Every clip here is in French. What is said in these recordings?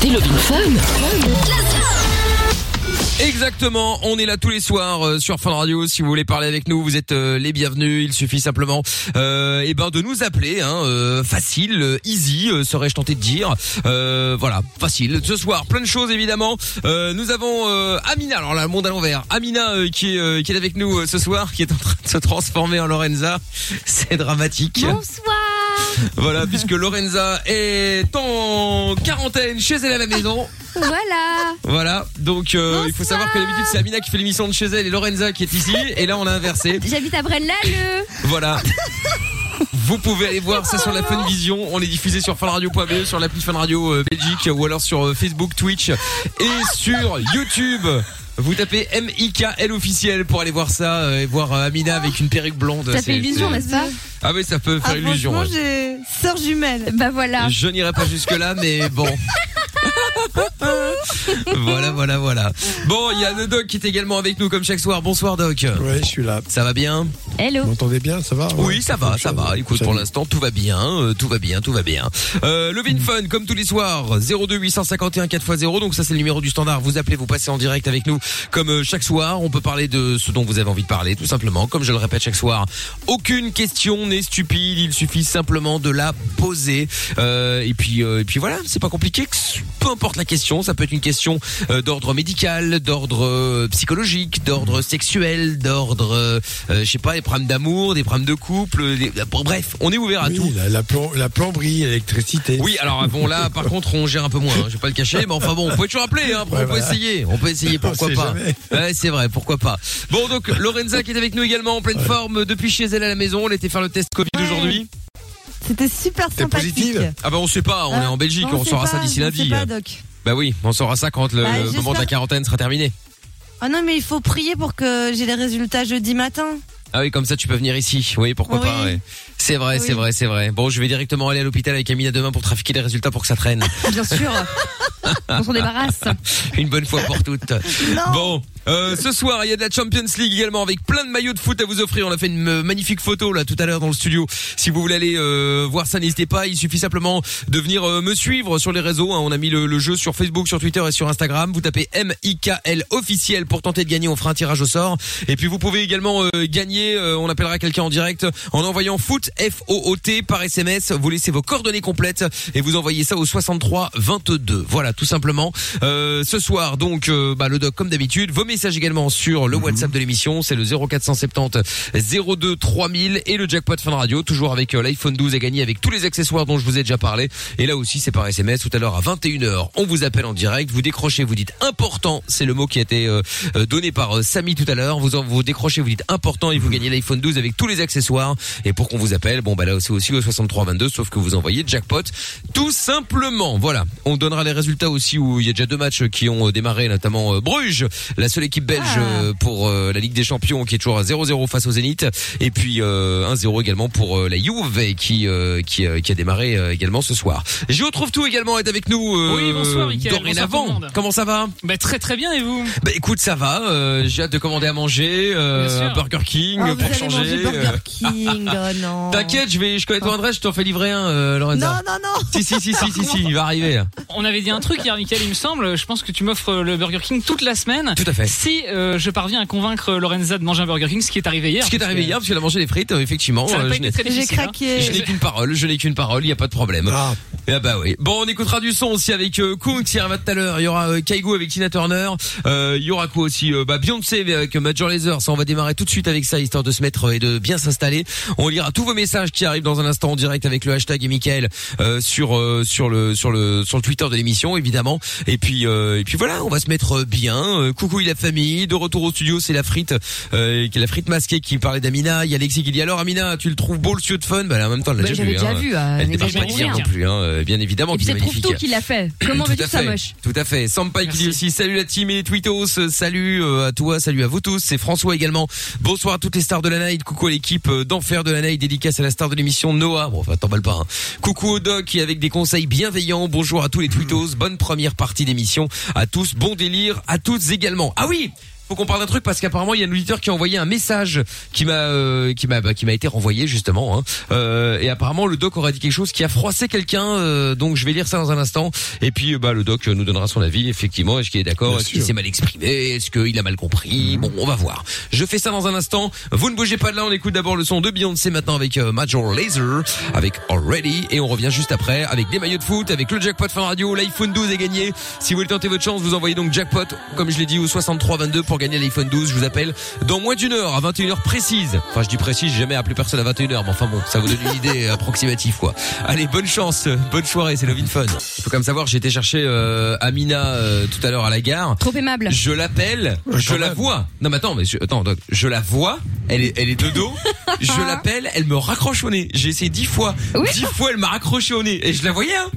écoutez Love in Fun. Exactement, on est là tous les soirs euh, sur Fun Radio. Si vous voulez parler avec nous, vous êtes euh, les bienvenus. Il suffit simplement, euh, eh ben, de nous appeler. Hein, euh, facile, euh, easy, euh, serais-je tenté de dire. Euh, voilà, facile. Ce soir, plein de choses évidemment. Euh, nous avons euh, Amina. Alors là, le monde à l'envers. Amina euh, qui est euh, qui est avec nous euh, ce soir, qui est en train de se transformer en Lorenza. C'est dramatique. Bonsoir. Voilà, puisque Lorenza est en quarantaine chez elle à la maison. Voilà. Voilà, donc euh, il faut savoir que d'habitude c'est Amina qui fait l'émission de chez elle et Lorenza qui est ici, et là on a inversé. J'habite à Braine-l'Alleud. Voilà. Vous pouvez aller voir ça sur la Fun Vision. On est diffusé sur funradio.be, sur l'appli Fun Radio euh, Belgique ou alors sur euh, Facebook, Twitch et sur YouTube. Vous tapez M-I-K-L officiel pour aller voir ça euh, et voir euh, Amina avec une perruque blonde. Ça C'est- fait illusion, c'est- n'est-ce pas Ah oui, ça peut faire Ah, illusion. franchement, ouais. j'ai sœur jumelle. Bah voilà. Je n'irai pas jusque là, mais bon. voilà, voilà, voilà. Bon, il y a le doc qui est également avec nous comme chaque soir. Bonsoir doc. Ouais, je suis là. Ça va bien Hello. Vous m'entendez bien Ça va Oui, ça va, ça va. Écoute, pour l'instant, tout va bien, euh, tout va bien, tout va bien. Euh, le Vin Fun, comme tous les soirs, 02 851 4x0. Donc ça, c'est le numéro du standard. Vous appelez, vous passez en direct avec nous, comme euh, chaque soir. On peut parler de ce dont vous avez envie de parler, tout simplement. Comme je le répète chaque soir, aucune question n'est stupide. Il suffit simplement de la poser. Euh, et puis, euh, et puis voilà, c'est pas compliqué. Peu importe la question, ça peut être une question euh, d'ordre médical, d'ordre euh, psychologique, d'ordre sexuel, d'ordre, euh, je sais pas, des problèmes d'amour, des problèmes de couple. des- bon, bref, on est ouvert à tout. Oui, la, la, plom- la plomberie, l'électricité. Oui, alors bon là, par contre, on gère un peu moins. hein, je vais pas le cacher, mais enfin bon, on peut toujours appeler. Hein, Ouais, on peut essayer, on peut essayer, On pourquoi pas. Ouais, c'est vrai, pourquoi pas. Bon donc Lorenza qui est avec nous également en pleine forme depuis chez elle à la maison. Elle était faire le test Covid Ouais. aujourd'hui. C'était super T'es sympathique. positive Ah bah on sait pas, on est Ah, en Belgique, non, on saura ça d'ici lundi. pas, Doc. Bah oui, on saura ça quand le Bah, moment de la quarantaine sera terminé. Ah non, mais il faut prier pour que j'ai les résultats jeudi matin. Ah oui, comme ça tu peux venir ici. Oui, pourquoi Oui. pas. ouais. C'est vrai, c'est vrai, c'est vrai. Bon, je vais directement aller à l'hôpital avec Amina demain pour trafiquer les résultats pour que ça traîne. Bien sûr. On s'en débarrasse. Une bonne fois pour toutes. Bon, euh, ce soir, il y a de la Champions League également avec plein de maillots de foot à vous offrir. On a fait une magnifique photo là tout à l'heure dans le studio. Si vous voulez aller euh, voir ça, n'hésitez pas. Il suffit simplement de venir euh, me suivre sur les réseaux. hein. On a mis le, le jeu sur Facebook, sur Twitter et sur Instagram. Vous tapez M-I-K-L officiel pour tenter de gagner. On fera un tirage au sort. Et puis vous pouvez également euh, gagner. on appellera quelqu'un en direct en envoyant foot F-O-O-T par SMS. Vous laissez vos coordonnées complètes et vous envoyez ça au 63 22. Voilà, tout simplement. Ce soir, donc, bah, le doc comme d'habitude. Vos messages également sur le WhatsApp de l'émission. C'est le 0470 02 3000 et le jackpot Fun Radio. Toujours avec euh, l'iPhone 12 à gagner avec tous les accessoires dont je vous ai déjà parlé. Et là aussi, c'est par SMS. Tout à l'heure à 21h, on vous appelle en direct. Vous décrochez, vous dites important. C'est le mot qui a été euh, euh, donné par euh, Samy tout à l'heure. Vous en, vous décrochez, vous dites important et vous gagnez l'iPhone 12 avec tous les accessoires. Et pour qu'on vous appelle, bon bah là c'est aussi au 63 22, sauf que vous envoyez jackpot tout simplement. Voilà. On donnera les résultats aussi où il y a déjà deux matchs qui ont démarré, notamment euh, Bruges, la seule équipe belge Ah. euh, pour euh, la Ligue des Champions qui est toujours à 0-0 face au Zénith, et puis euh, 1-0 également pour euh, la Juve qui euh, qui, euh, qui a démarré euh, également ce soir. Je retrouve tout également est avec nous. euh, Oui, bonsoir, Mickaël. Dorénavant. Comment ça va? Bah très très bien et vous? Bah écoute, ça va. euh, J'ai hâte de commander à manger, euh. Burger King Oh, pour changer. Burger King. Oh non. T'inquiète, je vais, je connais ton adresse, je t'en fais livrer un, euh, Non, non, non. Si, si, si, si, si, si, il va arriver. On avait dit un truc hier, Michael, il me semble. Je pense que tu m'offres le Burger King toute la semaine. Tout à fait. Si euh, je parviens à convaincre Lorenza de manger un Burger King, ce qui est arrivé hier. Ce qui est arrivé parce que hier, parce qu'elle a mangé des frites, euh, effectivement. Ça euh, pas je n'ai- été très J'ai difficile. hein. craqué. je n'ai qu'une parole, je n'ai qu'une parole, il y a pas de problème. Ah, Ah bah oui. Bon, on écoutera du son aussi avec euh, Kungs qui arrivera tout à l'heure. Il y aura euh, Kaigo avec Tina Turner. Euh, il y aura quoi aussi euh, bah, Beyoncé avec Major Lazer. Ça, on va démarrer tout de suite avec ça, histoire de se mettre euh, et de bien s'installer. On lira tous vos messages qui arrivent dans un instant en direct avec le hashtag et Michael euh, sur euh, sur le sur le sur le Twitter de l'émission évidemment. Et puis euh, et puis voilà, on va se mettre bien. Euh, coucou la famille. De retour au studio, c'est la frite euh, qui est la frite masquée qui parlait d'Amina. Il y a Alexis qui dit alors Amina, tu le trouves beau le studio de fun? Bah là, en même temps, elle l'a Bah, déjà vu. déjà hein. vu. euh, Elle n'est pas non plus, hein, euh, bien évidemment. Et puis c'est est Trouve magnifique. tout qui l'a fait. Comment veux-tu ça moche? Tout à fait. Sampai qui dit aussi salut la team et les tweetos, salut euh, à toi, salut à vous tous. C'est François également. Bonsoir à toutes les stars de la night. Coucou à l'équipe euh, d'enfer de la night. Dédicace à la star de l'émission Noah. Bon, enfin t'emballes pas. Hein. Coucou au doc qui avec des conseils bienveillants. Bonjour à tous les tweetos. Bonne première partie d'émission à tous. Bon délire à toutes également. Ah Ah oui. Faut qu'on parle d'un truc parce qu'apparemment il y a un auditeur qui a envoyé un message qui m'a euh, qui m'a bah, qui m'a été renvoyé justement hein. Euh, et apparemment le doc aurait dit quelque chose qui a froissé quelqu'un euh, donc je vais lire ça dans un instant. Et puis euh, bah le doc nous donnera son avis effectivement. Est-ce qu'il est d'accord? Est-ce qu'il s'est mal exprimé? Est-ce qu'il a mal compris? Bon on va voir. Je fais ça dans un instant. Vous ne bougez pas de là. On écoute d'abord le son de Beyoncé maintenant avec euh, Major Laser avec Already. Et on revient juste après avec des maillots de foot avec le jackpot fin radio. l'iPhone 12 est gagné. Si vous voulez tenter votre chance vous envoyez donc jackpot comme je l'ai dit au 6322 pour gagner l'iPhone 12 je vous appelle dans moins d'une heure à 21h précise enfin je dis précise j'ai jamais appelé personne à 21h mais enfin bon ça vous donne une idée approximative quoi allez bonne chance bonne soirée c'est Love in Fun il faut quand même savoir j'ai été chercher euh, Amina euh, tout à l'heure à la gare Trop aimable. je l'appelle, Ouais, je la même. vois. Non mais attends, mais je, attends, Doc, je la vois. Elle est, elle est de dos. je l'appelle, elle me raccroche au nez. J'ai essayé dix fois. Oui. Dix fois, elle m'a raccroché au nez et je la voyais. Hein.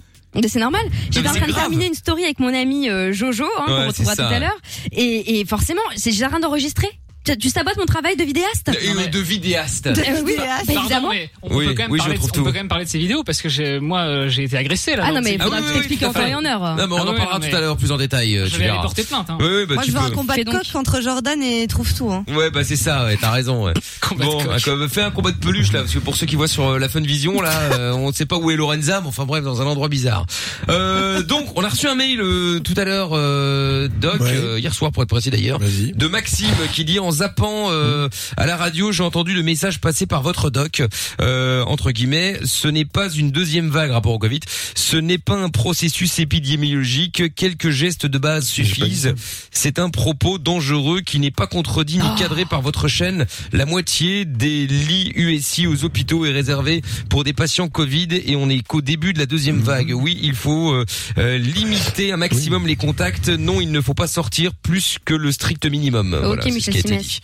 C'est normal. J'étais en train de terminer une story avec mon ami euh, Jojo, hein, Ouais, qu'on retrouvera tout à l'heure. Et, et forcément, j'ai en train d'enregistrer. Tu, tu sabotes mon travail de vidéaste mais- euh, de vidéaste. Euh, Oui, bah, Pardon, évidemment. mais on, Oui, peut quand même oui, je parler de, trouve on tout. peut quand même parler de ces vidéos parce que j'ai, moi, euh, j'ai été agressé là. Ah non mais Ah faudra oui, que oui, je t'explique tout à en temps et en heure. Non mais on Ah en oui, parlera non, tout à l'heure plus en détail. euh, Je tu vais aller verras. porter plainte. Hein. Oui, oui, bah Moi, tu je veux peux. un combat de coq entre Jordan et Trouve tout. Hein. Ouais, bah c'est ça. Ouais, t'as raison. Ouais. De bon, euh, fais un combat de peluche là, parce que pour ceux qui voient sur euh, la Fun Vision là, euh, on ne sait pas où est Lorenza, mais enfin bref, dans un endroit bizarre. Euh, donc, on a reçu un mail euh, tout à l'heure, euh, Doc, euh, hier soir pour être précis d'ailleurs. De Maxime qui dit en zappant euh, à la radio, j'ai entendu le message passer par votre doc euh, entre guillemets, ce n'est pas une deuxième vague rapport au Covid, ce n'est pas un processus épidémiologique, quelques gestes de base suffisent. C'est un propos dangereux qui n'est pas contredit ni cadré par votre chaîne. La moitié des lits USI aux hôpitaux est réservé pour des patients Covid et on est qu'au début de la deuxième Mhm. vague. Oui, il faut euh, euh, limiter un maximum les contacts. Non, il ne faut pas sortir plus que le strict minimum. Voilà, c'est ce Michel qui a été Simès. Dit.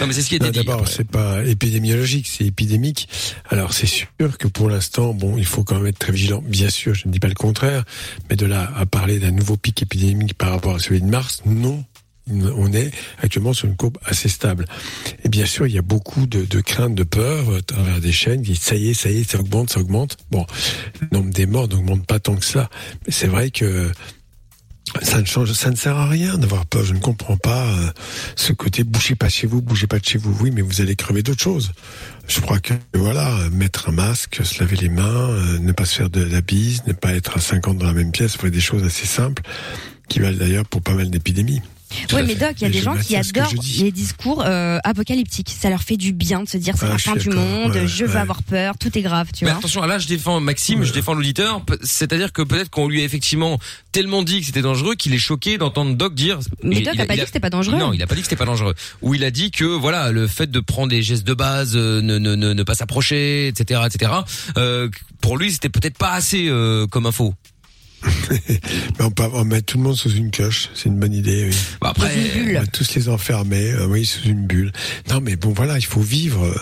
Non, mais c'est ce qui a été Non, dit. D'abord, c'est pas épidémiologique, c'est épidémique. Alors, c'est sûr que pour l'instant, bon, il faut quand même être très vigilant. Bien sûr, je ne dis pas le contraire, mais de là à parler d'un nouveau pic épidémique par rapport à celui de mars, non. On est actuellement sur une courbe assez stable. Et bien sûr, il y a beaucoup de, de craintes, de peur à travers des chaînes qui disent ça y est, ça y est, ça augmente, ça augmente. Bon, le nombre des morts n'augmente pas tant que ça. Mais c'est vrai que ça ne change, ça ne sert à rien d'avoir peur. Je ne comprends pas euh, ce côté bougez pas chez vous, bougez pas de chez vous. Oui, mais vous allez crever d'autres choses. Je crois que voilà, mettre un masque, se laver les mains, euh, ne pas se faire de la bise, ne pas être à 50 dans la même pièce, faut des choses assez simples qui valent d'ailleurs pour pas mal d'épidémies. Oui, mais. Doc, il y a des gens qui adorent les discours euh, apocalyptiques. Ça leur fait du bien de se dire c'est Ah, la fin du monde, Ouais, je vais ouais. avoir peur, tout est grave, tu Mais vois. attention, là je défends Maxime, je défends l'auditeur. C'est-à-dire que peut-être qu'on lui a effectivement tellement dit que c'était dangereux qu'il est choqué d'entendre Doc dire. Mais Doc il a pas dit que c'était pas dangereux. Non, il a pas dit que c'était pas dangereux. Ou il a dit que voilà, le fait de prendre des gestes de base, euh, ne ne ne, ne pas s'approcher, etc., etc. Euh, pour lui, c'était peut-être pas assez euh, comme info. Mais on peut on met tout le monde sous une cloche, c'est une bonne idée. Oui. Bah, après, Dans une bulle. On va tous les enfermer, euh, oui, sous une bulle. Non, mais bon, voilà, il faut vivre. euh,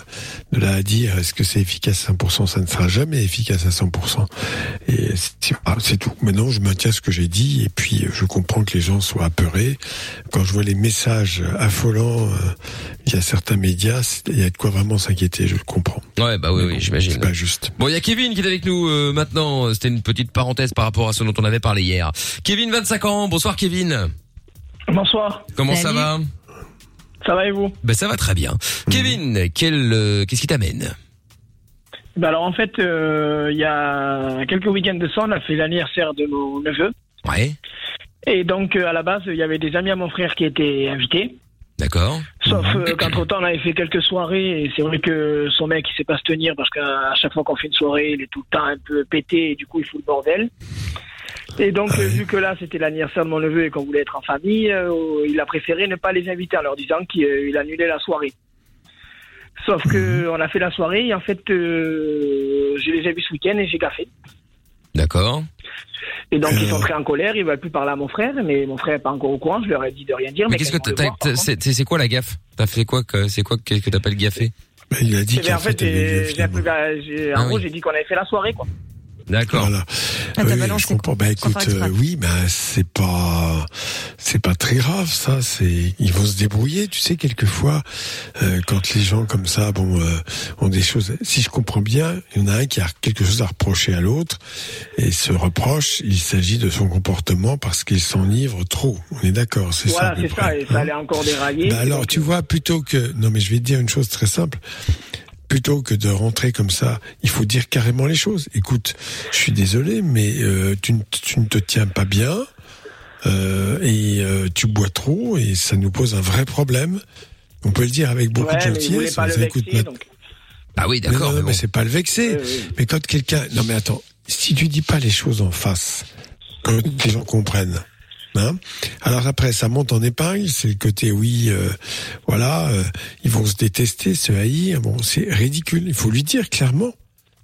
De là à dire, est-ce que c'est efficace à 100% Ça ne sera jamais efficace à 100%. Et c'est ah, tout. Maintenant, je maintiens ce que j'ai dit, et puis euh, je comprends que les gens soient apeurés. Quand je vois les messages affolants euh, via certains médias, il y a de quoi vraiment s'inquiéter, je le comprends. ouais, bah oui, Mais oui, bon, j'imagine. C'est pas juste. Bon, il y a Kevin qui est avec nous euh, maintenant. C'était une petite parenthèse par rapport à ce dont on avait parlé hier. Kevin, 25 ans. Bonsoir, Kevin. Bonsoir, Comment ça va ça va et vous Ben ça va très bien. Kevin, quel euh, qu'est-ce qui t'amène ben Alors en fait, euh, il y a quelques week-ends de ça, on a fait l'anniversaire de mon neveu. Ouais, Et donc euh, à la base, il y avait des amis à mon frère qui étaient invités. d'accord. Sauf euh, qu'entre temps, on avait fait quelques soirées et c'est vrai que son mec, il sait pas se tenir parce qu'à chaque fois qu'on fait une soirée, il est tout le temps un peu pété et du coup, il fout le bordel. Et donc, euh, vu que là, c'était l'anniversaire de mon neveu et qu'on voulait être en famille, euh, il a préféré ne pas les inviter en leur disant qu'il euh, annulait la soirée. Sauf que on a fait la soirée et en fait, euh, je les ai vus ce week-end et j'ai gaffé. D'accord. Et donc, ils sont très en colère, ils veulent plus parler à mon frère, mais mon frère est pas encore au courant, je leur ai dit de rien dire. Mais Mais, qu'est-ce que c'est, c'est- c'est quoi la gaffe? T'as fait quoi que, C'est quoi qu'est-ce que t'appelles gaffé? Mais il a dit Eh bien, qu'en en fait, j'ai- bah, en Ah gros, oui. j'ai dit qu'on avait fait la soirée, quoi. D'accord. Voilà. Ah, Oui, balancé, je comprends. Bah écoute, euh, oui, ben c'est pas, c'est pas très grave, ça. C'est, ils vont se débrouiller. Tu sais, quelquefois, euh, quand les gens comme ça, bon, euh, ont des choses. Si je comprends bien, il y en a un qui a quelque chose à reprocher à l'autre, et ce reproche, il s'agit de son comportement parce qu'il s'enivre trop. On est d'accord, c'est ça. Voilà, à peu c'est ça, et ça hein allait encore dérailler. bah alors, Donc, tu vois, plutôt que... Non, mais je vais te dire une chose très simple. Plutôt que de rentrer comme ça, il faut dire carrément les choses. Écoute, je suis désolé, mais euh, tu, ne- tu ne te tiens pas bien euh, et euh, tu bois trop et ça nous pose un vrai problème. On peut le dire avec beaucoup ouais, de gentillesse. pas le mais écoute, vexer, ma- donc. Ah oui, d'accord. mais mais bon. c'est pas le vexer. Oui, oui. Mais quand quelqu'un, non mais attends, si tu dis pas les choses en face, que les gens comprennent. Hein Alors après, ça monte en épingle, c'est le côté oui, euh, voilà, euh, ils vont se détester, se haïr. Bon, c'est ridicule. Il faut lui dire clairement.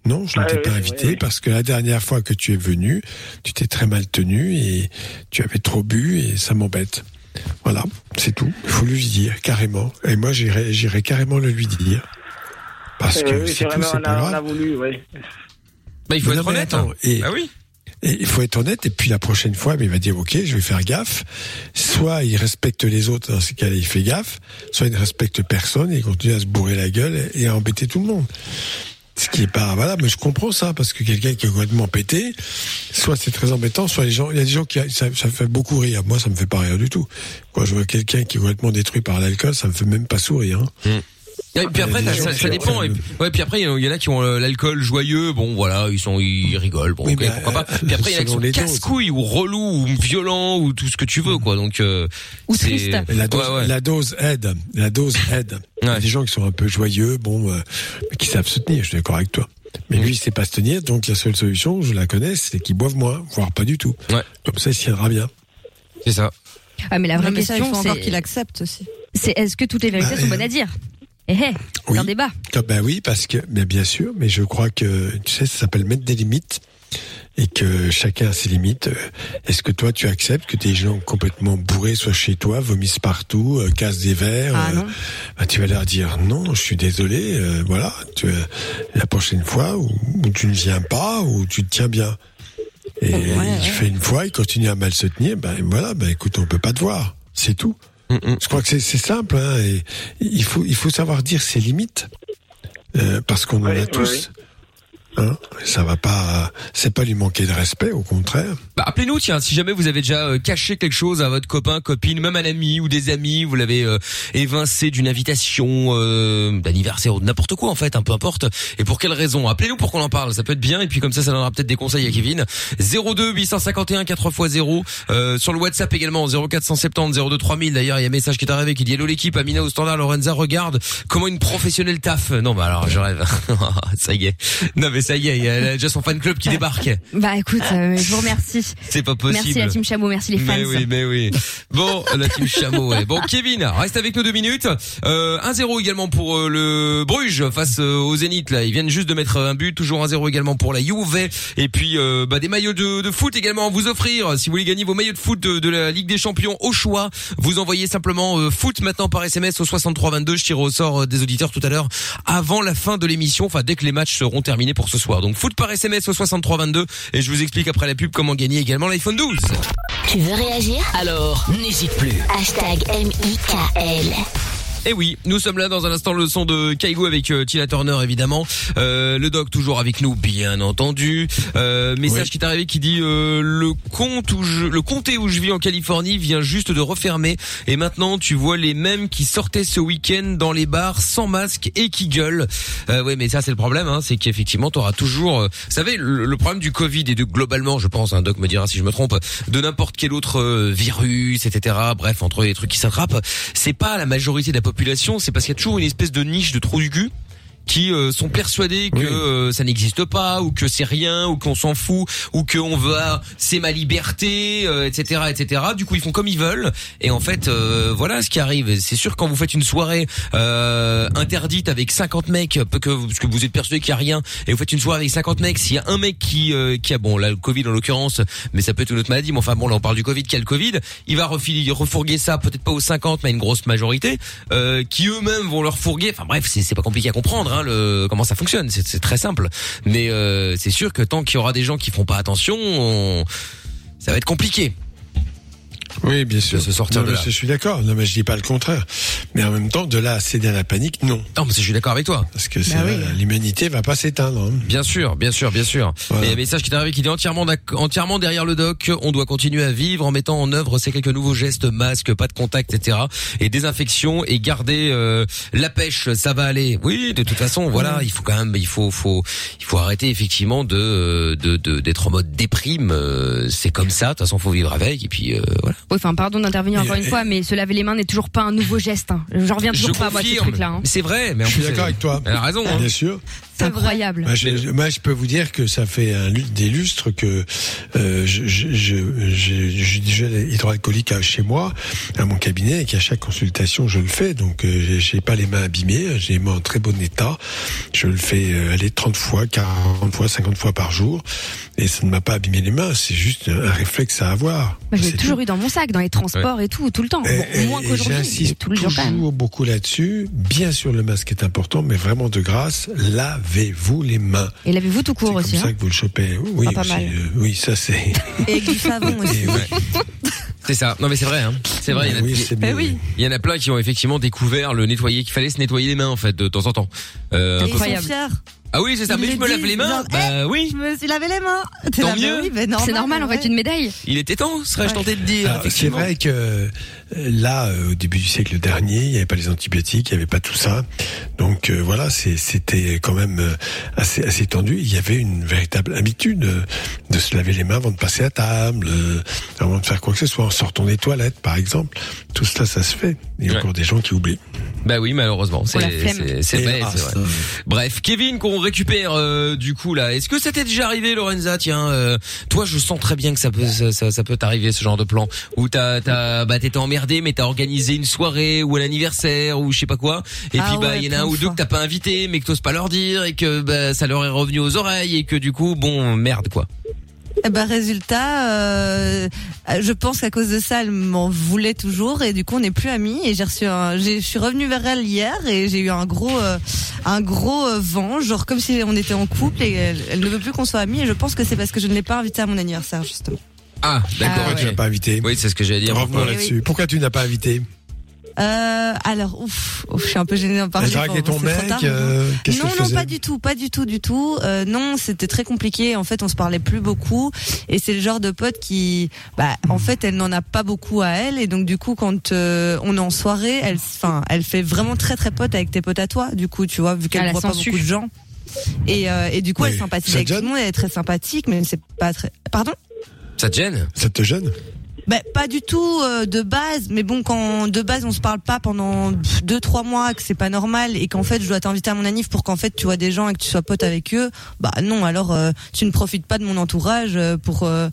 Non, je ne Ah t'ai oui, pas oui, invité oui. parce que la dernière fois que tu es venu, tu t'es très mal tenu et tu avais trop bu et ça m'embête. Voilà, c'est tout. Il faut lui dire carrément. Et moi, j'irai, j'irai carrément le lui dire. Parce Euh, que oui, c'est tout, vraiment, c'est pas grave. Bah, il faut Mais être non, honnête. attends, hein. et- Ah oui. Et il faut être honnête, et puis la prochaine fois, il va dire, ok, je vais faire gaffe. Soit il respecte les autres, dans ce cas-là, il fait gaffe, soit il ne respecte personne et il continue à se bourrer la gueule et à embêter tout le monde. Ce qui est pas, voilà, mais je comprends ça, parce que quelqu'un qui est complètement pété, soit c'est très embêtant, soit les gens, il y a des gens qui, ça, ça fait beaucoup rire. Moi, ça me fait pas rire du tout. Quand je vois quelqu'un qui est complètement détruit par l'alcool, ça me fait même pas sourire. hein. Et puis après, ça, dépend. prennent. Et puis, ouais, puis après, il y en a- qui ont euh, l'alcool joyeux. Bon, voilà, ils sont, ils rigolent. Bon, Oui, mais, pourquoi pas. euh, Puis après, il y en a qui sont casse-couilles ou relous ou violents ou tout ce que tu veux, quoi. Donc, euh, Ou c'est- triste. La dose, Ouais, ouais. la dose aide. La dose aide. Il y a Ouais. des gens qui sont un peu joyeux, bon, euh, mais qui savent se tenir. Je suis d'accord avec toi. Mais lui, il sait pas se tenir, donc la seule solution, je la connais, c'est qu'il boive moins, voire pas du tout. Ouais. Comme ça, il s'y tiendra bien. C'est ça. Ah, mais la vraie Non, mais question, faut encore c'est, qu'il accepte aussi. c'est est-ce que toutes les vérités Bah, sont bonnes à dire? Eh, eh, c'est oui. un débat. Ah ben oui, parce que, mais bien sûr, mais je crois que, tu sais, ça s'appelle mettre des limites et que chacun a ses limites. Euh, Est-ce que toi, tu acceptes que des gens complètement bourrés soient chez toi, vomissent partout, euh, cassent des verres Ah euh, bah, Tu vas leur dire non, je suis désolé, euh, voilà, tu, la prochaine fois, ou, ou tu ne viens pas, ou tu te tiens bien. Et Ouais, ouais. il fait une fois, il continue à mal se tenir, ben voilà, ben écoute, on peut pas te voir, c'est tout. Je crois que c'est c'est simple, hein, et il faut il faut savoir dire ses limites, euh, parce qu'on en a oui, tous. Hein, ça va pas, c'est pas lui manquer de respect, au contraire. Bah, appelez-nous, tiens, si jamais vous avez déjà euh, caché quelque chose à votre copain, copine, même un ami ou des amis, vous l'avez euh, évincé d'une invitation euh, d'anniversaire ou de n'importe quoi en fait, un peu importe. Et pour quelle raison? Appelez-nous pour qu'on en parle, ça peut être bien et puis comme ça, ça donnera peut-être des conseils à Kevin. 02 851 4x0 euh, sur le WhatsApp également 0470 02 3000. D'ailleurs, il y a un message qui est arrivé qui dit hello l'équipe, Amina au standard, Lorenza regarde comment une professionnelle taffe. Non, bah alors je rêve. ça y est. Non mais ça y est, il y a déjà son fan club qui débarque. Bah écoute, euh, je vous remercie. C'est pas possible. Merci la team Chameau, merci les fans. Mais oui, mais oui. Bon, la team Chameau, ouais. Bon, Kevin, reste avec nous deux minutes. Euh, 1-0 également pour euh, le Bruges face euh, au Zénith, là. Ils viennent juste de mettre un but. Toujours 1-0 également pour la Juve. Et puis, euh, bah, des maillots de, de foot également à vous offrir. Si vous voulez gagner vos maillots de foot de, de la Ligue des Champions au choix, vous envoyez simplement foot maintenant par SMS au 6322. Je tire au sort des auditeurs tout à l'heure avant la fin de l'émission. Enfin, dès que les matchs seront terminés pour ce soir. Donc, foot par SMS au 6322. Et je vous explique après la pub comment gagner également l'iPhone 12. Tu veux réagir? Alors, n'hésite plus. Hashtag M-I-K-L. Et oui, nous sommes là dans un instant le son de Kaigo avec euh, Tina Turner évidemment. Euh, le doc toujours avec nous bien entendu. Euh, message Oui. qui est arrivé qui dit euh, le compte où je le comté où je vis en Californie vient juste de refermer et maintenant tu vois les mêmes qui sortaient ce week-end dans les bars sans masque et qui gueulent. Euh, ouais, mais ça c'est le problème hein, c'est qu'effectivement tu auras toujours euh, vous savez le, le problème du Covid et de globalement, je pense un doc me dira si je me trompe, de n'importe quel autre virus, etc. Bref, entre les trucs qui s'attrapent, c'est pas la majorité de la population, c'est parce qu'il y a toujours une espèce de niche de trou du cul qui euh, sont persuadés que Oui. euh, ça n'existe pas ou que c'est rien ou qu'on s'en fout ou qu'on veut c'est ma liberté euh, etc etc du coup ils font comme ils veulent. Et en fait euh, voilà ce qui arrive. C'est sûr quand vous faites une soirée euh, interdite avec 50 mecs que parce que vous êtes persuadé qu'il y a rien et vous faites une soirée avec 50 mecs s'il y a un mec qui euh, qui a bon là le Covid en l'occurrence mais ça peut être une autre maladie mais enfin bon là on parle du Covid qui a le Covid il va refiler refourguer ça peut-être pas aux 50 mais à une grosse majorité euh, qui eux-mêmes vont leur fourguer. Enfin bref c'est c'est pas compliqué à comprendre comment ça fonctionne. C'est très simple. Mais euh, c'est sûr que tant qu'il y aura des gens qui feront pas attention, on- ça va être compliqué. Oui, bien sûr. De se sortir Non, de mais là. Je suis d'accord. Non, mais je dis pas le contraire. Mais en même temps, de là à céder à la panique, non. Non, mais je suis d'accord avec toi. Parce que c'est Bah oui. l'humanité va pas s'éteindre. hein. Bien sûr, bien sûr, bien sûr. Voilà. Et un message qui est arrivé qui dit entièrement, entièrement derrière le doc. On doit continuer à vivre en mettant en œuvre ces quelques nouveaux gestes, masques, pas de contact, etc. Et désinfection et garder euh, la pêche, ça va aller. Oui, de toute façon, voilà, il faut quand même, il faut, faut, il faut arrêter effectivement de, de, de- d'être en mode déprime. euh, C'est comme ça. De toute façon, faut vivre avec. Et puis euh, voilà. Oui, enfin, pardon d'intervenir encore une fois, mais se laver les mains n'est toujours pas un nouveau geste. hein. J'en reviens toujours je pas à moi de ce truc-là. hein. C'est vrai. Mais en Je suis d'accord avec toi. Elle a raison. hein. Bien sûr. C'est incroyable. Moi je, je- moi, je peux vous dire que ça fait un, des lustres que euh, je, je, je, hydroalcoolique à- chez moi, à mon cabinet, et qu'à chaque consultation, je le fais. Donc, euh, j'ai- pas les mains abîmées, j'ai les mains en très bon état. Je le fais euh, aller 30 fois, 40 fois, 50 fois par jour, et ça ne m'a pas abîmé les mains. C'est juste un réflexe à avoir. Moi, je l'ai toujours tout. eu dans mon sac, dans les transports et tout, tout le temps. Et- Bon, moins et qu'aujourd'hui, J'insiste toujours beaucoup là-dessus. Bien sûr, le masque est important, mais vraiment de grâce, lavez-vous les mains. Et lavez-vous tout C'est court comme aussi. ça hein. que vous le chopez. Oui, Ah, pas aussi, mal. euh, oui, ça c'est. Et avec du savon aussi. Et ouais. C'est ça. Non, mais c'est vrai. Hein. C'est vrai. Il y en a- Oui, c'est Eh mieux, oui. Il y en a plein qui ont effectivement découvert le nettoyer, qu'il fallait se nettoyer les mains en fait de temps en temps. Euh, Et peu- ils sont Incroyable. fiers. Ah oui, c'est ça. Ils Mais je me lave les mains. genre, Bah oui. Je me suis lavé les mains. Tant mieux. Oui, C'est normal, en fait, ouais. une médaille. Il était temps, serais-je tenté de dire. C'est vrai que euh, là, euh, au début du siècle dernier, il n'y avait pas les antibiotiques, il n'y avait pas tout ça. Donc euh, voilà, c'était quand même assez, assez tendu. Il y avait une véritable habitude de se laver les mains avant de passer à table, avant de faire quoi que ce soit, sortant des toilettes, par exemple. Tout cela, ça se fait. Il y a Ouais. encore des gens qui oublient. Bah oui, malheureusement. C'est la flemme. c'est- vrai, vrai. Bref, Kevin, qu'on récupère euh, du coup là. Est-ce que ça t'est déjà arrivé, Lorenza? Tiens, euh, toi, je sens très bien que ça peut, ça, ça- ça peut t'arriver ce genre de plan où t'as, t'as, bah t'étais emmerdé, mais t'as organisé une soirée ou un anniversaire ou je sais pas quoi. Et Ah puis bah ouais, il y en a un ou deux que t'as pas invité, mais que t'oses pas leur dire et que bah ça leur est revenu aux oreilles et que du coup, bon, merde quoi. Eh ben, résultat, euh, je pense qu'à cause de ça, elle m'en voulait toujours et du coup, on n'est plus amis. Et j'ai reçu un, je suis revenue vers elle hier et j'ai eu un gros, euh, un gros euh, vent, genre comme si on était en couple et elle, elle ne veut plus qu'on soit amis. Et je pense que c'est parce que je ne l'ai pas invitée à mon anniversaire justement. Ah, d'accord. Ah Pourquoi ok. tu n'as pas invité Oui, c'est ce que j'allais dire. Revenons Pourquoi là-dessus. Pourquoi tu n'as pas invité Euh, alors, ouf, ouf, je suis un peu gênée d'en parler. Bon, ton trop mec tard, euh, non, non, pas du tout, pas du tout, du tout. Euh, non, c'était très compliqué. En fait, on se parlait plus beaucoup, et c'est le genre de pote qui, bah, en fait, elle n'en a pas beaucoup à elle, et donc du coup, quand euh, on est en soirée, elle, enfin, elle fait vraiment très très pote avec tes potes à toi. Du coup, tu vois, vu Elle qu'elle a voit pas beaucoup de gens. Et, euh, et du coup, Oui. elle sympathise Ça avec tout le monde, elle est très sympathique, mais c'est pas très. Pardon? Ça te gêne? Ça te gêne? Ben pas du tout euh, de base, mais bon quand de base on se parle pas pendant pff, deux trois mois, que c'est pas normal et qu'en fait je dois t'inviter à mon anniv pour qu'en fait tu vois des gens et que tu sois pote avec eux, bah non alors euh, tu ne profites pas de mon entourage euh, pour euh,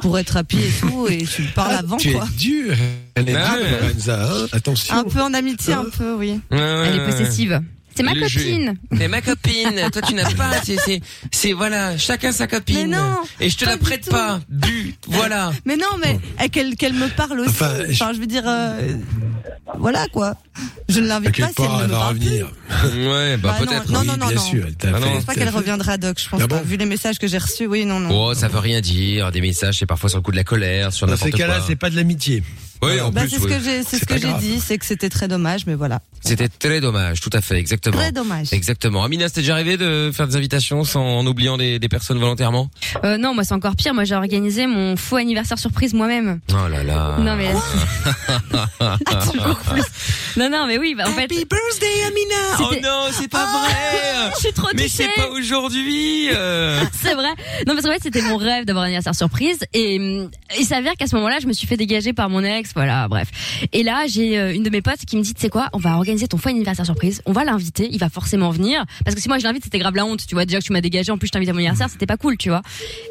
pour être happy et tout et tu parles Ah, avant Tu quoi. es dur. Elle est Ah dure, hein. Attention. Un peu en amitié, un peu oui. Elle est ouais. possessive. C'est ma copine. C'est ma copine. Toi, tu n'as pas. C'est, c'est, c'est voilà. Chacun sa copine. Mais non, Et je te la prête pas. Bu. Voilà. Mais non mais eh, qu'elle qu'elle me parle aussi. Enfin, Enfin, je- veux dire euh, voilà quoi. Je ne l'invite pas si elle ne me va parle plus. revenir. Ouais, bah, Bah non, peut-être. non, non, non, bien non. sûr. Elle t'a Ah non, fait- Je pense pas qu'elle reviendra Doc, je pense Ah pas. Vu les messages que j'ai reçus, oui non non. Oh, ça veut rien dire. Des messages, c'est parfois sur le coup de la colère, sur Dans ces cas-là, c'est pas de l'amitié. Oui, en Bah, plus, c'est ce oui. que j'ai, c'est C'est ce pas que j'ai grave. dit, c'est que c'était très dommage, mais voilà. C'était très dommage. Tout à fait, exactement. Très dommage. Exactement. Amina, c'était déjà arrivé de faire des invitations sans en oubliant des, des personnes volontairement Euh, non, moi c'est encore pire. Moi j'ai organisé mon faux anniversaire surprise moi-même. Oh là là. Non mais plus. Non non mais oui, bah, en fait. birthday, Amina Oh non, c'est pas vrai. Je suis trop Mais touchée. c'est pas aujourd'hui. euh. C'est vrai. Non, parce qu'en fait, c'était mon rêve d'avoir un anniversaire surprise. Et hum, il s'avère qu'à ce moment-là, je me suis fait dégager par mon ex. Voilà, bref. Et là, j'ai euh, une de mes potes qui me dit, tu sais quoi, on va organiser ton faux anniversaire surprise. On va l'inviter. Il va forcément venir. Parce que si moi je l'invite, c'était grave la honte. Tu vois, déjà que tu m'as dégagé. En plus, je t'invite à mon anniversaire. C'était pas cool, tu vois.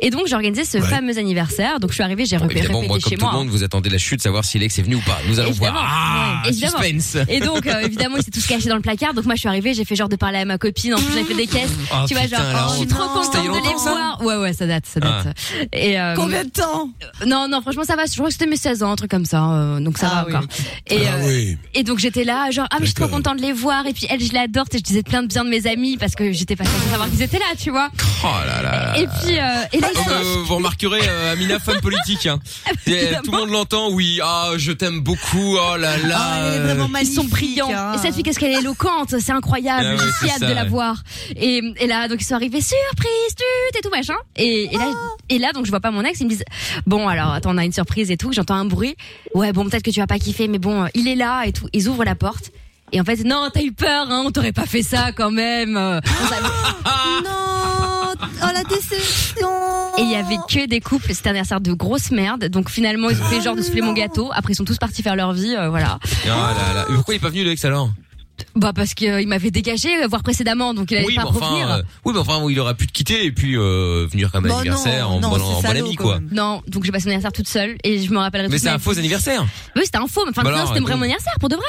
Et donc, j'ai organisé ce Ouais. fameux anniversaire. Donc, je suis arrivée, j'ai Bon, évidemment, moi, comme chez tout le moi. monde, vous attendez la chute, savoir si l'ex est venu ou pas. Nous allons Évidemment. voir. Ah, Ouais, évidemment. suspense. Et donc, euh, évidemment, il s'est tout caché dans le placard. Donc, moi, je suis arrivée, j'ai fait genre de parler à ma copine. En plus, j'avais fait des caisses. Oh, tu vois, putain, genre, oh, je suis trop contente de les voir. Ouais, ouais, ça date, ça date. Et, euh, Combien de temps? Non, non, franchement, ça va. Je crois que c'était mes 16 ans, un truc comme ça. Alors euh, donc ça Ah va oui, encore. Et, Ah euh, oui. et donc j'étais là, genre ah mais je suis trop contente de les voir. Et puis elle, je l'adore. Et je disais plein de bien de mes amis parce que j'étais pas censée savoir qu'ils étaient là, tu vois. Oh là là. là. Et puis euh, et là ils Comme, sont- euh, vous remarquerez, euh, Amina, femme politique. Hein. Et, tout le monde l'entend, oui. Ah, je t'aime beaucoup. Oh là là. Ah, elle est vraiment Ils sont brillants. hein. Et cette fille, qu'est-ce qu'elle est éloquente, c'est incroyable. Ah J'ai c'est si hâte ça, de la ouais. voir. Et, et là, donc ils sont arrivés, surprise, tut, et tout machin. Et, et là, et là, donc je vois pas mon ex, ils me disent, bon alors attends, on a une surprise et tout. J'entends un bruit. Ouais, bon peut-être que tu vas pas kiffer, mais bon, euh, il est là et tout. Ils ouvrent la porte. Et en fait, non, t'as eu peur, hein, on t'aurait pas fait ça quand même. Non, oh la déception. Et il y avait que des couples, c'était un anniversaire de grosse merde. Donc finalement, ils ont fait genre de souffler mon gâteau. Après, ils sont tous partis faire leur vie, euh, voilà. Oh là là. Et Pourquoi il est pas venu, l'ex, alors? Bah parce qu'il m'avait dégagé, euh, voire précédemment, donc il allait Oui, pas mais enfin, revenir. euh, oui, mais enfin, il aurait pu te quitter et puis euh, venir comme Bon, anniversaire non, en non, bon, c'est en bon salaud, ami, quand quoi. même. Non, donc j'ai passé mon anniversaire toute seule et je me rappellerai Mais toute c'est ma un vie. faux anniversaire. Oui, c'était un faux. Enfin, Bah non, alors, c'était mon anniversaire pour de vrai.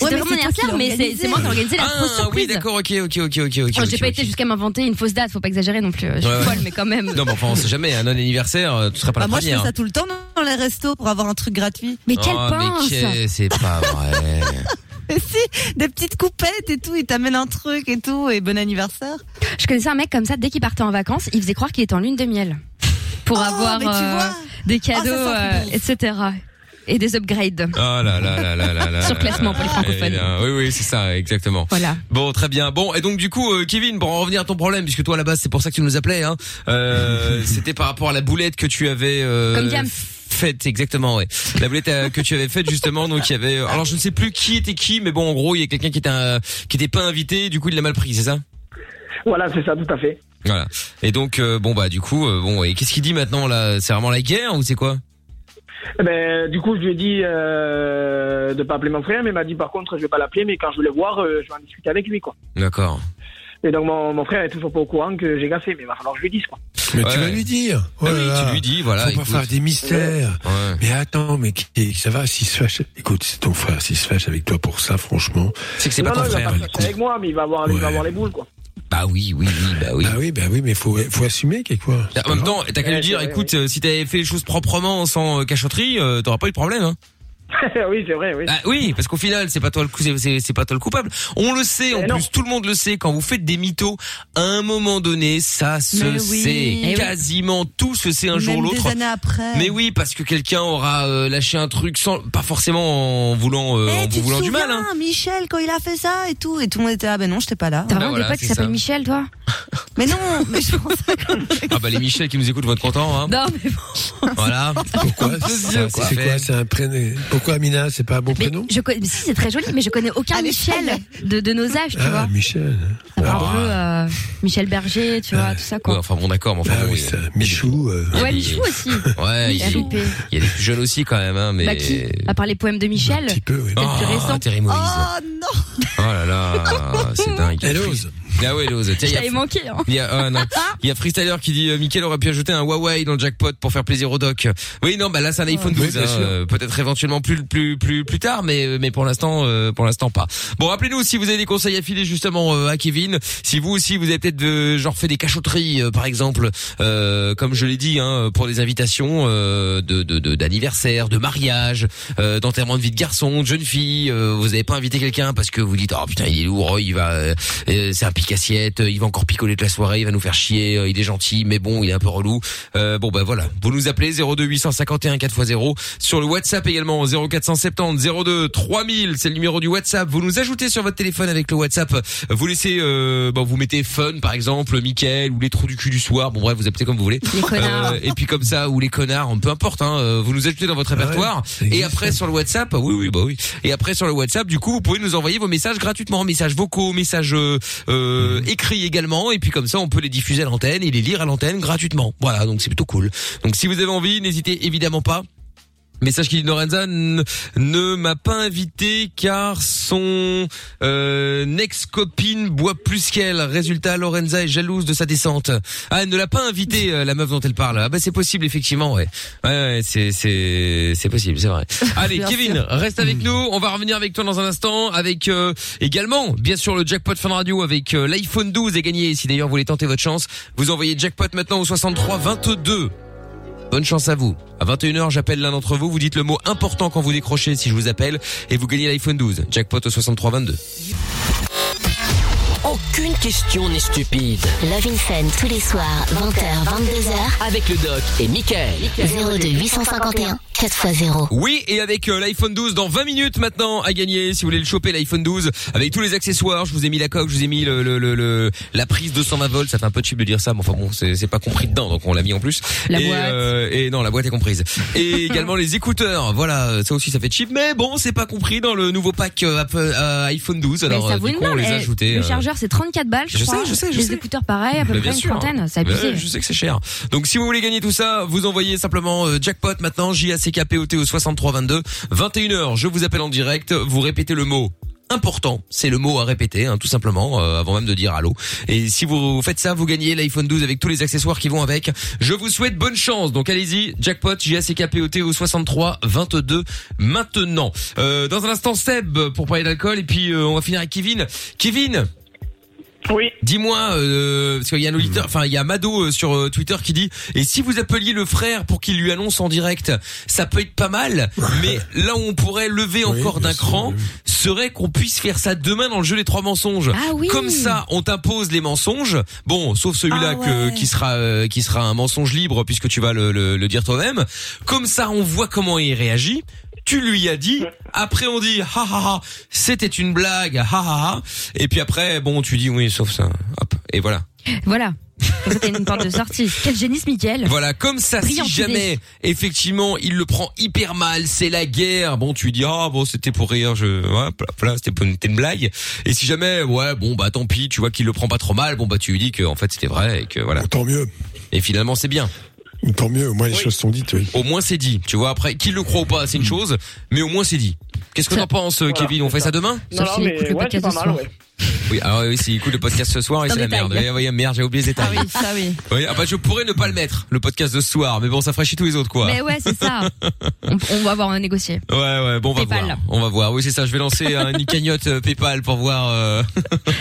Ouais, C'était mais vraiment mon c'est toi qui anniversaire, mais c'est organisé. c'est moi qui ai organisé la fausse Ah surprise. oui, d'accord, ok, ok, ok, ok, ok. Oh, j'ai ok, pas ok. été jusqu'à m'inventer une fausse date, faut pas exagérer non plus. Je suis Ouais, ouais. folle, mais quand même. Non, mais enfin, on sait jamais. Un anniversaire, euh, tu serais pas Bah, la moi, je fais première. ça tout le temps dans les restos pour avoir un truc gratuit. Mais quelle oh, pince mais qu'est- c'est pas vrai. Mais si, des petites coupettes et tout, ils t'amènent un truc et tout, et bon anniversaire. Je connaissais un mec comme ça, dès qu'il partait en vacances, il faisait croire qu'il était en lune de miel. Pour Oh, avoir mais tu euh, vois. des cadeaux, Oh, fait euh, etc. Et des upgrades. Oh là là là là là là. Surclassement pour les francophones. Eh bien, Oui, oui, c'est ça, exactement. Voilà. Bon, très bien. Bon, et donc du coup, euh, Kevin, pour en revenir à ton problème, puisque toi à la base c'est pour ça que tu nous appelais, hein, euh, c'était par rapport à la boulette que tu avais euh, Comme. Faite, exactement, ouais. La boulette euh, que tu avais faite justement, donc il y avait, alors je ne sais plus qui était qui, mais bon, en gros, il y a quelqu'un qui était un- qui était pas invité, du coup il l'a mal pris, c'est ça? Voilà, c'est ça, tout à fait. Voilà. Et donc euh, bon bah du coup, euh, bon, et qu'est-ce qu'il dit maintenant là? C'est vraiment la guerre ou c'est quoi? Eh ben, du coup, je lui ai dit euh, de pas appeler mon frère, mais il m'a dit par contre, je vais pas l'appeler, mais quand je vais le voir, euh, je vais en discuter avec lui, quoi. D'accord. Et donc, mon, mon frère est toujours pas au courant que j'ai gaffé, mais il va falloir que je lui dise, quoi. Mais Ouais. tu vas lui dire. Oh Ah là oui, là. tu lui dis, voilà. Faut pas faire des mystères. Ouais. Mais attends, mais qui- ça va s'il se fâche. Écoute, c'est ton frère. S'il se fâche avec toi pour ça, franchement. C'est que c'est non, pas non, ton il va frère. pas se fâcher avec moi, mais il va avoir, il va avoir les boules, quoi. Bah oui, oui, oui, bah oui. Bah oui, bah oui, mais faut, faut assumer quelquefois. C'est En même temps, t'as qu'à lui dire, écoute, euh, si t'avais fait les choses proprement, sans euh, cachotterie, euh, t'auras pas eu de problème. Hein. oui, c'est vrai, oui. Bah oui, parce qu'au final, c'est pas toi le coup, c'est- pas toi le coupable. On le sait, en plus, tout le monde le sait. Quand vous faites des mythos, à un moment donné, ça se oui. sait. Eh oui. Quasiment tout se sait un jour ou l'autre. des années après. Mais oui, parce que quelqu'un aura euh, lâché un truc sans, pas forcément en voulant, euh, Eh, en tu vous te voulant du souviens, mal. Hein. Michel, quand il a fait ça et tout, et tout le monde était là, ben non, j'étais pas là. T'as vraiment voilà, des potes qui s'appellent. Michel, toi? Mais non, mais je pense Ah bah les Michel qui nous écoutent vont être contents. Hein. Non, mais bon. Voilà. Pourquoi C'est quoi C'est un prénom Pourquoi Amina C'est pas un bon Mais prénom je connais, si c'est très joli, mais je connais aucun Ah, Michel de, de nos âges, tu Ah, vois. Michel. Ça fait un Ah. peu euh, Michel Berger, tu vois, tout ça Ouais, quoi. enfin bon, d'accord, mais enfin Ah bon, oui, ça. Michou. euh, Ouais, Michou aussi. Ouais, il y, a, RIP. il y a des plus jeunes aussi quand même, hein, mais. Bah qui À part les poèmes de Michel. Un petit peu, oui. Peut-être plus Oh, récent. Oh non Oh là là, c'est dingue. Elle ose. Ah ouais, ose. Tiens, il y a- t'avais manqué, hein. Il y a, ah, non. Il y a Freestyler qui dit, euh, Mickaël aurait pu ajouter un Huawei dans le jackpot pour faire plaisir au doc. Oui, non, bah là, c'est un iPhone Oui, 12, bien hein, euh, peut-être éventuellement plus, plus, plus, plus tard, mais, mais pour l'instant, euh, pour l'instant pas. Bon, rappelez-nous si vous avez des conseils à filer justement euh, à Kevin. Si vous aussi, vous avez peut-être euh, genre fait des cachotteries, euh, par exemple, euh, comme je l'ai dit, hein, pour des invitations euh, de, de, de- d'anniversaire, de mariage, euh, d'enterrement de vie de garçon, de jeune fille. euh, vous n'avez pas invité quelqu'un parce que vous dites, oh putain, il est lourd, il va, euh, euh, c'est un pic assiette, il va encore picoler toute la soirée, il va nous faire chier, il est gentil, mais bon, il est un peu relou. Euh, bon bah voilà, vous nous appelez 02 851 4x0 sur le WhatsApp également 0470 02 3000, c'est le numéro du WhatsApp. Vous nous ajoutez sur votre téléphone avec le WhatsApp. Vous laissez, euh, bon, vous mettez fun par exemple, Mickaël ou les trous du cul du soir. Bon bref, vous appelez comme vous voulez. Les. Euh, et puis comme ça ou les connards, peu importe. Hein, vous nous ajoutez dans votre répertoire. Ouais, et après sur le WhatsApp, oui oui bah oui. Et après sur le WhatsApp, du coup, vous pouvez nous envoyer vos messages gratuitement, messages vocaux, messages euh, euh, Mhm. écrits également. Et puis comme ça, on peut les diffuser à l'antenne et les lire à l'antenne gratuitement. Voilà, donc c'est plutôt cool. Donc si vous avez envie, n'hésitez évidemment pas. Message qui dit Lorenza ne m'a pas invité car son euh, ex-copine boit plus qu'elle. Résultat, Lorenza est jalouse de sa descente. Ah, elle ne l'a pas invité euh, la meuf dont elle parle. Ah bah c'est possible effectivement, ouais. Ouais, ouais c'est c'est c'est possible, c'est vrai. Allez, Kevin, sûr. reste avec nous. On va revenir avec toi dans un instant avec euh, également bien sûr le jackpot Fun Radio avec euh, l'iPhone 12 est gagné. Si d'ailleurs vous voulez tenter votre chance, vous envoyez jackpot maintenant au 63 22. Bonne chance à vous. À 21h, j'appelle l'un d'entre vous. Vous dites le mot important quand vous décrochez si je vous appelle et vous gagnez l'iPhone 12. Jackpot au 6322. Aucune question n'est stupide. Love in Fun tous les soirs, 20h, 22h. Avec le doc et Michael. 02 851 4x0. Oui, et avec euh, l'iPhone 12 dans 20 minutes maintenant à gagner. Si vous voulez le choper, l'iPhone 12 avec tous les accessoires. Je vous ai mis la coque, je vous ai mis le, le, le, le- la prise 220 volts. Ça fait un peu cheap de dire ça, mais enfin bon, c'est pas compris dedans, donc on l'a mis en plus. La et, boîte. euh, et non, la boîte est comprise. Et également les écouteurs. Voilà, ça aussi ça fait cheap, mais bon, c'est pas compris dans le nouveau pack euh, Apple- euh, iPhone 12. Alors ça du coup, on les a ajoutés. Le chargeur, c'est 34 balles, je, je crois. sais, je sais, je Les sais. écouteurs, pareil, à peu mais près une sûr. trentaine. C'est Ouais, abusé. je sais que c'est cher. Donc si vous voulez gagner tout ça, vous envoyez simplement euh, jackpot maintenant J A C K P O T au 6322 21h. Je vous appelle en direct, vous répétez le mot important, c'est le mot à répéter hein, tout simplement euh, avant même de dire allô. Et si vous faites ça, vous gagnez l'iPhone 12 avec tous les accessoires qui vont avec. Je vous souhaite bonne chance. Donc allez-y, jackpot J A C K P O T au 63 22 maintenant. Euh, dans un instant Seb pour parler d'alcool et puis euh, on va finir avec Kevin. Kevin, Oui. Dis-moi, euh, parce qu'il y a un auditeur, enfin il y a Mado euh, sur euh, Twitter qui dit, et si vous appeliez le frère pour qu'il lui annonce en direct, ça peut être pas mal, mais là où on pourrait lever Oui, encore d'un cran, serait qu'on puisse faire ça demain dans le jeu des trois mensonges. Ah oui. Comme ça, on t'impose les mensonges. Bon, sauf celui-là Ah que ouais. qui sera euh, qui sera un mensonge libre puisque tu vas le, le, le dire toi-même. Comme ça, on voit comment il réagit. Tu lui as dit. Après, on dit ha ha ha. C'était une blague. Ha ha ha. Et puis après, bon, tu dis oui, sauf ça. Hop. Et voilà. Voilà. Comme ça, t'as une porte de sortie. Quel génie ce Mickaël. Voilà, comme ça, si jamais, effectivement, il le prend hyper mal, c'est la guerre, bon, tu lui dis, ah, bon, c'était pour rire, je, voilà, c'était pour une, c'était une blague. Et si jamais, ouais, bon, bah, tant pis, tu vois qu'il le prend pas trop mal, bon, bah, tu lui dis que, en fait, c'était vrai et que, voilà. Tant mieux. Et finalement, c'est bien. Tant mieux, au moins les choses sont dites, oui. Au moins, c'est dit. Tu vois, après, qu'il le croit ou pas, c'est une chose, mais au moins, c'est dit. Qu'est-ce que t'en penses, euh, Voilà, Kevin? On fait ça. ça demain? Non, non, mais écoute le ouais, podcast pas ce mal, soir. ouais. Oui, ah oui, s'il écoute le podcast ce soir, c'est la merde. Oui, oui, merde, j'ai oublié les Ah détails. oui, ça oui. Oui, ah bah, je pourrais ne pas le mettre, le podcast de ce soir, mais bon, ça ferait chier tous les autres, quoi. Mais ouais, c'est ça. On, on va voir, on va négocier. Ouais ouais bon on va PayPal. voir on va voir oui c'est ça je vais lancer un- une cagnotte euh, PayPal pour voir euh.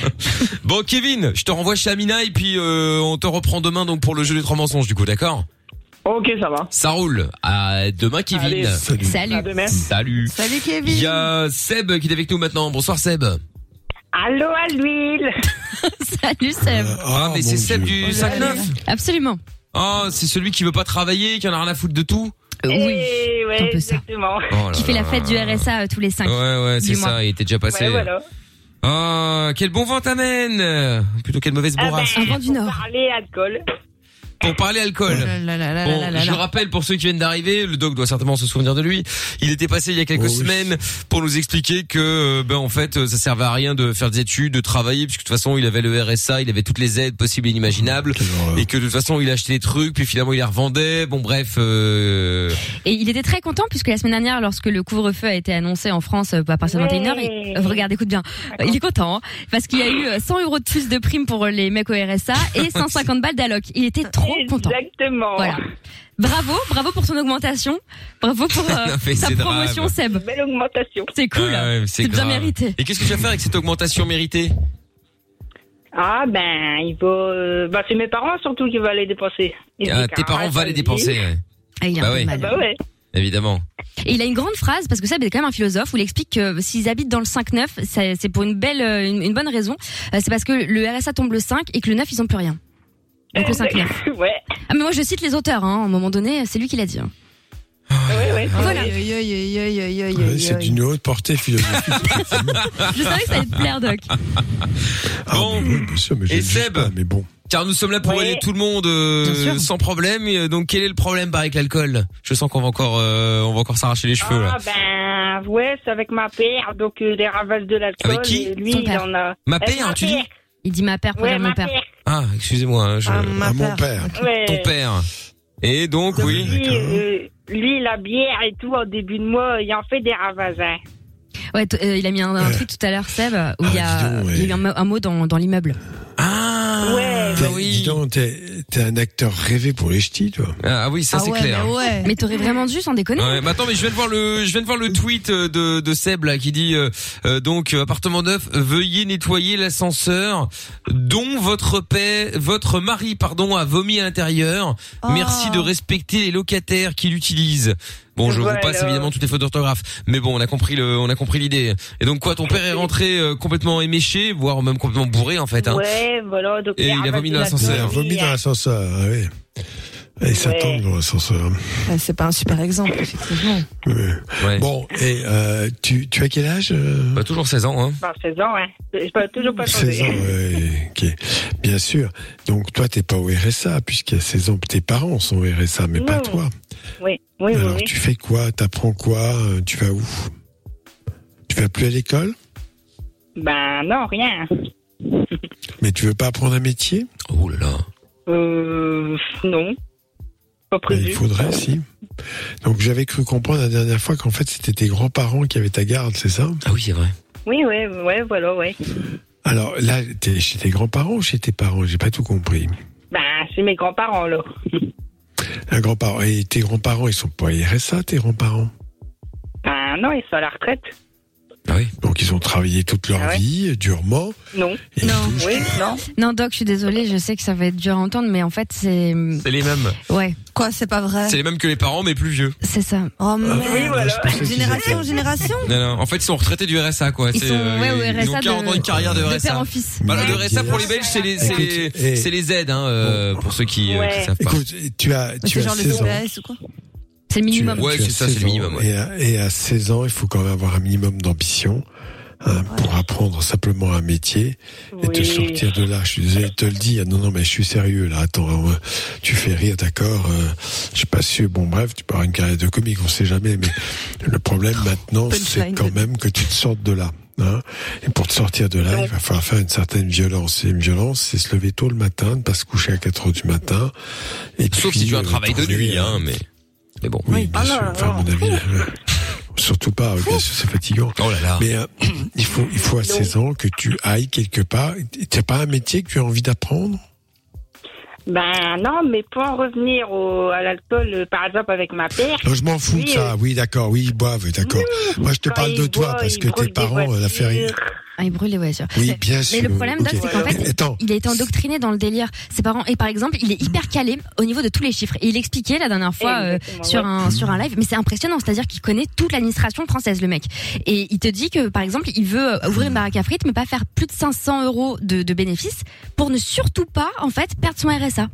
bon Kevin je te renvoie chez Amina et puis euh, on te reprend demain donc pour le jeu des trois mensonges du coup d'accord? Ok, ça va. ça roule à demain Kevin Allez. Salut. Salut. À demain. salut Salut il Kevin. y a Seb qui est avec nous maintenant bonsoir Seb Allô à l'huile. Salut Seb. ah mais c'est Seb du Oh, 5-9 Absolument. ah c'est celui qui veut pas travailler qui en a rien à foutre de tout Euh, oui. Eh, c'est un ouais, peu ça. exactement. Oh là Qui fait la là. fête du RSA euh, tous les 5. ouais ouais c'est ça il était déjà passé Ouais, voilà. ah quel bon vent t'amène plutôt quelle mauvaise Ah bourrasse Un vent du Nord. Parler alcool. Pour parler alcool Bon, je rappelle pour ceux qui viennent d'arriver, le doc doit certainement se souvenir de lui. Il était passé il y a quelques Oh oui. semaines pour nous expliquer que euh, ben en fait euh, ça servait à rien de faire des études, de travailler puisque de toute façon il avait le RSA, il avait toutes les aides possibles et inimaginables et que de toute façon il achetait des trucs puis finalement il les revendait. Bon bref euh, Et il était très content puisque la semaine dernière, lorsque le couvre-feu a été annoncé en France euh, à partir de 21h, il... euh, regarde, écoute bien, il est content hein, parce qu'il y a eu euh, 100 euros de plus de primes pour les mecs au RSA et 150 balles d'alloc. Il était trop content. Exactement. Voilà. Bravo, bravo pour ton augmentation. Bravo pour euh, Mais ta c'est promotion, grave. Seb. Belle augmentation. C'est cool. ah ouais, c'est bien grave. mérité. Et qu'est-ce que tu vas faire avec cette augmentation méritée? Ah ben, il faut. euh, Bah c'est mes parents surtout qui vont les dépenser. Ils Ah, Tes parents vont les dépenser, ouais. Ah, il Bah un peu mal. Bah ouais. évidemment. Et il a une grande phrase parce que Seb est quand même un philosophe où il explique que s'ils habitent dans le 5-9, c'est c'est pour une belle, euh, une, une bonne raison. Euh, C'est parce que le RSA tombe le 5 et que le 9 ils ont plus rien. Donc le 5-9. ouais. Ah mais moi je cite les auteurs. Hein. À un moment donné, c'est lui qui l'a dit. hein. Ouais, ouais. Voilà. Aïe, aïe, aïe, aïe, aïe, aïe, aïe, Ouais, aïe, C'est d'une haute portée philosophique. Je savais que ça allait te plaire, Doc. Ah, Bon. mais oui, bien sûr, mais je Et juge Seb pas, mais bon. Car nous sommes là pour Oui. aider tout le monde euh, Bien sûr. sans problème. Et, euh, donc quel est le problème bah, avec l'alcool? Je sens qu'on va encore, euh, on va encore s'arracher les cheveux là. Ah ben, ouais, c'est avec ma père, donc euh, les ravages de l'alcool. Avec qui? et Lui, Son il père. en a. Ma Avec père, ma tu dis? père. Il dit ma père pour Ouais, dire mon ma père. père. Ah, excusez-moi, hein, je... À ma mon père. père. Ouais. ton père. Et donc oui. Lui, euh, lui, la bière et tout, au début de mois, il en fait des ravages. Ouais, euh, il a mis un, un Ouais. truc tout à l'heure, Seb, où il y Ah, a, dis donc, ouais. il y a eu un, un mot dans, dans l'immeuble. Ah, Ouais. bah oui. Dis donc, t'es t'es un acteur rêvé pour les ch'tis, toi. Ah oui, ça Ah c'est ouais, clair. mais ouais. Mais t'aurais vraiment dû sans déconner. Ouais, mais attends, mais je viens de voir le, je viens de voir le tweet euh, de, de Seb là qui dit euh, euh, donc euh, appartement neuf, veuillez nettoyer l'ascenseur dont votre paix, votre mari pardon a vomi à l'intérieur. Oh. Merci de respecter les locataires qui l'utilisent. Bon, je vous passe évidemment toutes les fautes d'orthographe, mais bon, on a compris le, on a compris l'idée. Et donc quoi, ton père est rentré euh, complètement éméché, voire même complètement bourré en fait. Hein. Ouais, voilà. Donc, Et il a vomi dans la l'ascenseur. Il a vomi dans l'ascenseur, oui. Et il s'attend dans l'ascenseur. Ouais, C'est pas un super exemple, effectivement. Ouais. Ouais. Bon, et euh, tu, tu as quel âge euh? Bah, toujours 16 ans. Hein. Bah, 16 ans, hein. Je peux toujours pas 16 changer. ans, ouais, ok. Bien sûr. Donc toi, t'es pas au RSA, puisqu'il y a 16 ans, tes parents sont au RSA, mais pas toi. Oui, oui, oui. Alors oui. tu fais quoi? T'apprends quoi? Euh, Tu vas où? Tu vas plus à l'école? Ben, non, rien. Mais tu veux pas apprendre un métier? Oh là là. Euh, non. Pas Ben, prévu. Il faudrait, si. Donc j'avais cru comprendre la dernière fois qu'en fait c'était tes grands-parents qui avaient ta garde, c'est ça? Ah oui, c'est vrai. Oui, oui, ouais, voilà, ouais. Alors là, t'es chez tes grands-parents ou chez tes parents? J'ai pas tout compris. Ben, c'est mes grands-parents, là. Un grand-parent. Et tes grands-parents, ils sont pas RSA, tes grands-parents? Ben, non, ils sont à la retraite. Ah oui. Donc ils ont travaillé toute leur Ah ouais vie, durement. Non. Non. Oui, non. Non, Doc, je suis désolée, je sais que ça va être dur à entendre, mais en fait, c'est, C'est les mêmes. ouais, Quoi, c'est pas vrai? C'est les mêmes que les parents, mais plus vieux. c'est ça. Oh merde. Oui, voilà. Génération, étaient- génération Non, non. En fait, ils sont retraités du RSA, quoi. Ils C'est, sont, euh, ouais, au Ils ont RSA 40 ans de, une carrière de de RSA. père en fils. Voilà, le Ouais. RSA pour les Belges, c'est les, c'est les, eh. c'est les aides, hein, euh, pour ceux qui, euh, Ouais. qui savent pas. Écoute, tu as, tu C'est as genre le 16 ans. Ou quoi? C'est le minimum. Ouais, Tu c'est ça, c'est 16 le minimum, ouais. Et, à, et à 16 ans, il faut quand même avoir un minimum d'ambition hein, pour apprendre simplement un métier et te sortir de là. Je suis désolé de te le dire. Non, non, mais je suis sérieux là. Attends, euh, tu fais rire, d'accord euh, Je suis pas sûr. Bon, bref, tu peux avoir une carrière de comique, on sait jamais. Mais le problème maintenant, c'est quand même que tu te sortes de là. Hein et pour te sortir de là, il va falloir faire une certaine violence. Et une violence, c'est se lever tôt le matin, ne pas se coucher à 4 heures du matin. Et Sauf puis, si tu as un euh, travail de nuit, euh, hein, mais, mais bon. oui, bien sûr. enfin, à mon avis, euh, surtout pas. Bien sûr, c'est fatigant. Oh là là. Mais euh, il faut, il faut à 16 ans que tu ailles quelque part. T'as pas un métier que tu as envie d'apprendre? Ben, non, mais pour en revenir au, à l'alcool, euh, par exemple, avec ma père. Non, je m'en fous de Oui, ça. Oui, d'accord. Oui, ils boivent, d'accord. Moi, je te parle de toi boit, parce que tes parents, la faire. voitures. Ah, il brûle les voitures. Oui, Mais- bien sûr. Mais le problème, Doc, ok. c'est qu'en fait, Attends. il a été endoctriné dans le délire. Ses parents, et par exemple, il est hyper calé au niveau de tous les chiffres. Et il expliquait la dernière fois euh, sur ouais. un sur un live, mais c'est impressionnant, c'est-à-dire qu'il connaît toute l'administration française, le mec. Et il te dit que, par exemple, il veut euh, ouvrir une baraque à frites, mais pas faire plus de 500 euros de, de bénéfices pour ne surtout pas, en fait, perdre son RSA.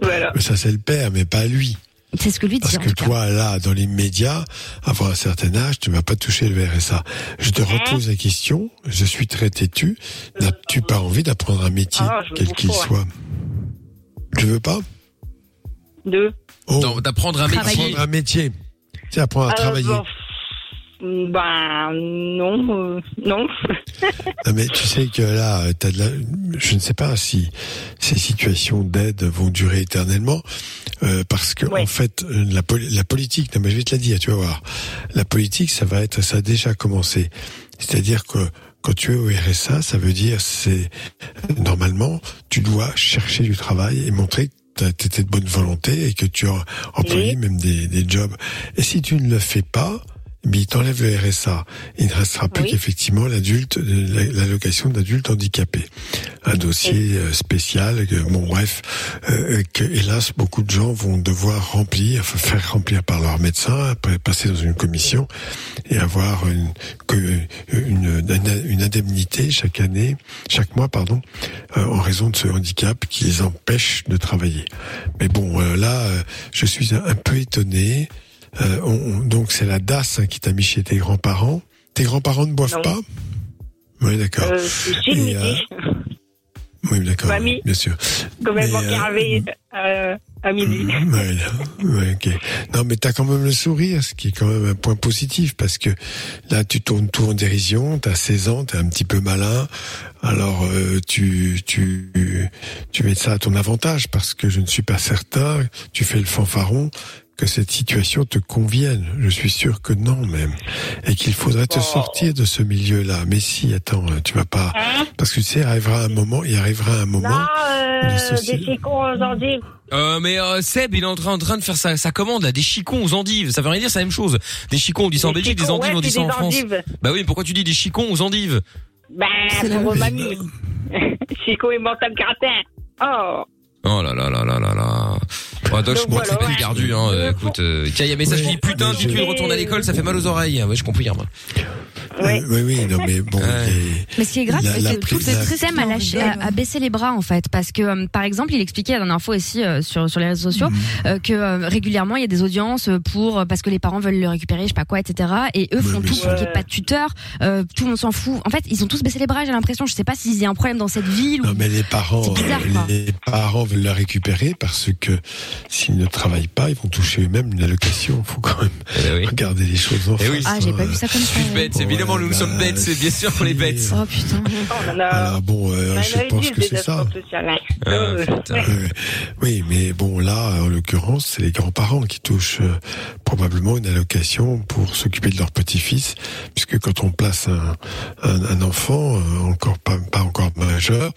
Voilà. Ça, c'est le père, mais pas lui. C'est ce que lui dit. Parce en que toi, là, dans les médias, avant un certain âge, tu vas pas toucher le RSA. Je te repose la question. Je suis très têtu. N'as-tu pas envie d'apprendre un métier, Ah, quel qu'il soit? Tu veux pas? Deux. Oh, Non, d'apprendre un métier. apprendre un métier. C'est apprendre à Euh, travailler. bon, Ben, non, euh, non. Non, mais tu sais que là, euh, t'as de la... je ne sais pas si ces situations d'aide vont durer éternellement, euh, parce que Ouais. en fait, la, poli- la politique, non mais je vais te la dire, tu vas voir, la politique, ça va être, ça a déjà commencé. C'est-à-dire que quand tu es au RSA, ça veut dire c'est normalement, tu dois chercher du travail et montrer que tu étais de bonne volonté et que tu as employé Oui. même des, des jobs. Et si tu ne le fais pas, mais il t'enlève le RSA. Il ne restera plus Oui. qu'effectivement l'adulte, la- l'allocation d'adulte handicapé. Un dossier euh, spécial, que, bon bref, euh, que hélas beaucoup de gens vont devoir remplir, faire remplir par leur médecin, après passer dans une commission et avoir une, que- une, une indemnité chaque année, chaque mois, pardon, euh, en raison de ce handicap qui les empêche de travailler. Mais bon, euh, là, euh, je suis un peu étonné. Euh, on- on- donc c'est la DAS hein, qui t'a mis chez tes grands-parents. Tes grands-parents ne boivent Non. pas? Oui, d'accord. Euh, si, euh, Oui, d'accord, mamie. bien sûr. Complètement mais, euh, carvé euh, à midi. Mhm, ouais, ouais, ok. Non, mais t'as quand même le sourire, ce qui est quand même un point positif, parce que là, tu tournes tout en dérision, t'as 16 ans, t'es un petit peu malin, alors euh, tu, tu, tu mets ça à ton avantage, parce que je ne suis pas certain, tu fais le fanfaron, que cette situation te convienne. Je suis sûr que non même, et qu'il faudrait te sortir de ce milieu-là. Mais si, attends, tu vas pas, Hein parce que tu sais, il arrivera un moment, il arrivera un moment. Non, euh, des chicots aux endives. Euh, mais euh, Seb, il est en train, en train de faire sa, sa commande là, des chicons aux endives. Ça veut rien dire, c'est la même chose. Des chicons, on dit ça en Des Belgique, des chicons, endives, ouais, on dit ça en des France. endives. Bah oui, mais pourquoi tu dis des chicons aux endives C'est la pour mamie. Chico et mental gratin. Oh. Oh là là là là là là. Ouais, Doc, je Donc crois que c'est voilà, peine ouais. perdu. Hein. Euh, écoute, euh, tiens, il y a un message qui dit putain, Ouais, dites-lui de je- retourner à l'école, ça fait mal aux oreilles. Ouais, je comprends. Moi. Ouais. Euh, oui, oui, non, mais bon, Ouais. il est- Mais ce qui est grave, La- c'est la que prise- tout la- le système a, lâché, a, a baissé les bras en fait, parce que euh, par exemple, il expliquait la dernière fois aussi euh, sur sur les réseaux sociaux Mhm. euh, que euh, régulièrement il y a des audiences pour euh, parce que les parents veulent le récupérer, je sais pas quoi, etc. Et eux font tout pour qu'il n'y ait pas de tuteur, euh, tout le monde s'en fout. En fait, ils ont tous baissé les bras. J'ai l'impression, je sais pas s'il y a un problème dans cette ville. Ou... Non, mais les parents, quoi. les parents veulent la récupérer parce que s'ils ne travaillent pas, ils vont toucher eux-mêmes une allocation. Il faut quand même Eh ben oui. regarder les choses en Eh oui. face. Ah, j'ai pas vu ça comme ça. Plus bête, Ouais, évidemment, nous, nous bah, sommes bêtes, c'est bien sûr pour les bêtes. Oh putain. A. Alors bon, euh, on en a je pense que c'est ça. Ah, Euh. Euh, oui, mais bon, là, en l'occurrence, c'est les grands-parents qui touchent euh, probablement une allocation pour s'occuper de leur petit-fils, puisque quand on place un, un, un enfant euh, encore pas, pas encore majeur,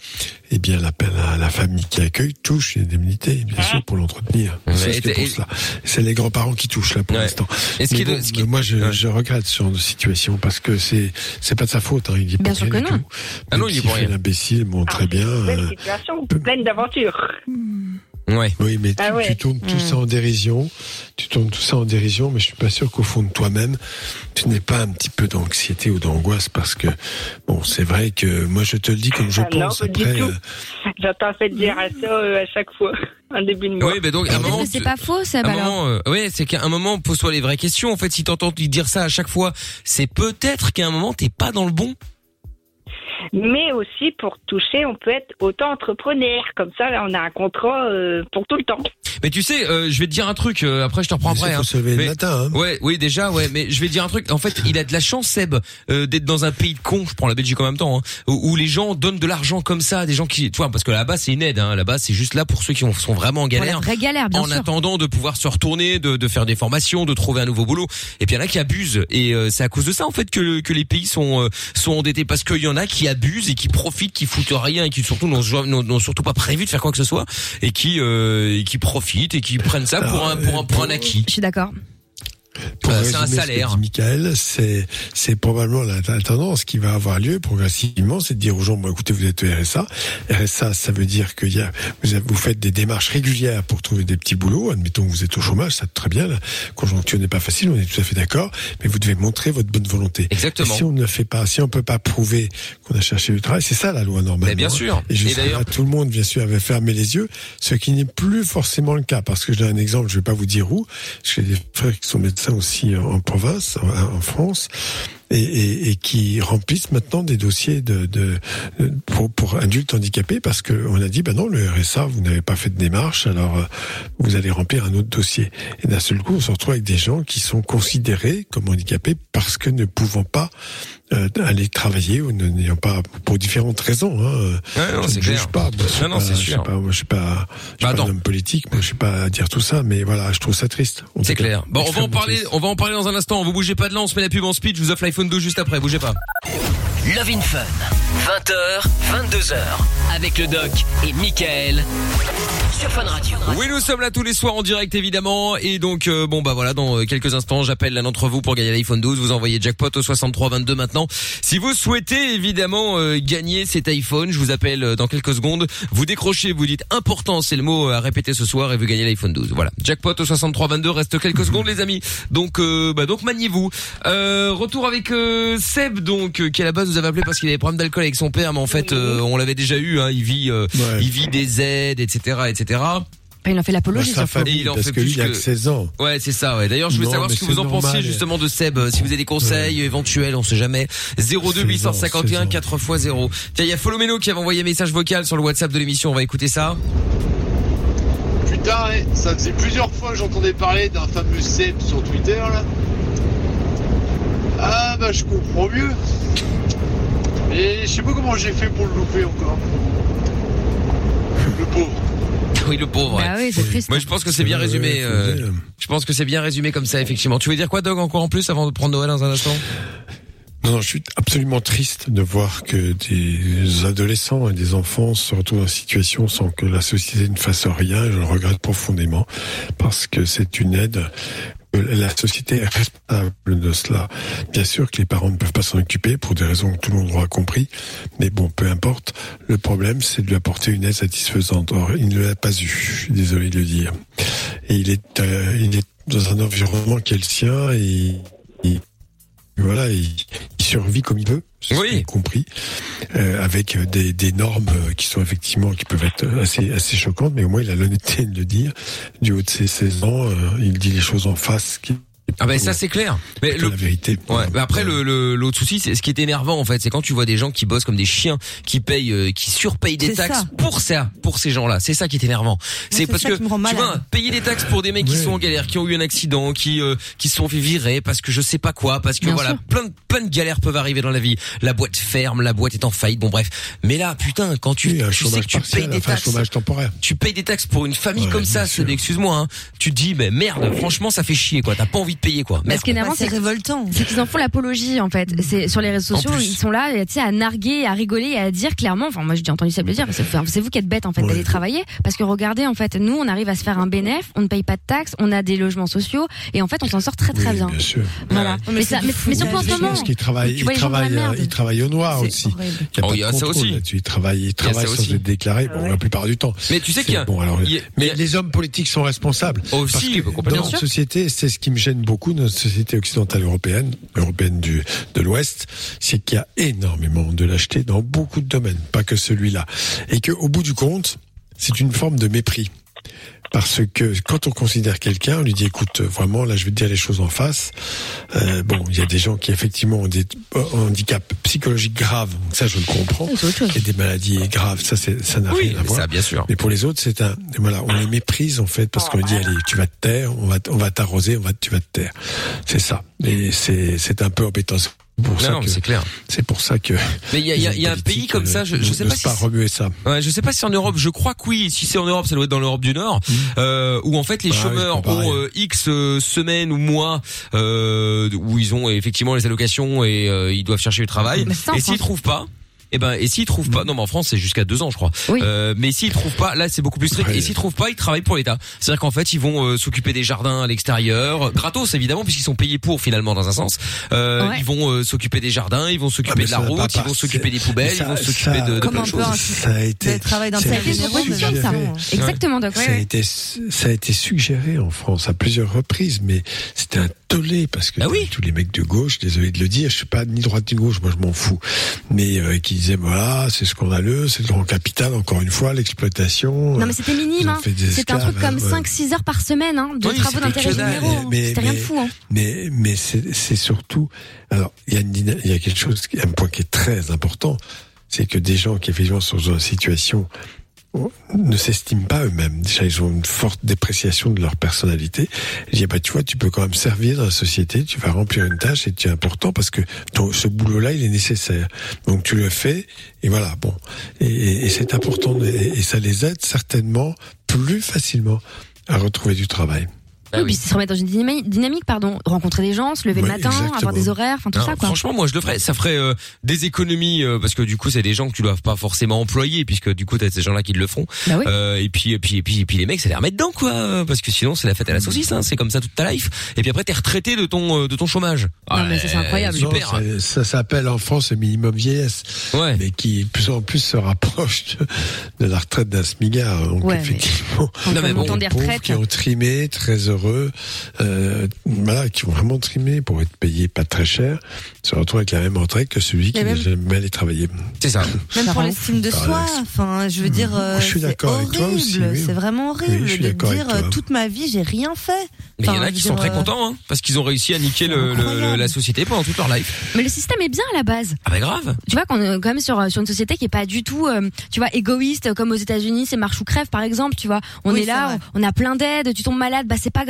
eh bien, la, la, la famille qui accueille touche une indemnité, bien sûr, pour l'entretenir. C'est pour et- cela. C'est les grands-parents qui touchent là pour Ouais. l'instant. Est-ce Mais qu'il est- bon, ce moi, je, Ouais. je regrette ce genre de situation parce que c'est c'est pas de sa faute. Hein, il est Bien sûr rien que du non. tout. Ah non, il est pour rien. l'imbécile, bon, très bien. Belle euh, situation, pleine d'aventures. Ouais. oui, mais tu, Ah ouais. tu tournes tout ça en dérision. Tu tournes tout ça en dérision, mais je suis pas sûr qu'au fond de toi-même, tu n'aies pas un petit peu d'anxiété ou d'angoisse parce que, bon, c'est vrai que moi je te le dis comme je Ah non, pense. pas du Après, euh, J'entends fait dire à ça euh, à chaque fois, en début de mois. Oui, mais donc, à un moment, c'est pas faux, à un alors moment, euh, ouais, c'est qu'à un moment, pose-toi les vraies questions. En fait, si t'entends dire ça à chaque fois, c'est peut-être qu'à un moment, t'es pas dans le bon. Mais aussi, pour toucher, on peut être auto-entrepreneur. Comme ça, là, on a un contrat euh, pour tout le temps. Mais tu sais, euh, je vais te dire un truc. euh, après, je te reprends après. hein. se lever Mais- le matin. Hein. Ouais, oui, déjà, ouais, mais je vais te dire un truc. En fait, il a de la chance, Seb, euh, d'être dans un pays de cons. Je prends la Belgique en même temps, hein, où, où les gens donnent de l'argent comme ça, à des gens qui, tu vois, parce que là-bas, c'est une aide. Hein, là-bas, c'est juste là pour ceux qui ont- sont vraiment en Pour la galère. vraie galère, bien en sûr. attendant de pouvoir se retourner, de, de faire des formations, de trouver un nouveau boulot. Et puis il y en a qui abusent. Et euh, c'est à cause de ça en fait que, que les pays sont euh, sont endettés parce qu'il y en a qui abusent et qui profitent, qui foutent rien et qui surtout n'ont surtout pas prévu de faire quoi que ce soit et qui euh, et qui profitent et qui prennent ça pour un pour un pour un acquis. Je suis d'accord. Pour Bah, c'est un résumer ce que salaire. dit Michael, c'est c'est probablement la, la tendance qui va avoir lieu progressivement, c'est de dire aux gens bon écoutez vous êtes au RSA, RSA ça veut dire que y a, vous, faites des démarches régulières pour trouver des petits boulots, admettons que vous êtes au chômage, ça très bien, la conjoncture n'est pas facile, on est tout à fait d'accord, mais vous devez montrer votre bonne volonté. Exactement. Et si on ne le fait pas, si on peut pas prouver qu'on a cherché du travail, c'est ça la loi normalement. Mais bien hein. sûr. Et Et d'ailleurs- tout le monde, bien sûr, avait fermé les yeux, ce qui n'est plus forcément le cas. Parce que je donne un exemple, je vais pas vous dire où. J'ai des frères qui sont médecins aussi en, province, en France. Et, et, et qui remplissent maintenant des dossiers de, de, pour, pour adultes handicapés parce que on a dit ben non le RSA vous n'avez pas fait de démarche alors euh, vous allez remplir un autre dossier et d'un seul coup on se retrouve avec des gens qui sont considérés comme handicapés parce que ne pouvant pas euh, aller travailler ou n'ayant pas pour différentes raisons hein, Ouais, non, je c'est ne clair. juge pas. Moi, je suis Non, non, c'est sûr. pas- moi, je suis pas, je suis Bah, pas un homme politique. Moi, je suis pas à dire tout ça, mais voilà, je trouve ça triste. C'est clair. Bon, on va en parler, triste. on va en parler dans un instant. Vous bougez pas de là, on se met la pub en speed. Je vous offre l'iPhone 12 juste après. Bougez pas. Love in Fun. 20h, 22h. Avec le doc et Michael. Sur Fun Radio. Oui, nous sommes là tous les soirs en direct évidemment et donc euh, bon bah voilà dans euh, quelques instants j'appelle l'un d'entre vous pour gagner l'iPhone 12. Vous envoyez jackpot au 63 22 maintenant. Si vous souhaitez évidemment euh, gagner cet iPhone, je vous appelle euh, dans quelques secondes. Vous décrochez, vous dites important, c'est le mot à répéter ce soir et vous gagnez l'iPhone 12. Voilà, jackpot au 63 22. Reste quelques secondes les amis. Donc bah donc maniez-vous. Euh, retour avec euh, Seb donc euh, qui à la base nous avait appelé parce qu'il avait des problèmes d'alcool avec son père, mais en fait euh, on l'avait déjà eu. Hein, il vit euh, Ouais. il vit des aides etc etc. Il en fait Bah, l'apologie, sa surtout. Et famille, il en parce fait que lui, plus il a que- que 16 ans. Ouais, c'est ça, ouais. D'ailleurs, je voulais Non, savoir mais ce que vous en pensiez normal. justement de Seb, euh, si vous avez des conseils éventuels, on sait jamais. 02 16 ans, 851 16 ans. 4 x 0. Tiens, il y a Folomeno qui avait envoyé un message vocal sur le WhatsApp de l'émission, on va écouter ça. Putain, eh, ça faisait plusieurs fois que j'entendais parler d'un fameux Seb sur Twitter là. Ah bah je comprends mieux. Mais je sais pas comment j'ai fait pour le louper encore. Le pauvre. oui, le pauvre. ouais. Bah oui, c'est triste. Moi, je pense que c'est bien résumé. euh, je pense que c'est bien résumé comme ça, effectivement. Tu veux dire quoi, Doug, encore en plus, avant de prendre Noël dans un instant? Non, non, je suis absolument triste de voir que des adolescents et des enfants se retrouvent une situation sans que la société ne fasse rien. Je le regrette profondément parce que c'est une aide. La société est responsable de cela. Bien sûr que les parents ne peuvent pas s'en occuper pour des raisons que tout le monde aura compris, mais bon, peu importe. Le problème, c'est de lui apporter une aide satisfaisante. Or, il ne l'a pas eu. Je suis désolé de le dire. Et il est, euh, il est dans un environnement qui est le sien et, et voilà, il, il survit comme il peut, Oui. compris, euh, avec des, des normes euh, qui sont effectivement qui peuvent être assez assez choquantes, mais au moins il a l'honnêteté de le dire. Du haut de ses 16 ans, euh, il dit les choses en face. Qui, Ah ben ça c'est clair. Mais le, le la vérité. Ouais, mais après le le- l'autre souci, c'est ce qui est énervant en fait, c'est quand tu vois des gens qui bossent comme des chiens, qui payent, euh, qui surpayent des taxes ça. pour ça, pour ces gens-là. C'est ça qui est énervant. C'est parce ça que qui me rend tu vois, payer des taxes pour des mecs qui Ouais. sont en galère, qui ont eu un accident, qui euh, qui se sont fait virer parce que je sais pas quoi, parce que Bien voilà, sûr. plein de plein de galères peuvent arriver dans la vie. La boîte ferme, la boîte est en faillite, bon bref. Mais là, putain, quand tu, Oui, tu sais chômage que tu partiel, payes des taxes, chômage temporaire. tu payes des taxes pour une famille Ouais, comme ça, excuse-moi, hein, tu te dis mais merde, franchement ça fait chier quoi, t'as pas envie de payer quoi. Mais ce qui est énervant, c'est révoltant. c'est qu'ils en font l'apologie en fait. C'est sur les réseaux sociaux, ils sont là, tu sais, à narguer, à rigoler, et à dire clairement. Enfin, moi, j'ai entendu ça le dire. C'est vous qui êtes bêtes en fait Ouais. d'aller travailler, parce que regardez, en fait, nous, on arrive à se faire un bénéf, on ne paye pas de taxes, on a des logements sociaux, et en fait, on s'en sort très très Oui, bien. bien sûr. Voilà. mais ça, mais, surtout en ce moment. Parce qu'il travaille, Tu il vois les gens dans la travaille, euh, merde. il travaille au noir aussi. Il y a ça contrôle aussi. là-dessus. Il travaille, il travaille ça sans être déclaré. Bon, la plupart du temps. Mais tu sais qu'il y a, mais les hommes politiques sont responsables. Aussi, dans notre société, c'est ce qui me gêne beaucoup, notre société occidentale européenne, européenne du, de l'Ouest, c'est qu'il y a énormément de lâcheté dans beaucoup de domaines, pas que celui-là. Et que, au bout du compte, c'est une forme de mépris. Parce que quand on considère quelqu'un, on lui dit écoute, vraiment, là, je vais te dire les choses en face. Euh, bon, il y a des gens qui effectivement ont des euh, handicaps psychologiques graves, donc ça, je le comprends. Il y a des maladies graves, ça, c'est, ça n'a Oui, rien à voir. ça bien sûr. Mais pour les autres, c'est un, voilà, on les méprise en fait parce qu'on dit allez, tu vas te taire, on va, on va t'arroser, on va, tu vas te taire. C'est ça. Et c'est, c'est un peu embêtant. C'est Pour Non, ça non, mais que, c'est clair. c'est pour ça que. Mais il y a, il y a- il y a un pays comme ça, je, je sais pas si pas remuer ça. Ouais, je sais pas si en Europe, je crois que oui. Si c'est en Europe, ça doit être dans l'Europe du Nord, euh, où en fait les Mmh. Ah oui, chômeurs ont euh, X euh, semaines ou mois euh, où ils ont effectivement les allocations et euh, ils doivent chercher du travail. Mais c'est ça, en Et s'ils trouvent pas, eh ben, et s'ils trouvent pas, non, mais en France c'est jusqu'à deux ans, je crois. Oui. Euh, mais s'ils trouvent pas, là c'est beaucoup plus strict. Ouais. Et s'ils trouvent pas, ils travaillent pour l'État. C'est-à-dire qu'en fait, ils vont euh, s'occuper des jardins à l'extérieur, gratos évidemment, puisqu'ils sont payés pour finalement dans un sens. Euh, Ouais. Ils vont euh, s'occuper des jardins, ils vont Ah, s'occuper mais de la route, ils vont s'occuper des poubelles, Ça- ils vont s'occuper de, de plein de choses. Ça a été. Travail ça a suggéré. Exactement, Ça a été, ça a été suggéré en France à plusieurs reprises, mais c'était un tollé parce que Ah oui. tous les mecs de gauche, désolé de le dire, je suis pas ni droite ni gauche, moi je m'en fous, mais euh, qui disaient voilà, c'est scandaleux, c'est le grand capital, encore une fois, l'exploitation. Non mais c'était minime, hein. C'était un truc comme ouais. 5-6 heures par semaine hein, de Oui, travaux d'intérêt généraux. hein. Mais- C'était rien de fou. Hein. Mais mais c'est c'est surtout alors il y a il y a quelque chose qui- un point qui est très important, c'est que des gens qui effectivement sont dans une situation ne s'estiment pas eux-mêmes. Déjà, ils ont une forte dépréciation de leur personnalité. Je dis, bah, tu vois, tu peux quand même servir dans la société, tu vas remplir une tâche et tu es important parce que ce boulot-là, il est nécessaire. Donc, tu le fais et voilà, bon. Et, c'est important et ça les aide certainement plus facilement à retrouver du travail. Bah oui, oui. puis se remettre dans une dynamique, dynamique, pardon, rencontrer des gens, se lever le matin, exactement. avoir des horaires, enfin tout Non, ça quoi. Franchement, moi je le ferais. Ça ferait euh, des économies euh, parce que du coup, c'est des gens que tu dois pas forcément employer puisque du coup, t'as ces gens-là qui le font. Bah oui. Euh, et puis, et puis, et puis, et puis les mecs, c'est les remettre dedans quoi. Parce que sinon, c'est la fête à la saucisse. Hein. C'est comme ça toute ta life. Et puis après, t'es retraité de ton euh, de ton chômage. Non, mais ça, c'est incroyable. Super. Non, ça ça s'appelle en France le minimum vieillesse. Ouais. mais qui de plus en plus se rapproche de, de la retraite d'un smigard. Donc Ouais, mais- effectivement, Entre Non, mais bon, des pauvres retraites. qui ont trimé, très heureux, euh, voilà, qui ont vraiment trimé pour être payés pas très cher, se retrouvent avec la même retraite que celui qui même- jamais allé travailler. C'est ça. Même pour l'estime de soi, enfin, je veux dire, euh, Je suis c'est d'accord avec toi horrible, aussi, oui. C'est vraiment Oui, horrible je suis de dire avec toi. euh, toute ma vie j'ai rien fait. Mais il y en a qui sont très euh, contents hein, parce qu'ils ont réussi à niquer le, le- la société pendant toute leur life. Mais le système est bien à la base. Ah bah grave. Tu vois qu'on est quand même sur sur une société qui est pas du tout, euh, tu vois, égoïste comme aux États-Unis, c'est marche ou crève par exemple. Tu vois, on Oui, est là, on, on a plein d'aides. Tu tombes malade, bah c'est pas grave.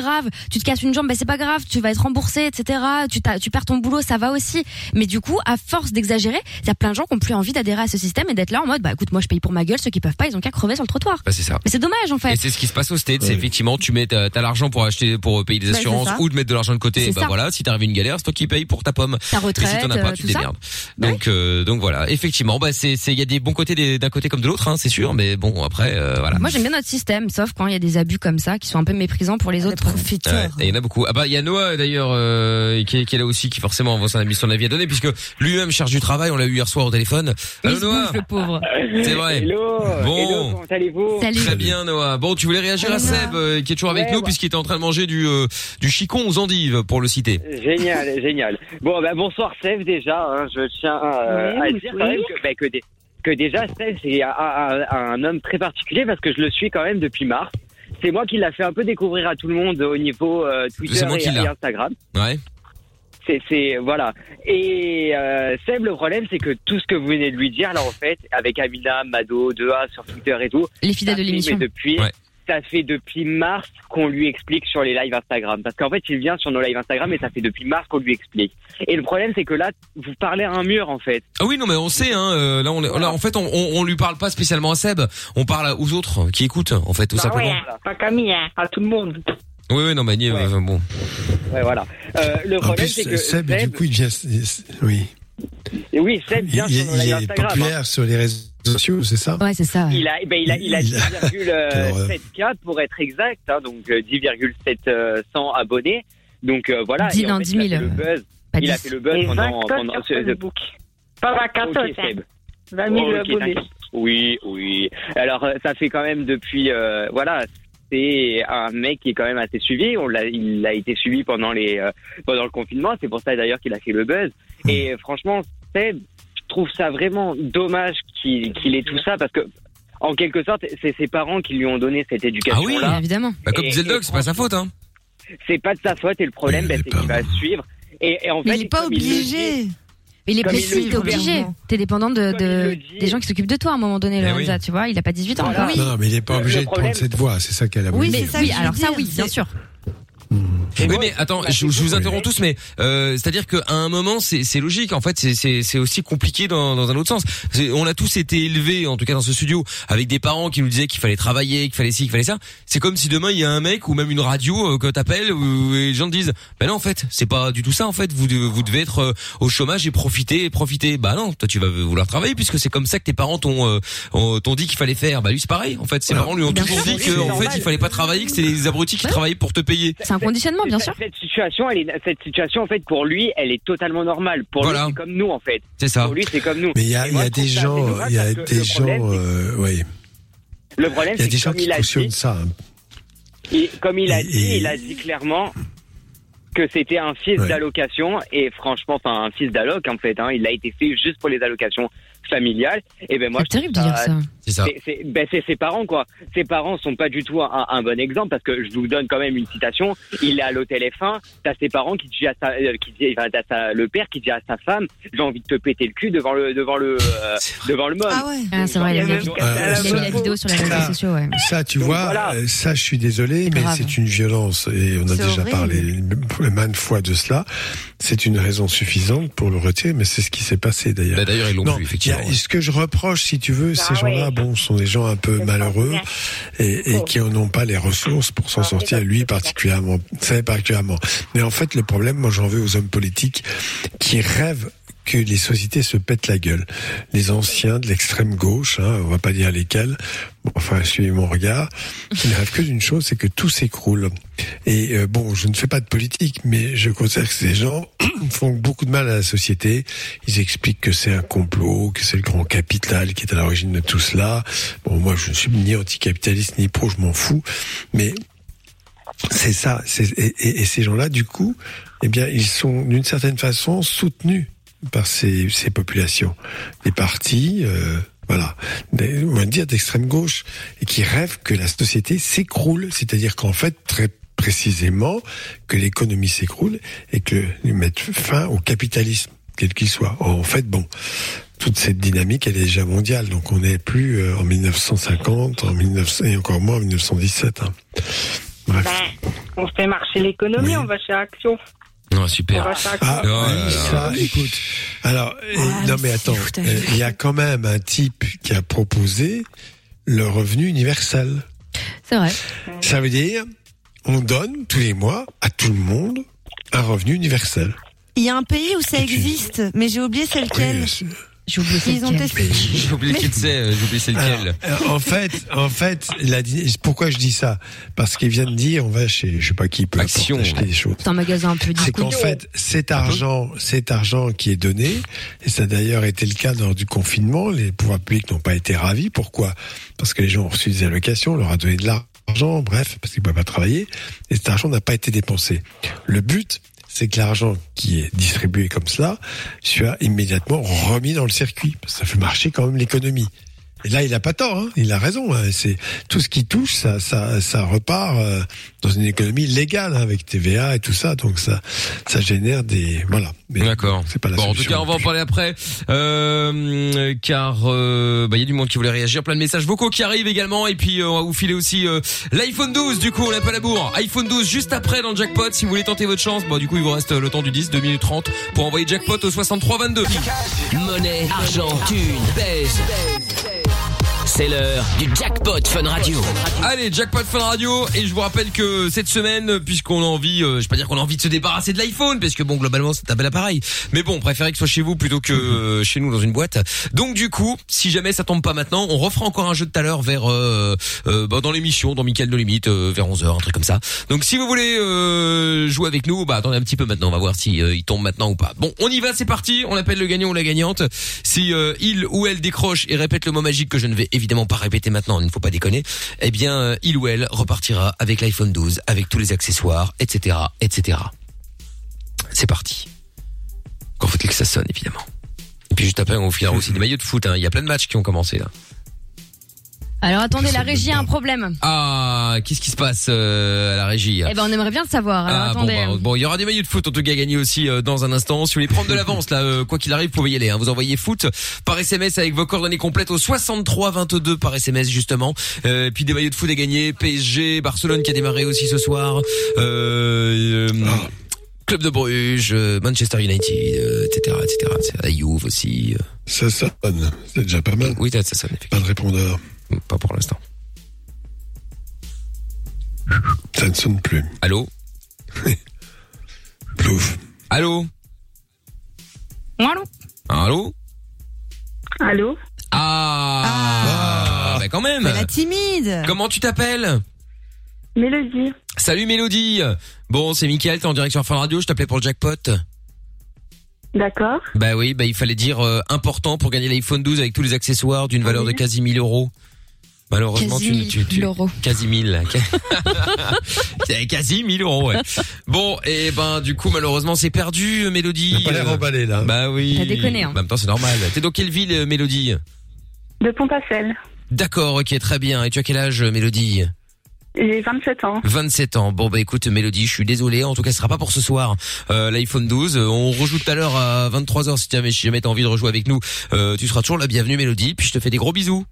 Tu te casses une jambe, ben c'est pas grave. Tu vas être remboursé, etc. Tu, t'as- tu perds ton boulot, ça va aussi. Mais du coup, à force d'exagérer, il y a plein de gens qui ont plus envie d'adhérer à ce système et d'être là en mode, bah écoute, moi je paye pour ma gueule. Ceux qui peuvent pas, ils ont qu'à crever sur le trottoir. Bah, c'est ça. Mais c'est dommage en fait. Et c'est ce qui se passe au States, c'est effectivement tu mets t'as l'argent pour acheter pour payer des Bah, assurances ou de mettre de l'argent de côté, bah ça. voilà, si t'arrives une galère, c'est toi qui payes pour ta pomme. Ta Et si retraite, t'en as pas, euh, tu démerdes. Donc euh, donc voilà, effectivement, bah c'est c'est il y a des bons côtés d'un côté comme de l'autre hein, c'est sûr, mais bon après euh, voilà. Moi j'aime bien notre système, sauf quand il y a des abus comme ça qui sont un peu méprisants pour les autres. Ouais, et il y en a beaucoup. Ah bah il y a Noah d'ailleurs euh, qui, est, qui est là aussi qui forcément envoie son avis son avis à donner puisque lui-même cherche du travail, on l'a eu hier soir au téléphone. Allô Noah le pauvre. C'est vrai. Hello, Bon. hello, comment allez-vous Très bien Noah. Bon, tu voulais réagir à Seb euh, qui est toujours avec Ouais, nous ouais. puisqu'il était en train de manger du euh, du chicon aux endives pour le citer. Génial, génial. Bon, bah, bonsoir Seb déjà. hein, je tiens euh, Oui, à dire oui. quand même que, bah, que, dé- que déjà Seb c'est un, un- un homme très particulier parce que je le suis quand même depuis mars. C'est moi qui l'a fait un peu découvrir à tout le monde au niveau euh, Twitter et, et Instagram. Ouais. C'est, c'est voilà. Et euh, Seb, le problème, c'est que tout ce que vous venez de lui dire, là, en fait, avec Amina, Mado, 2A sur Twitter et tout, Les fidèles de l'émission. depuis, ça fait depuis mars qu'on lui explique sur les lives Instagram. Parce qu'en fait, il vient sur nos lives Instagram et ça fait depuis mars qu'on lui explique. Et le problème, c'est que là, vous parlez à un mur, en fait. Ah oui non mais on sait hein euh, là on est- là en fait on, on on lui parle pas spécialement à Seb, on parle aux autres qui écoutent en fait tout Bah simplement. ouais, pas Camille, hein, à tout le monde. Oui oui non mais euh, bon. Ouais, voilà. Euh, le En problème, c'est que Seb, Seb, du coup, il devient, oui. et oui, Seb Il, vient il- sur nos il lives est Instagram. hein. populaire sur les réseaux sociaux, c'est ça Ouais, c'est ça. Il a, ben, il a, il a Il a- 10,7K pour être exact, hein, donc euh, 10,700 abonnés. Donc euh, voilà. 10, et en non, fait, 10 il a 000, fait le buzz. pas Il a 10. fait le buzz pendant, 20 pendant sur ce- Facebook. Pas 24 Ok, hein. Seb. 20 000 Ok, abonnés. t'inquiète. Oui, oui. Alors euh, ça fait quand même depuis, euh, voilà, c'est un mec qui est quand même assez suivi. On l'a, il a été suivi pendant les, euh, pendant le confinement. C'est pour ça d'ailleurs qu'il a fait le buzz. Et franchement, Seb, trouve ça vraiment dommage qu'il, qu'il ait tout ça parce que. En quelque sorte, c'est ses parents qui lui ont donné cette éducation-là. Ah évidemment. Bah, comme disait le doc, c'est pas sa faute hein. C'est pas de sa faute et le problème, ben, c'est qu'il va suivre. Et, et en Mais fait, il est pas obligé. Mais il est dit t'es obligé. T'es dépendant de, de des gens qui s'occupent de toi à un moment donné, Eh Lorenza, oui. tu vois. Il a pas 18 ans Voilà. encore. Non, non, mais il n'est pas obligé de prendre cette voie, c'est ça qu'elle a voulu Oui, mais oui, alors ça oui, bien sûr. Oui, mais attends, je, je vous interromps tous, mais euh, c'est-à-dire qu'à un moment, c'est c'est logique. En fait, c'est c'est c'est aussi compliqué dans dans un autre sens. C'est- On a tous été élevés, en tout cas dans ce studio, avec des parents qui nous disaient qu'il fallait travailler, qu'il fallait ci, qu'il fallait ça. C'est comme si demain il y a un mec ou même une radio euh, que t'appelles où les gens te disent, ben non, en fait, c'est pas du tout ça. En fait, vous devez- vous devez être euh, au chômage et profiter, et profiter. Bah non, toi tu vas vouloir travailler puisque c'est comme ça que tes parents t'ont euh, ont- t'ont dit qu'il fallait faire. Bah lui c'est pareil. En fait, ses parents lui ont toujours dit que en fait il fallait pas travailler, que c'était les abrutis qui travaillaient pour te payer. C'est un conditionnement, bien cette- sûr. Cette situation, elle est, cette situation, en fait, pour lui, elle est totalement normale. Pour Voilà. lui, c'est comme nous, en fait. C'est ça. Pour lui, c'est comme nous. Mais il y a, des gens, il y a que des le problème, gens, euh, oui. Le problème, Il y a c'est des que gens comme qui cautionnent dit, ça. hein. et comme il a Et- dit, et- il a dit clairement que c'était un fils Ouais. d'allocation et franchement, enfin un fils d'alloc en fait. Hein, il a été fait juste pour les allocations familiales. Et ben moi, C'est terrible de dire ça. C'est ça. C'est, ben c'est ses parents quoi. Ses parents sont pas du tout un, un bon exemple parce que je vous donne quand même une citation. Il est à l'hôtel F1. T'as ses parents qui dit à sa, euh, qui dit, enfin, t'as sa- le père qui dit à sa femme, j'ai envie de te péter le cul devant le, devant le, euh, devant le môme. Ah ouais. Ah, c'est vrai, il il a mis la vidéo sur les réseaux ça- sociaux, ouais. Ça, tu Donc vois, voilà. euh, ça, je suis désolé, mais grave. c'est une violence et on a C'est déjà horrible. parlé maintes fois de cela. C'est une raison suffisante pour le retirer, mais c'est ce qui s'est passé d'ailleurs. Bah, d'ailleurs ils l'ont y effectivement. a- ce que je reproche, si tu veux, ces Ah gens-là, bon, sont des gens un peu C'est malheureux et, et qui n'ont pas les ressources pour s'en Ah, sortir, c'est lui particulièrement, ça particulièrement. Mais en fait, le problème, moi, j'en veux aux hommes politiques qui rêvent que les sociétés se pètent la gueule. Les anciens de l'extrême gauche, hein, on va pas dire lesquels, bon, enfin, suivez mon regard, qui ne rêvent que d'une chose, c'est que tout s'écroule. Et euh, bon, je ne fais pas de politique, mais je considère que ces gens font beaucoup de mal à la société. Ils expliquent que c'est un complot, que c'est le grand capital qui est à l'origine de tout cela. Bon, moi, je ne suis ni anticapitaliste ni pro, je m'en fous. Mais c'est ça. et- et ces gens-là, du coup, eh bien, ils sont d'une certaine façon soutenus par ces, ces populations, des partis, euh, voilà, des- on va dire d'extrême gauche, et qui rêvent que la société s'écroule, c'est-à-dire qu'en fait, très précisément, que l'économie s'écroule et que le- mettre fin au capitalisme, quel qu'il soit. En fait, bon, toute cette dynamique, elle est déjà mondiale, donc on n'est plus euh, en 1950, en 1900, et encore moins en 1917. hein. Bref. Ben, on fait marcher l'économie, on va chez Action. Non, On super. Ah, Oh oui, ça, écoute. Alors, euh, non mais attends, euh, il y a quand même un type qui a proposé le revenu universel. C'est vrai. Ça veut dire, on donne tous les mois à tout le monde un revenu universel. Il y a un pays où ça existe, mais j'ai oublié c'est lequel. J'ai oublié Ils ont testé. J'ai oublié qui c'est, euh, j'ai oublié c'est lequel. Alors, euh, en fait, en fait, la, pourquoi je dis ça? Parce qu'il vient de dire, on va chez, je sais pas qui peut Action. acheter des choses. C'est un magasin un peu C'est qu'en fait, cet argent, cet argent qui est donné, et ça a d'ailleurs été le cas lors du confinement, les pouvoirs publics n'ont pas été ravis. Pourquoi? Parce que les gens ont reçu des allocations, on leur a donné de l'argent, bref, parce qu'ils ne peuvent pas travailler, et cet argent n'a pas été dépensé. Le but, c'est que l'argent qui est distribué comme cela soit immédiatement remis dans le circuit. Parce que ça fait marcher quand même l'économie. Et là, il a pas tort, hein. il a raison. hein. C'est tout ce qui touche, ça, ça, ça repart euh, dans une économie légale hein, avec TVA et tout ça. Donc ça, ça génère des voilà. Mais D'accord. C'est pas la Bon, en tout cas, on va en parler après, euh, car euh, bah, il y a du monde qui voulait réagir, plein de messages vocaux qui arrivent également, et puis euh, on va vous filer aussi euh, l'iPhone 12. Du coup, on n'a pas la bourre. iPhone 12 juste après dans le jackpot. Si vous voulez tenter votre chance, bon, du coup, il vous reste euh, le temps du 10, 2 minutes 30 pour envoyer jackpot au 63 22. Monnaie, argent, thune, pèse. C'est l'heure du jackpot Fun Radio. Allez, jackpot Fun Radio et je vous rappelle que cette semaine, puisqu'on a envie, euh, je vais pas dire qu'on a envie de se débarrasser de l'iPhone, parce que bon, globalement c'est un bel appareil, mais bon, on préférait que ce soit chez vous plutôt que euh, chez nous dans une boîte. Donc du coup, si jamais ça tombe pas maintenant, on refera encore un jeu de tout à l'heure vers euh, euh, bah, dans l'émission, dans Michael No Limite, euh, vers 11h, un truc comme ça. Donc si vous voulez jouer avec nous, bah attendez un petit peu maintenant, on va voir si il tombe maintenant ou pas. Bon, on y va, c'est parti, on appelle le gagnant ou la gagnante. Si il ou elle décroche et répète le mot magique que je ne vais pas répéter maintenant, il ne faut pas déconner, eh bien euh, il ou elle repartira avec l'iPhone 12, avec tous les accessoires, etc., etc. C'est parti. Quand faut-il que ça sonne, évidemment? Et puis juste après, on filera aussi des maillots de foot. hein. Il y a plein de matchs qui ont commencé là. Alors attendez, la régie a un problème. Ah, qu'est-ce qui se passe euh, à la régie Eh ben on aimerait bien le savoir. Alors Ah, bon, attendez. bah, bon, il y aura des maillots de foot en tout cas gagnés aussi euh, dans un instant. Si vous voulez prendre de l'avance là, euh, quoi qu'il arrive, vous pouvez y aller. Hein. Vous envoyez foot par SMS avec vos coordonnées complètes au 63 22 par SMS justement. Euh, et puis des maillots de foot à gagner. PSG, Barcelone qui a démarré aussi ce soir. Euh, euh, Club de Bruges, Manchester United, euh, etc., etc. etc. La Juve aussi. Ça sonne, c'est déjà pas mal. Oui, ça ça sonne. Pas de répondeur. Pas pour l'instant. Ça ne sonne plus. Allô Plouf. Allô Allô Allô Allô Ah, bah quand même. La timide. Comment tu t'appelles Mélodie. Salut Mélodie. Bon, c'est Mickaël, t'es en direction Fun Radio, je t'appelais pour le jackpot. D'accord. Bah oui, bah il fallait dire euh, important pour gagner l'iPhone 12 avec tous les accessoires d'une valeur de quasi 1000 euros. Malheureusement, Quasi tu, tu, tu 1000 euros. quasi 1000. C'est quasi 1000 euros, ouais. Bon, et ben du coup malheureusement c'est perdu, Mélodie. T'as pas l'air Euh, emballé là. Bah oui. T'as déconné, hein. En même temps c'est normal. T'es dans quelle ville, euh, Mélodie De Pontafel. D'accord, ok, très bien. Et tu as quel âge, euh, Mélodie J'ai 27 ans. 27 ans. Bon bah écoute Mélodie, je suis désolé. En tout cas, ce sera pas pour ce soir. Euh, L'iPhone 12. Euh, On rejoue tout à l'heure à 23h si jamais, si jamais t'as envie de rejouer avec nous. Euh, tu seras toujours la bienvenue Mélodie. Puis je te fais des gros bisous.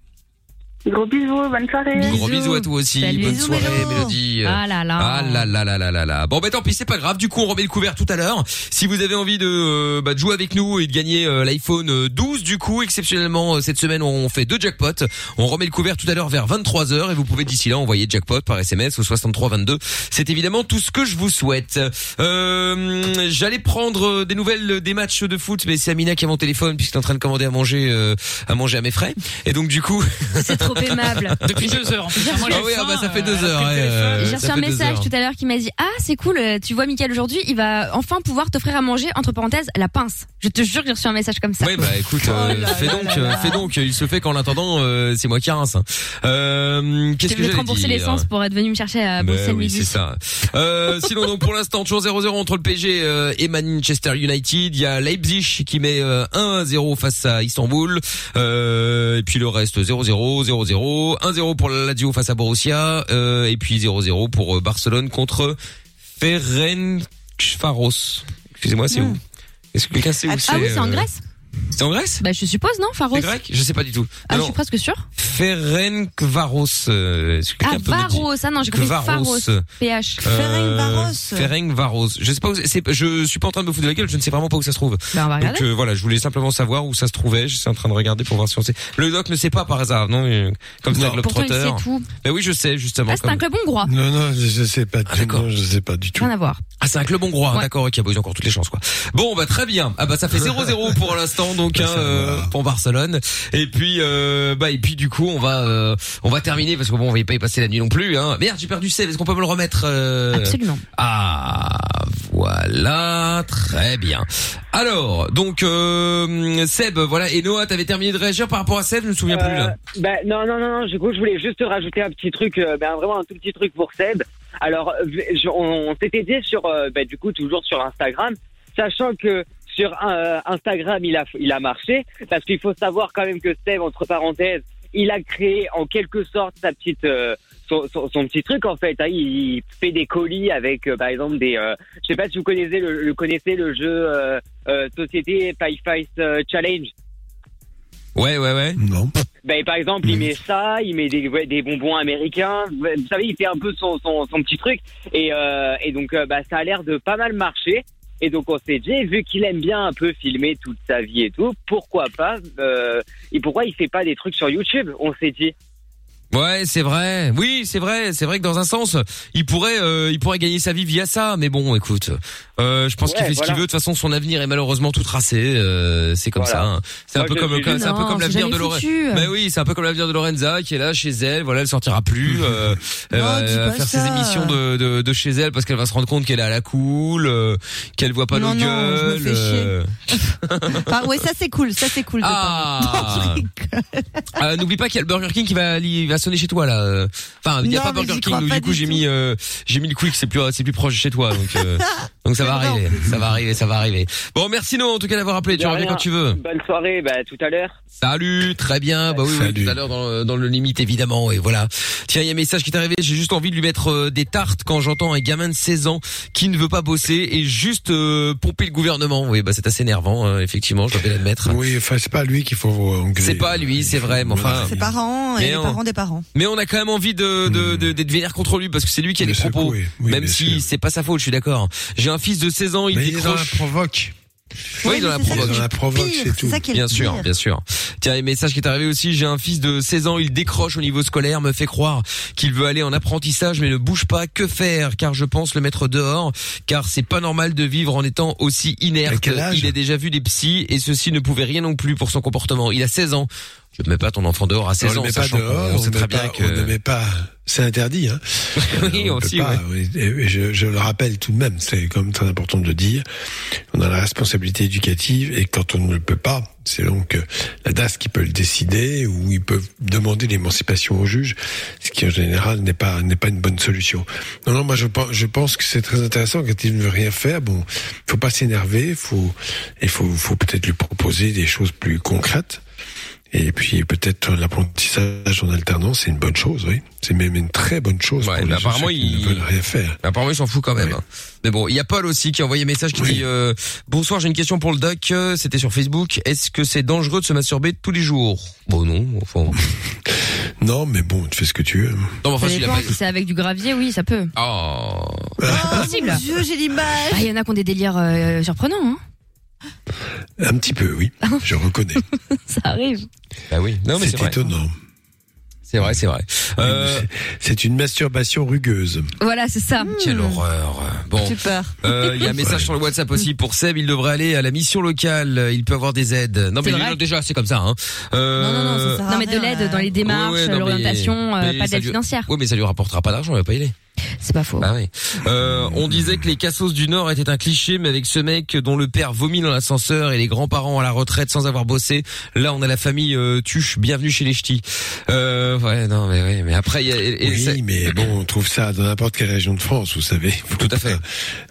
Gros bisous, bonne soirée. Gros bisous à toi aussi. Salut. Bonne Bisous, soirée Mélo. Mélodie. Ah là là. Ah là là là là là là. Bon bah tant pis, c'est pas grave. Du coup, on remet le couvert tout à l'heure. Si vous avez envie de, euh, bah, de jouer avec nous et de gagner euh, l'iPhone euh, 12, du coup, exceptionnellement euh, cette semaine, on fait deux jackpots. On remet le couvert tout à l'heure vers 23h et vous pouvez d'ici là envoyer jackpot par SMS au 6322. C'est évidemment tout ce que je vous souhaite. Euh, J'allais prendre euh, des nouvelles des matchs de foot, mais c'est Amina qui a mon téléphone puisqu'il est en train de commander à manger, euh, à manger à mes frais. Et donc du coup. Trop aimable. Depuis deux heures. En fait, moi, Ah j'ai oui, ah bah ça fait euh, deux heures. ouais, téléphone. euh, J'ai reçu un message heures. tout à l'heure qui m'a dit Ah, c'est cool, euh, tu vois Mickaël aujourd'hui, il va enfin pouvoir t'offrir à manger, entre parenthèses, la pince. Je te jure que j'ai reçu un message comme ça. Oui, bah écoute, euh, Oh là fais là donc, là euh, là. fais donc. Il se fait qu'en attendant, euh, c'est moi qui rince. hein. Euh, Qu'est-ce Tu que veux te j'allais rembourser l'essence pour être venu me chercher à Bruxelles oui, c'est ça. Euh, sinon, donc pour l'instant, toujours 0-0 entre le PSG euh, et Manchester United. Il y a Leipzig qui met euh, 1-0 face à Istanbul. Euh, et puis le reste 0-0, 0-0, 1-0 pour la Lazio face à Borussia. Euh, et puis 0-0 pour euh, Barcelone contre Ferencvaros. Excusez-moi, c'est où? Est-ce que quelqu'un sait où Ah, c'est Ah oui, c'est en euh, Grèce C'est en Grèce Bah je suppose non, Pharos. C'est grec Je sais pas du tout. Ah, je suis presque sûr. Ferencvaros. Euh, est-ce que Ah, quelqu'un peut me dire Varos. Ah non, j'ai compris Kvaros. Pharos. PH. Euh, Ferencvaros. Je sais pas où c'est, je suis pas en train de me foutre de la gueule, je ne sais vraiment pas où ça se trouve. Bah, on va Donc regarder. euh, voilà, je voulais simplement savoir où ça se trouvait, je suis en train de regarder pour voir si on sait. Le doc ne sait pas par hasard, non euh, Comme ça, Pourtant, il Globetrotter. sait tout. Bah oui, je sais justement. Ah, c'est comme- un club hongrois. Non, non, je, je sais pas. du tout. Non, je sais pas du tout. Rien à voir. Ah, c'est un club hongrois, Ouais. d'accord, ok, bah, ils ont encore toutes les chances, quoi. Bon, bah, très bien. Ah, bah, ça fait 0-0 pour l'instant, donc, hein, euh, pour Barcelone. Et puis, euh, bah, et puis, du coup, on va, euh, on va terminer, parce que bon, on va y pas y passer la nuit non plus, hein. Merde, j'ai perdu save, est-ce qu'on peut me le remettre, euh... Absolument. Ah, voilà, très bien. Alors, donc, euh, Seb, voilà, et Noah, t'avais terminé de réagir par rapport à Seb, je me souviens plus, là. Euh, bah, non, non, non, non, du coup, je voulais juste rajouter un petit truc, euh, ben, vraiment un tout petit truc pour Seb. Alors, je- on, on s'était dit sur, euh, bah, du coup, toujours sur Instagram, sachant que sur euh, Instagram, il a, il a marché, parce qu'il faut savoir quand même que Seb, entre parenthèses, il a créé en quelque sorte sa petite, euh, son, son, son petit truc en fait. hein. il fait des colis avec, euh, par exemple, des, euh, je sais pas si vous connaissez le, le connaissez le jeu euh, euh, Société euh, Challenge. Ouais, ouais, ouais. Non. Ben, par exemple, il met ça, il met des, ouais, des bonbons américains. Vous savez, il fait un peu son, son, son petit truc. Et, euh, et donc, euh, bah, ça a l'air de pas mal marcher. Et donc, on s'est dit, vu qu'il aime bien un peu filmer toute sa vie et tout, pourquoi pas euh, Et pourquoi il fait pas des trucs sur YouTube? On s'est dit. Ouais, c'est vrai. Oui, c'est vrai. C'est vrai que dans un sens, il pourrait, euh, il pourrait gagner sa vie via ça. Mais bon, écoute, euh, je pense Ouais, qu'il fait ce qu'il veut. De toute façon, son avenir est malheureusement tout tracé. Euh, c'est comme Voilà. ça. hein. C'est un peu comme, c'est un peu comme l'avenir de Lorenza. foutu. Mais oui, c'est un peu comme l'avenir de Lorenza qui est là chez elle. Voilà, elle sortira plus. Euh, elle Non, va faire ses ça. émissions de, de, de chez elle parce qu'elle va se rendre compte qu'elle est à la cool, euh, qu'elle voit pas Non, nos non, je me gueules. fais chier. euh. Enfin, ouais, ça c'est cool, ça c'est cool. Ah. pas- Non, je rigole. Euh, N'oublie pas qu'il y a le Burger King qui va, il va sonner chez toi là. euh. Enfin, il n'y a Non, pas Burger King, donc pas du coup j'ai mis, euh, j'ai mis le Quick, c'est plus, c'est plus proche de chez toi, donc, euh, donc ça va arriver, ça va arriver, ça va arriver. Bon, merci Noah en tout cas d'avoir appelé. Tu reviens quand tu veux. Bonne soirée, bah, tout à l'heure. Salut, très bien. Bah oui, tout à l'heure dans, dans le limite évidemment et voilà. Tiens, il y a un message qui est arrivé. J'ai juste envie de lui mettre euh, des tartes quand j'entends un gamin de 16 ans qui ne veut pas bosser et juste euh, pomper le gouvernement. Oui, bah c'est assez énervant, hein, effectivement. Je dois l'admettre. Oui, enfin, c'est pas lui qu'il faut. C'est pas lui, c'est vrai, mais enfin. Ses parents et les parents des parents. Mais on a quand même envie de de de- d'être vénère contre lui parce que c'est lui qui a De les propos. oui, même si c'est pas sa faute, je suis d'accord. J'ai un fils de 16 ans, il Mais il la décroche. provoque. Oui, Ouais, dans la provoque. Dans la provoque, c'est tout. ça qui est le Bien sûr, pire. bien sûr. Tiens, un message qui est arrivé aussi, j'ai un fils de 16 ans, il décroche au niveau scolaire, me fait croire qu'il veut aller en apprentissage mais ne bouge pas, que faire? Car je pense le mettre dehors, car c'est pas normal de vivre en étant aussi inerte. Il a déjà vu des psys et ceci ne pouvait rien non plus pour son comportement. Il a 16 ans. Je ne mets pas ton enfant dehors à 16 on le ans, met pas sachant dehors, on on, sait très bien pas, que... on ne met pas, c'est interdit, hein. Oui, On aussi, pas, ouais. oui. Je, je le rappelle tout de même, c'est quand même très important de le dire. On a la responsabilité éducative et quand on ne le peut pas, c'est donc euh, la DAS qui peut le décider ou ils peuvent demander l'émancipation au juge, ce qui en général n'est pas n'est pas une bonne solution. Non, non, moi je pense, je pense que c'est très intéressant quand il ne veut rien faire. Bon, faut pas s'énerver, faut il faut faut peut-être lui proposer des choses plus concrètes. Et puis peut-être l'apprentissage en alternance, c'est une bonne chose, oui. C'est même une très bonne chose Ouais, pour les apparemment, qui il- ne veulent rien faire. Apparemment, il s'en fout quand même. Hein. Mais bon, il y a Paul aussi qui a envoyé un message qui Oui. dit euh, Bonsoir, j'ai une question pour le doc. Euh, C'était sur Facebook. Est-ce que c'est dangereux de se masturber tous les jours? Bon, non. Enfin, Non, mais bon, tu fais ce que tu veux. non, mais enfin, pas. si c'est avec du gravier, oui, ça peut. Oh. Oh possible. mon Dieu, j'ai l'image. Ah, il y en a qui ont des délires euh, surprenants, hein. Un petit peu, oui. Je reconnais. Ça arrive. Bah oui. Non, mais c'est c'est vrai. étonnant. C'est vrai, c'est vrai. Euh, C'est- une masturbation rugueuse. Voilà, c'est ça. quelle horreur. Bon. Super. Euh, Il y a un message sur le WhatsApp aussi pour Seb. Il devrait aller à la mission locale. Il peut avoir des aides. Non, mais déjà, c'est comme ça. Hein. Euh, Non, non, non, ça Non, mais de l'aide dans les démarches, Ouais, l'orientation, euh, pas d'aide lui- financière. Oui, mais ça lui rapportera pas d'argent. Il va pas y aller. C'est pas faux. Bah oui. Euh, on disait que les cassos du Nord étaient un cliché, mais avec ce mec dont le père vomit dans l'ascenseur et les grands-parents à la retraite sans avoir bossé, là on a la famille euh, Tuche, bienvenue chez les ch'tis. Euh, ouais, non, mais oui, mais après, il y a, et- et Oui, mais bon, on trouve ça dans n'importe quelle région de France, vous savez. Tout à fait.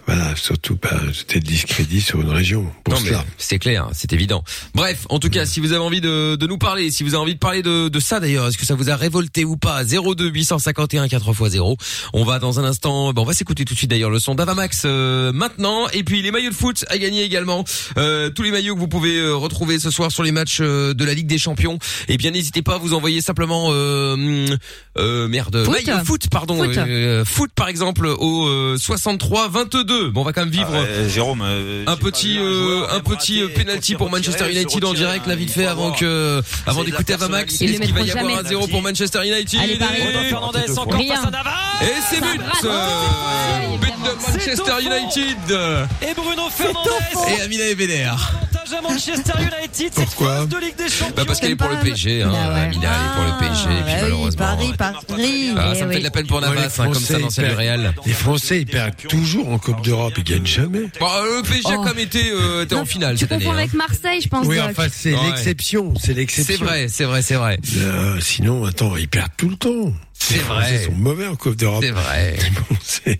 Voilà, surtout pas jeter le discrédit sur une région. Pour non mais c'est clair, c'est évident. Bref, en tout cas, si vous avez envie de, de nous parler, si vous avez envie de parler de, de ça d'ailleurs, est-ce que ça vous a révolté ou pas? 02 851 4x0. On va dans un instant, bon, on va s'écouter tout de suite d'ailleurs le son d'Avamax euh, maintenant et puis les maillots de foot à gagner également. Euh, tous les maillots que vous pouvez euh, retrouver ce soir sur les matchs euh, de la Ligue des Champions. Et bien n'hésitez pas à vous envoyer simplement euh, merde, Foot. maillot foot pardon, Foot. euh, foot par exemple au euh, 63 22. Bon, on va quand même vivre Euh, Jérôme, euh, un petit euh, un même petit raté penalty pour Manchester retirer, United en direct là vite fait avant que avant d'écouter Avamax est-ce qu'il va y avoir un jamais. 0 pour Manchester United Allez, Paris. Bruno Fernandez encore Rien. face à Navas. et c'est Rate. euh, but de Manchester. United Et Bruno Fernandez. et Amina Ebener Avantage à Manchester United. Pourquoi de Ligue des Champions. bah parce qu'elle est pour le PSG hein Bah ouais. Amina elle est pour le PSG et puis Ah, oui, malheureusement Paris. Paris. Ah, Eh ça me fait oui. de la peine pour Navas les hein, comme ça Français, l'ancien du Real Les Français, ils perdent toujours en Coupe d'Europe, ils gagnent jamais. bon, euh, le PSG a Oh. quand même été euh, en finale Tu cette année confonds hein. avec Marseille, je pense. Oui, enfin, c'est l'exception, c'est l'exception. c'est vrai c'est vrai c'est vrai Euh, sinon, attends, ils perdent tout le temps. C'est vrai. sont mauvais en Coupe d'Europe. c'est vrai Bon, c'est,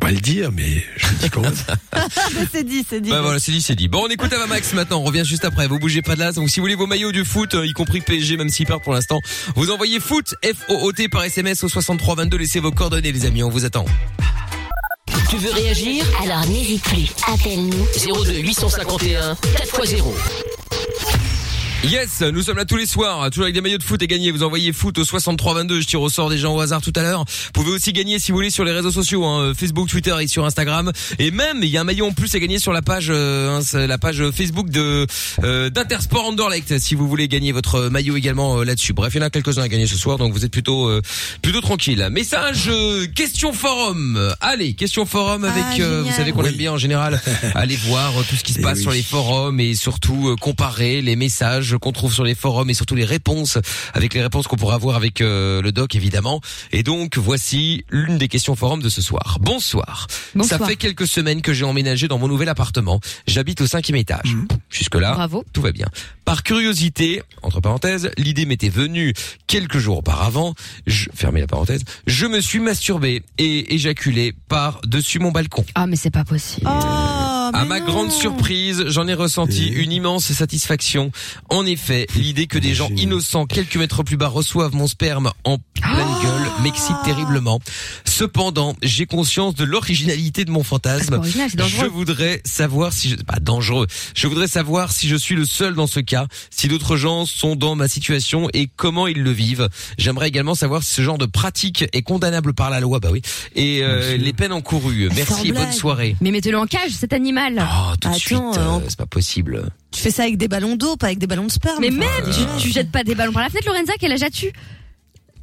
pas le dire, mais je le dis quand même. c'est dit, c'est dit. Bah voilà, c'est dit, c'est dit. Bon, on écoute Avamax maintenant, on revient juste après. Vous bougez pas de là. Donc si vous voulez vos maillots du foot, euh, y compris PSG, même s'il perd pour l'instant, vous envoyez foot, F-O-O-T par SMS au 6322. Laissez vos coordonnées, les amis, on vous attend. Tu veux réagir? Alors n'hésite plus, appelle-nous. 02 851 4x0. Yes, nous sommes là tous les soirs, toujours avec des maillots de foot et gagner. Vous envoyez foot au 6322. Je tire au sort des gens au hasard tout à l'heure. Vous pouvez aussi gagner si vous voulez sur les réseaux sociaux, hein, Facebook, Twitter et sur Instagram. Et même, il y a un maillot en plus à gagner sur la page, euh, hein, la page Facebook de euh, d'Intersport Anderlecht. Si vous voulez gagner votre maillot également euh, là-dessus. Bref, il y en a quelques-uns à gagner ce soir, donc vous êtes plutôt euh, plutôt tranquille. Message euh, question forum. Allez, question forum avec. Ah, euh, vous savez qu'on Oui. aime bien en général aller voir euh, tout ce qui se Eh passe oui. sur les forums et surtout euh, comparer les messages qu'on trouve sur les forums et surtout les réponses avec les réponses qu'on pourra avoir avec euh, le doc évidemment. Et donc voici l'une des questions forum de ce soir. Bonsoir. Bonsoir. Ça fait quelques semaines que j'ai emménagé dans mon nouvel appartement. J'habite au cinquième étage. Jusque là, Bravo. tout va bien. Par curiosité, entre parenthèses, l'idée m'était venue quelques jours auparavant. Je, fermez la parenthèse. Je me suis masturbé et éjaculé par dessus mon balcon. Ah, mais c'est pas possible. Oh, À mais ma non. grande surprise, j'en ai ressenti une immense satisfaction. En effet, l'idée que des gens innocents quelques mètres plus bas reçoivent mon sperme en pleine gueule m'excite terriblement. Cependant, j'ai conscience de l'originalité de mon pas fantasme. Je voudrais savoir si je, pas dangereux. Je voudrais savoir si je suis le seul dans ce cas, si d'autres gens sont dans ma situation et comment ils le vivent. J'aimerais également savoir si ce genre de pratique est condamnable par la loi, bah oui, et euh, les peines encourues. Merci et bonne soirée. Mais mettez-le en cage, cet animal. Oh, tout de Attends, suite, euh, euh, on- c'est pas possible. Tu fais ça avec des ballons d'eau, pas avec des ballons de sperme. Mais même, euh, tu, tu jettes pas des ballons par la fenêtre, Lorenza, quel âge as-tu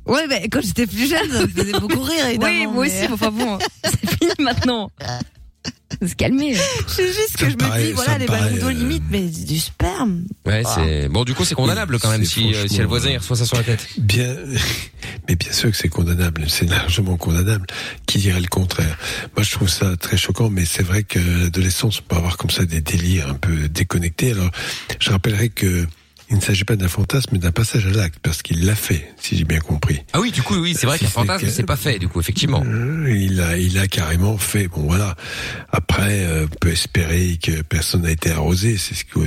Ouais, mais quand j'étais plus jeune, ça me faisait beaucoup rire, évidemment. Oui, moi mais- aussi, mais enfin bon, c'est fini maintenant. Se calmer. C'est juste que Ça je me dis, voilà, les ballons euh, limite, mais du sperme. Ouais, c'est bon. Du coup, c'est condamnable quand même si euh, si franchement, le voisin reçoit ça sur la tête. Bien, mais bien sûr que c'est condamnable, c'est largement condamnable. Qui dirait le contraire? Moi, je trouve ça très choquant, mais c'est vrai que l'adolescence peut avoir comme ça des délires un peu déconnectés. Alors, je rappellerai que il ne s'agit pas d'un fantasme, mais d'un passage à l'acte, parce qu'il l'a fait, si j'ai bien compris. Ah oui, du coup, oui, c'est vrai Si qu'un fantasme c'est pas fait. Du coup, effectivement. Euh, Il a, il a carrément fait. Bon, voilà. Après, euh, on peut espérer que personne n'a été arrosé. C'est ce que,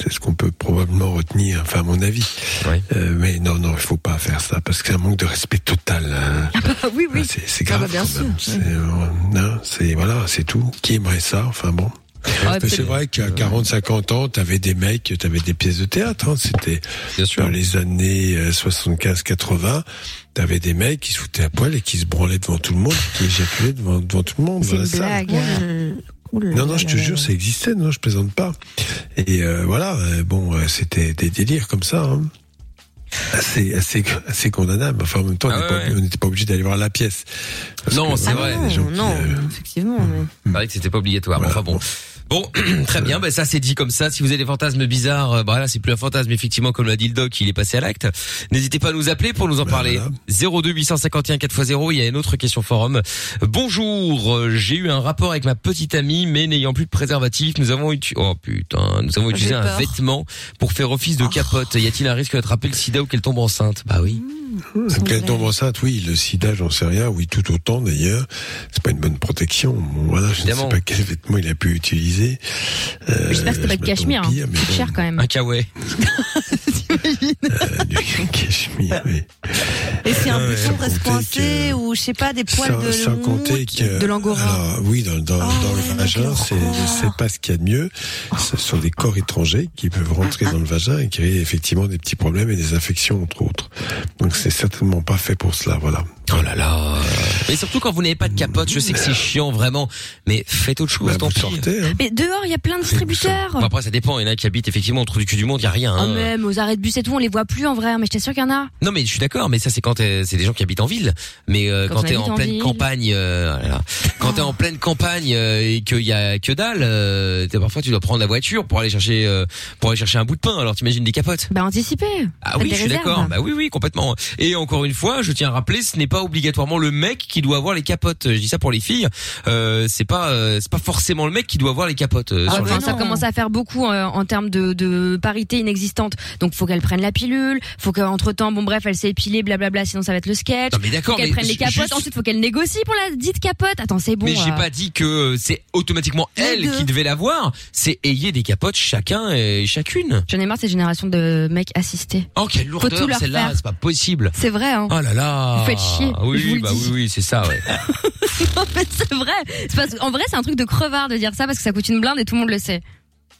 c'est ce qu'on peut probablement retenir. Enfin, à mon avis. Ouais. Euh, mais non, non, il faut pas faire ça parce que c'est un manque de respect total. hein. Ah oui, oui. Ah, C'est, c'est Ah grave. bah, bien quand même. sûr, C'est, euh, non, c'est voilà, c'est tout. Qui aimerait ça Enfin bon. Peut-être- c'est vrai qu'à 40, 50 ans, t'avais des mecs, t'avais des pièces de théâtre. Hein, c'était dans les années euh, 75, 80. T'avais des mecs qui se foutaient à poil et qui se branlaient devant tout le monde, qui éjaculaient devant, devant tout le monde. C'est salle. blague. Non, non, je te jure, ça existait, non, je plaisante pas. Et euh, voilà, euh, bon, euh, c'était des délires comme ça. Hein. Assez, assez, assez condamnable. Enfin, en même temps, on Ah ouais, n'était pas obligé d'aller voir la pièce. Parce Non, c'est vrai. les gens Non, qui, non, euh, effectivement. mais- C'est vrai que c'était pas obligatoire. Voilà, Enfin bon. bon. Bon, très bien, bah ça c'est dit comme ça. Si vous avez des fantasmes bizarres, euh, bah là c'est plus un fantasme, effectivement, comme l'a dit le doc, il est passé à l'acte. N'hésitez pas à nous appeler pour nous en parler. 02 851 4x0, il y a une autre question forum. Bonjour, euh, j'ai eu un rapport avec ma petite amie, mais n'ayant plus de préservatif, nous avons utilisé, oh putain, nous avons utilisé un vêtement pour faire office de capote. Y a-t-il un risque d'attraper le sida ou qu'elle tombe enceinte? Bah oui. Qu'elle tombe enceinte, oui, le sida, j'en sais rien, oui, tout autant d'ailleurs. C'est pas une bonne protection. Bon, voilà, je ne sais pas quel vêtement il a pu utiliser. Euh, J'espère que c'était pas de je cachemire. Hein. pire, mais C'est bon. cher quand même. Un kawaii. Cachemire, oui. Et si un bouton sans reste coincé ou je sais pas des poils sans, de sans compter que de l'angora. oui dans dans, dans le vagin c'est c'est pas ce qu'il y a de mieux ce sont des corps étrangers qui peuvent rentrer dans le vagin et créer effectivement des petits problèmes et des infections entre autres donc c'est certainement pas fait pour cela voilà Oh là là. Et surtout quand vous n'avez pas de capote, je sais que c'est chiant vraiment, mais faites autre Bah, chose, tant pis. hein. Mais dehors, il y a plein de distributeurs. Bon, après ça dépend, il y en a qui habitent effectivement au trou du cul du monde, il y a rien. Ah, hein. même aux arrêts de bus et tout, on les voit plus en vrai, mais je t'assure qu'il y en a. Non mais je suis d'accord, mais ça c'est quand t'es- c'est des gens qui habitent en ville. Mais euh, Quand t'es en en pleine campagne, euh, oh là là. quand t'es en pleine campagne euh, et qu'il y a que dalle, euh, parfois tu dois prendre la voiture pour aller chercher euh, pour aller chercher un bout de pain. Alors t'imagines des capotes? Bah anticiper. Ah oui, je suis d'accord. Bah oui, oui, complètement. Et encore une fois, je tiens à rappeler, ce n'est pas obligatoirement le mec qui doit avoir les capotes. Je dis ça pour les filles. Euh, c'est pas, c'est pas forcément le mec qui doit avoir les capotes. euh, Ah, sur le vêtement. ça commence à faire beaucoup euh, en termes de, de parité inexistante. Donc faut qu'elle prenne la pilule, faut qu'entre temps, bon bref, elle s'est épilée, blablabla, sinon ça va être le sketch. Non, mais d'accord, qu'elle mais prenne les capotes, juste- ensuite faut qu'elle négocie pour la dite capote. Attends, c'est bon. Mais j'ai euh. pas dit que c'est automatiquement elle qui devait l'avoir. C'est ayez des capotes chacun et chacune. J'en ai marre de ces générations de mecs assistés. Oh quelle Faut tout lourdeur leur celle-là, faire. c'est pas possible. C'est vrai, hein. Oh là là. Vous faites chier, je vous Oui, le bah dis. oui, oui, c'est ça, ouais. En fait, c'est vrai. Parce- en vrai, c'est un truc de crevard de dire ça parce que ça coûte une blinde et tout le monde le sait.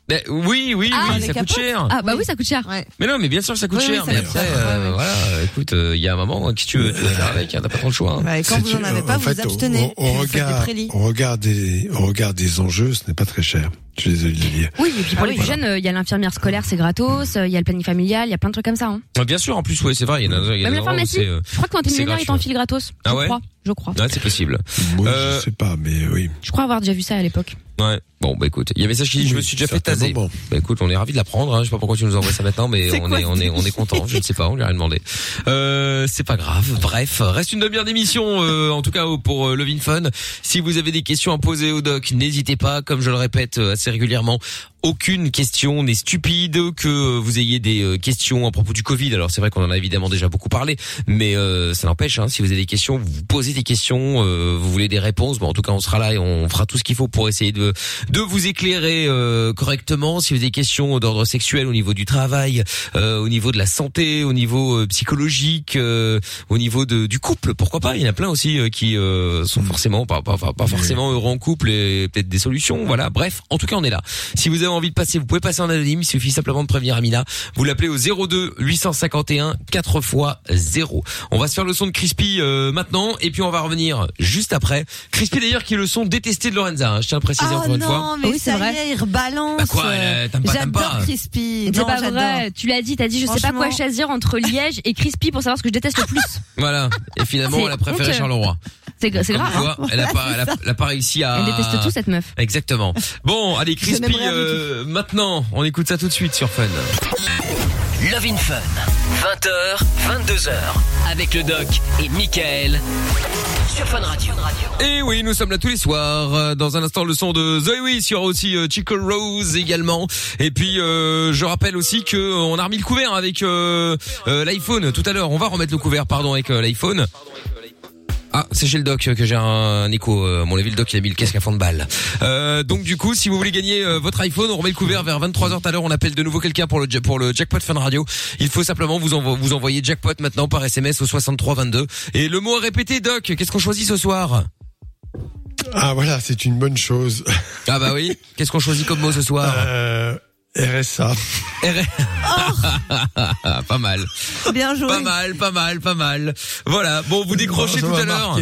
Ben, oui, oui, Ah, oui, ça coûte cher. Ah bah oui, ça coûte cher. Mais non, mais bien sûr, ça coûte Oui, oui, cher. ça mais coûte après, cher. euh, voilà, écoute, euh, il y a un moment, qu'est-ce que tu veux, tu veux faire avec hein, T'as pas trop le choix. hein. Bah, et quand vous en avez pas, en vous fait, vous abstenez. Au, au Vous faites des regard, prélis. au regard des, au regard des enjeux, ce n'est pas très cher. Je suis désolé de le dire. Oui, et puis pour Ah les oui. plus jeunes, euh, il y a l'infirmière scolaire, c'est gratos, euh, il y a le planning familial, il y a plein de trucs comme ça. Hein. Ah, Bien sûr, en plus, ouais, c'est vrai. Il y en a, y a Même la pharmacie. Je crois que quand t'es millionnaire, ils t'enfilent gratos. Ah ouais. Je crois. Ouais, c'est possible. Moi, Euh, je sais pas, mais oui. Je crois avoir déjà vu ça à l'époque. Ouais. Bon, bah écoute, il y a un message qui dit je me suis déjà fait taser. certainement. Bah écoute, on est ravi de l'apprendre. Hein. Je sais pas pourquoi tu nous envoies ça maintenant, mais on est, on est, on est content. Je ne sais pas, on lui a rien demandé. Euh, c'est pas grave. Bref, reste une demi-heure d'émission. euh, en tout cas pour euh, Levin Fun. Si vous avez des questions à poser au doc, n'hésitez pas. Comme je le répète euh, assez régulièrement, aucune question n'est stupide. Que vous ayez des euh, questions à propos du Covid. Alors c'est vrai qu'on en a évidemment déjà beaucoup parlé, mais euh, ça n'empêche. Hein, si vous avez des questions, vous posez des questions. euh, vous voulez des réponses. Bon, en tout cas, on sera là et on fera tout ce qu'il faut pour essayer de de vous éclairer euh, correctement. Si vous avez des questions d'ordre sexuel au niveau du travail, euh, au niveau de la santé, au niveau euh, psychologique, euh, au niveau de, du couple, pourquoi pas? Il y en a plein aussi qui euh, sont forcément pas, pas, pas, pas forcément heureux en couple et peut-être des solutions. Voilà. Bref, en tout cas, on est là. Si vous avez envie de passer, vous pouvez passer en anonyme. Il suffit simplement de prévenir Amina. Vous l'appelez au 02 851 4 fois 0. On va se faire le son de Crispy euh, maintenant et puis on va revenir juste après. Crispy d'ailleurs qui est le son détesté de Lorenza. hein, je tiens à le préciser Oh encore une non, fois. mais Oui, c'est ça vrai. y est, il rebalance. Bah quoi, euh, t'aimes pas, t'aimes pas. Crispy. C'est pas j'adore. vrai. Tu l'as dit, t'as dit, je sais pas quoi choisir entre Liège et Crispy pour savoir ce que je déteste le plus. Voilà. Et finalement, C'est elle a préféré honteux. Charleroi. C'est grave. quoi, hein. elle a pas, elle a, elle a pas réussi à. Elle déteste tout cette meuf. Exactement. Bon, allez, Crispy, euh, maintenant, on écoute ça tout de suite sur Fun. Love in Fun, 20h, 22h, avec le doc et Michael sur Fun Radio. Et oui, nous sommes là tous les soirs. Euh, Dans un instant, le son de Zoé Wiss. Il y aura aussi euh, Chico Rose également. Et puis, euh, je rappelle aussi que euh, on a remis le couvert avec euh, euh, l'iPhone tout à l'heure. On va remettre le couvert, pardon, avec euh, l'iPhone. Ah, c'est chez le doc que j'ai un écho. Euh, Mon levé le doc, il a mis le casque à fond de balle. Euh, donc du coup, si vous voulez gagner euh, votre iPhone, on remet le couvert vers 23h tout à l'heure. On appelle de nouveau quelqu'un pour le pour le jackpot Fun Radio. Il faut simplement vous envo- vous envoyer jackpot maintenant par SMS au 63 22. Et le mot à répéter, doc. Qu'est-ce qu'on choisit ce soir? Ah voilà, c'est une bonne chose. Ah bah oui. Qu'est-ce qu'on choisit comme mot ce soir? Euh, RSA. Pas mal. Bien joué. Pas mal, pas mal, pas mal. Voilà. Bon, vous décrochez ça tout à l'heure.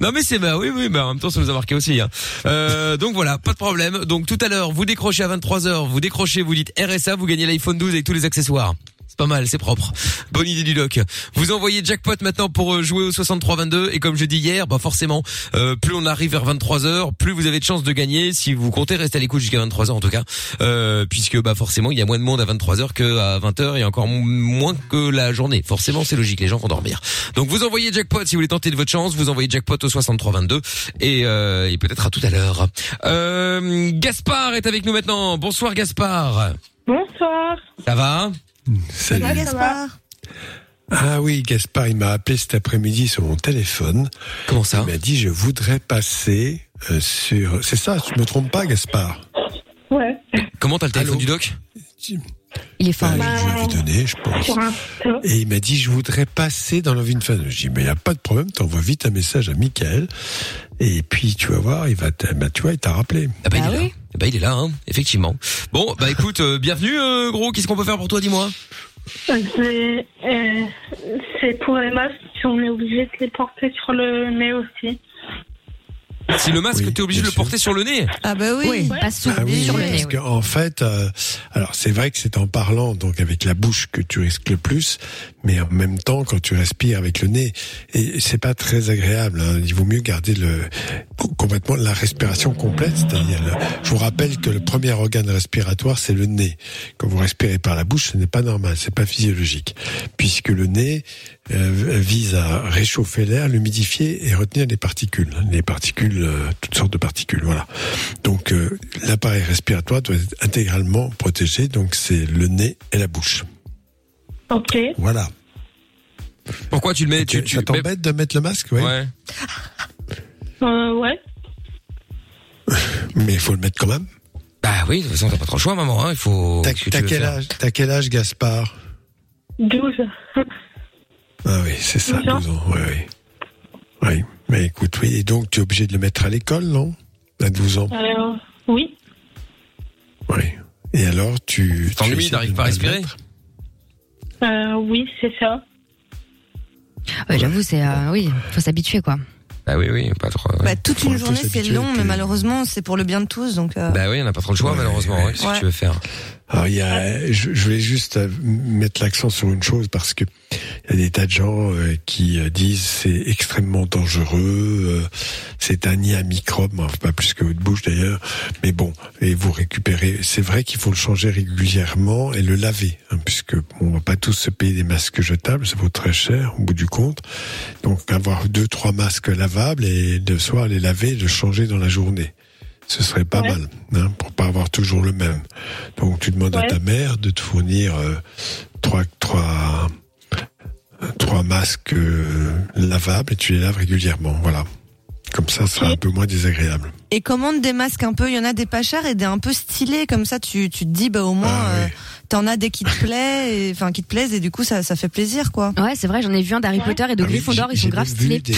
Non mais c'est bah oui oui mais en même temps ça nous a marqué aussi. Hein. Euh, donc voilà, pas de problème. Donc tout à l'heure vous décrochez à 23h, vous décrochez, vous dites RSA, vous gagnez l'iPhone 12 avec tous les accessoires. C'est pas mal, c'est propre. Bonne idée du doc. Vous envoyez jackpot maintenant pour euh, jouer au 63-22 et comme je dis hier, bah forcément, euh, plus on arrive vers 23h, plus vous avez de chances de gagner si vous comptez rester à l'écoute jusqu'à 23h en tout cas, euh, puisque bah forcément il y a moins de monde à 23h que à 20h et encore moins que la journée. Forcément, c'est logique, les gens vont dormir. Donc vous envoyez jackpot si vous voulez tenter de votre chance, vous envoyez jackpot au 63-22 et, euh, et peut-être à tout à l'heure. Euh, Gaspard est avec nous maintenant. Bonsoir Gaspard. Bonsoir. Ça va? Salut. Va Ah oui, Gaspard, il m'a appelé cet après-midi sur mon téléphone. Comment ça Il m'a dit, je voudrais passer euh, sur... C'est ça, tu me trompes pas, Gaspard? Ouais. Comment t'as le téléphone du doc? Il est fort. Bah, je lui avais donné, je pense. Et il m'a dit, je voudrais passer dans Love in Fun. Je dis, mais il n'y a pas de problème, t'envoies vite un message à Michael. Et puis, tu vas voir, il va, bah, tu vois, il t'a rappelé. Ah bah, il est là. Eh bah, il est là, hein, effectivement. Bon, bah écoute, euh, bienvenue, euh, gros. Qu'est-ce qu'on peut faire pour toi, dis-moi? C'est euh, c'est pour les masques, on est obligé de les porter sur le nez aussi. Si le masque, t'es obligé de le porter sur le nez. Ah bah oui, pas sous, Ah oui, sur le parce nez. qu'en en fait, euh, alors c'est vrai que c'est en parlant donc avec la bouche que tu risques le plus, mais en même temps quand tu respires avec le nez, et c'est pas très agréable. hein. Il vaut mieux garder le complètement la respiration complète, c'est-à-dire, je vous rappelle que le premier organe respiratoire c'est le nez. Quand vous respirez par la bouche, ce n'est pas normal, c'est pas physiologique, puisque le nez euh, vise à réchauffer l'air, l'humidifier et retenir les particules, les particules, euh, toutes sortes de particules, voilà. Donc euh, l'appareil respiratoire doit être intégralement protégé, donc c'est le nez et la bouche. Ok. Voilà. Pourquoi tu le mets tu, tu, Ça t'embête de mettre le masque, ouais. Ouais. Euh, ouais. Mais il faut le mettre quand même. Bah oui, de toute façon, t'as pas trop le choix, maman. Hein. Il faut. T'as que quel âge T'as quel âge, Gaspard? 12. Ah oui, c'est ça, 12 ans. 12 ans. Oui, oui. Oui. Mais écoute, oui. Et donc, tu es obligé de le mettre à l'école, non? À 12 ans. Alors, oui. Oui. Et alors, tu. T'ennuies, t'arrives pas à respirer mettre? Euh, oui, c'est ça. Ouais, J'avoue, c'est euh, oui, faut s'habituer quoi. Bah oui, oui, pas trop. Bah, toute une journée c'est long, mais malheureusement c'est pour le bien de tous, donc. euh, Bah oui, on n'a pas trop le choix, Ouais, malheureusement. ouais. ouais. Qu'est-ce que Ouais. tu veux faire? Alors, il y a, je, je voulais juste euh, mettre l'accent sur une chose parce que il y a des tas de gens euh, qui euh, disent c'est extrêmement dangereux, c'est un nid à microbes, enfin, pas plus que votre bouche d'ailleurs, mais bon, et vous récupérez. C'est vrai qu'il faut le changer régulièrement et le laver, hein, puisque on va pas tous se payer des masques jetables, ça vaut très cher au bout du compte. Donc avoir deux trois masques lavables et de soir les laver, et le changer dans la journée. Ce serait pas Ouais. mal, hein, pour pas avoir toujours le même. Donc tu demandes à ta mère de te fournir euh, trois, trois, trois masques euh, lavables et tu les laves régulièrement. Voilà. Comme ça, ça sera un peu moins désagréable. Et commande des masques un peu, il y en a des pas chers et des un peu stylés, comme ça tu, tu te dis bah au moins Ah, euh, oui. t'en as des qui te plaisent, et- enfin qui te plaisent et du coup ça, ça fait plaisir quoi. Ouais, c'est vrai, j'en ai vu un d'Harry Potter et de Ah Gryffondor, ils sont grave stylés. des-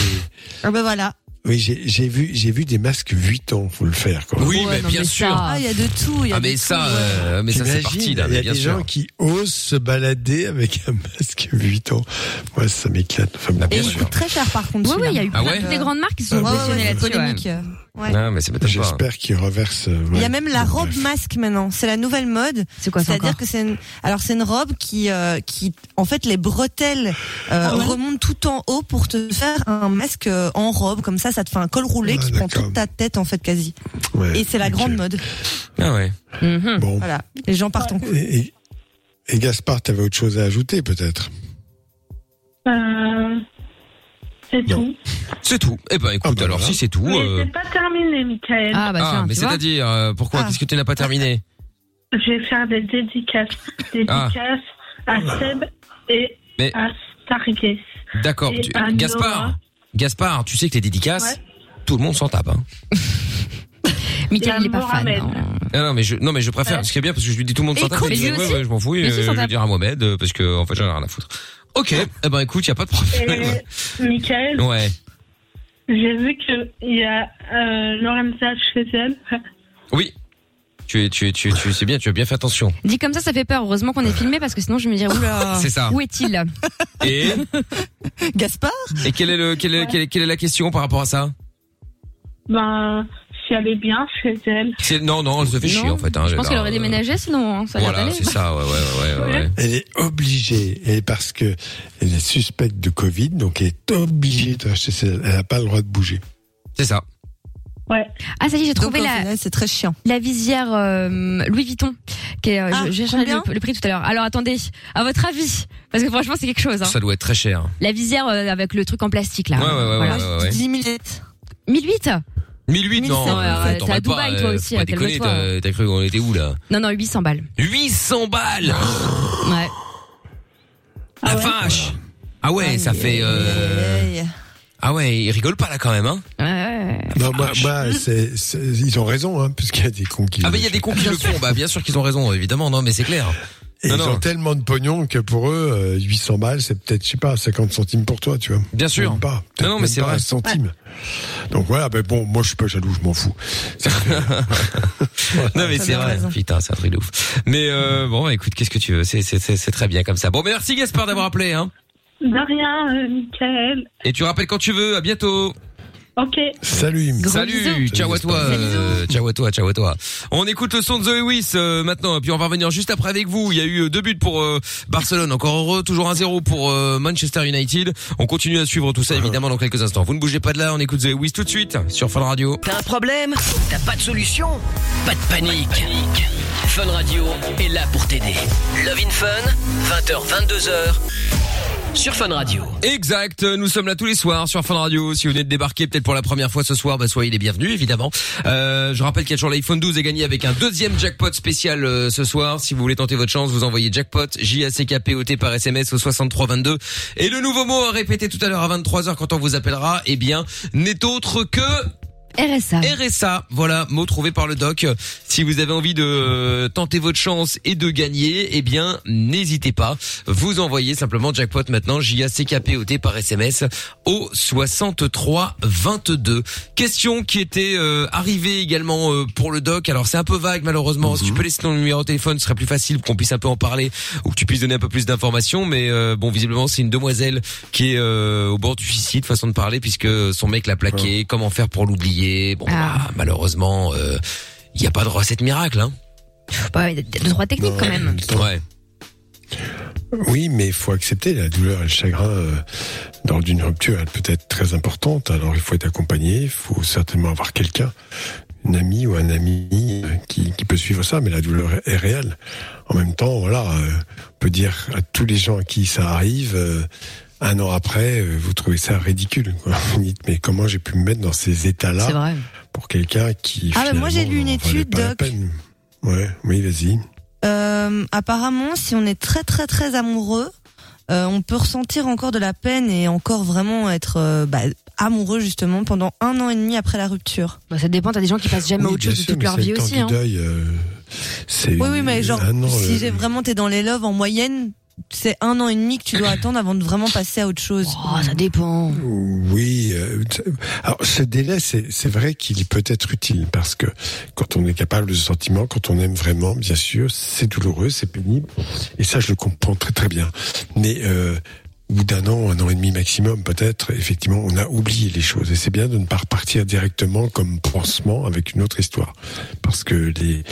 Ah bah voilà. Oui, j'ai j'ai vu, j'ai vu des masques 8 ans, faut le faire. Quoi. Oui, Ouais, mais non, bien mais sûr. ça- Ah il y a de tout, il y a Ah mais ça, ouais. euh, mais ça c'est parti là, Il y a bien des sûr. gens qui osent se balader avec un masque 8 ans. Moi, ça m'éclate. Enfin, bon, Bah, Et bien il sûr. coûte très cher par contre. Oui, oui, il y a eu Ah plein ouais de des grandes marques qui se Ouais, sont ouais, positionnées ouais, ouais. polémique. Ouais. Non, mais c'est peut-être pas. J'espère qu'ils reversent. euh, Il y a même la robe bref. masque maintenant. C'est la nouvelle mode. C'est quoi ça C'est-à-dire que c'est une... alors c'est une robe qui euh, qui en fait les bretelles euh, Ah ouais remontent tout en haut pour te faire un masque euh, en robe comme ça ça te fait un col roulé Ah, qui prend toute ta tête en fait quasi. Ouais, Et c'est la grande mode. Ah ouais. Mhm. Bon. Voilà. Les gens partent en couille. Et, et, et Gaspard, t'avais autre chose à ajouter peut-être? Euh, c'est Non. tout. C'est tout. Eh ben écoute, Ah bah alors voilà. si c'est tout. Mais euh, c'est pas terminé, Michael. Ah bah Ah, tiens, mais vois. c'est-à-dire euh, pourquoi Ah. Qu'est-ce que tu n'as pas terminé Je vais faire des dédicaces. Dédicaces à Seb et Mais- à Stargate. D'accord. Et tu- à Gaspard. Gaspard, tu sais que les dédicaces, Ouais. tout le monde s'en tape. Hein. Michael, il est pas fan. Ah non, mais je, non, mais je préfère. Ouais. Ce qui est bien parce que je lui dis tout le monde Et s'en tape. écoute, il dit, lui ouais, aussi. ouais, je m'en fous. Lui euh, s'en je vais tape. dire à Mohamed euh, parce que en fait j'en ai rien à foutre. Ok. Eh ben écoute, y a pas de problème. Et Michael, Ouais. j'ai vu qu'il y a euh, Lorenza chez elle. Oui. Tu es, tu es, tu, es- tu sais bien, tu as bien fait attention. Dit comme ça, ça fait peur. Heureusement qu'on est filmé parce que sinon je me dirais oula. C'est ça. Où est-il? Et, Gaspard? Et quelle est le, quelle est, quelle est, quelle est la question par rapport à ça? Ben, si elle est bien chez elle. C'est- Non, non, elle se fait chier en fait. hein, Je pense qu'elle aurait déménagé sinon. hein, ça Voilà, c'est ça, ouais, ouais, ouais, ouais, ouais. Elle est obligée, et parce que elle est suspecte de Covid, donc elle est obligée de rester chez elle. Elle n'a pas le droit de bouger. C'est ça. Ouais. Ah ça y est, j'ai trouvé la, final, c'est très chiant. la visière euh, Louis Vuitton. Qui est, euh, Ah, je- j'ai changé combien le, le prix tout à l'heure. Alors attendez, à votre avis, parce que franchement c'est quelque chose. Hein. Ça doit être très cher. La visière euh, avec le truc en plastique là. Ouais, ouais, ouais, Voilà. ouais, ouais, ouais. 10 000 1008 1008, non. 1100, euh, t'es à Dubaï, pas, toi euh, aussi, hein, déconner, calme-toi. t'as cru qu'on était où là? Non non 800 balles. 800 balles Ouais. La vache Ah ouais, ça fait... euh, Ah ouais, ils rigolent pas là quand même, hein? Non, moi c'est, c'est- ils ont raison, hein, puisqu'il y a des cons qui. Ah bah il y a des cons qui le font, bah bien sûr qu'ils ont raison, évidemment, non mais c'est clair. Et Non, ils non. ont tellement de pognon que pour eux, euh, 800 balles, c'est peut-être, je sais pas, 50 centimes pour toi, tu vois. Bien sûr. Même pas. Non, non, mais c'est pas vrai. un centime. Donc voilà, ben bon, moi je suis pas jaloux, je m'en fous. non mais c'est vrai, raison. putain c'est un truc de ouf. Mais euh, bon écoute, qu'est-ce que tu veux, c'est c'est c'est c'est très bien comme ça. Bon mais merci Gaspard d'avoir appelé hein. De rien, euh, Michael. Et tu rappelles quand tu veux, à bientôt. Ok. Salut. Salut, ciao à toi, euh, ciao à toi, ciao à toi. On écoute le son de Zoé Wiss euh, maintenant, et puis on va revenir juste après avec vous. Il y a eu euh, deux buts pour euh, Barcelone, encore heureux, toujours 1-0 pour euh, Manchester United. On continue à suivre tout ça évidemment dans quelques instants. Vous ne bougez pas de là, on écoute Zoé Wiss tout de suite sur Fun Radio. T'as un problème? T'as pas de solution? Pas de panique. Fun Radio est là pour t'aider. Love in Fun, 20h, 22h, sur Fun Radio. Exact, nous sommes là tous les soirs sur Fun Radio. Si vous venez de débarquer peut-être pour la première fois ce soir, bah soyez les bienvenus évidemment. Euh, je rappelle qu'il y a toujours l'iPhone 12 est gagné avec un deuxième jackpot spécial euh, ce soir. Si vous voulez tenter votre chance, vous envoyez jackpot J A C K P O T par SMS au 6322. Et le nouveau mot à répéter tout à l'heure à 23h quand on vous appellera, eh bien, n'est autre que RSA. RSA, voilà, mot trouvé par le doc. Si vous avez envie de euh, tenter votre chance et de gagner, eh bien, n'hésitez pas. Vous envoyez simplement jackpot maintenant, J-A-C-K-P-O-T par SMS au 63 22. Question qui était euh, arrivée également euh, pour le doc. Alors c'est un peu vague malheureusement. Si tu peux laisser ton numéro de téléphone, ce serait plus facile pour qu'on puisse un peu en parler ou que tu puisses donner un peu plus d'informations. Mais euh, bon, visiblement c'est une demoiselle qui est euh, au bord du suicide, façon de parler, puisque son mec l'a plaqué. Comment faire pour l'oublier? Bon, bah, malheureusement, il n'y a pas de recette miracle. Hein. Bah, il y a deux trois techniques quand même. Ouais. Oui, mais il faut accepter la douleur et le chagrin euh, lors d'une rupture. Elle peut être très importante. Alors il faut être accompagné. Il faut certainement avoir quelqu'un, une amie ou un ami euh, qui, qui peut suivre ça. Mais la douleur est, est réelle. En même temps, voilà, euh, on peut dire à tous les gens à qui ça arrive. euh, un an après, euh, vous trouvez ça ridicule. Quoi. Vous dites, mais comment j'ai pu me mettre dans ces états-là C'est vrai. pour quelqu'un qui Ah, bah, moi, j'ai lu une étude, Doc. Ouais, oui, vas-y. Euh, apparemment, si on est très très très amoureux, euh, on peut ressentir encore de la peine et encore vraiment être euh, bah, amoureux justement pendant un an et demi après la rupture. Bah, ça dépend, t'as des gens qui passent jamais Oui, autre chose de toute leur vie le temps aussi. du Hein. deuil, euh, c'est Oui, oui, mais genre, an, si j'ai vraiment t'es dans les loves en moyenne, c'est un an et demi que tu dois attendre avant de vraiment passer à autre chose. Oh, ça dépend. Oui. euh, alors ce délai, c'est c'est vrai qu'il peut être utile parce que quand on est capable de ce sentiment, quand on aime vraiment, bien sûr, c'est douloureux, c'est pénible, et ça je le comprends très très bien. Mais euh, au bout d'un an, un an et demi maximum, peut-être, effectivement, on a oublié les choses. Et c'est bien de ne pas repartir directement comme pansement avec une autre histoire. Parce que les,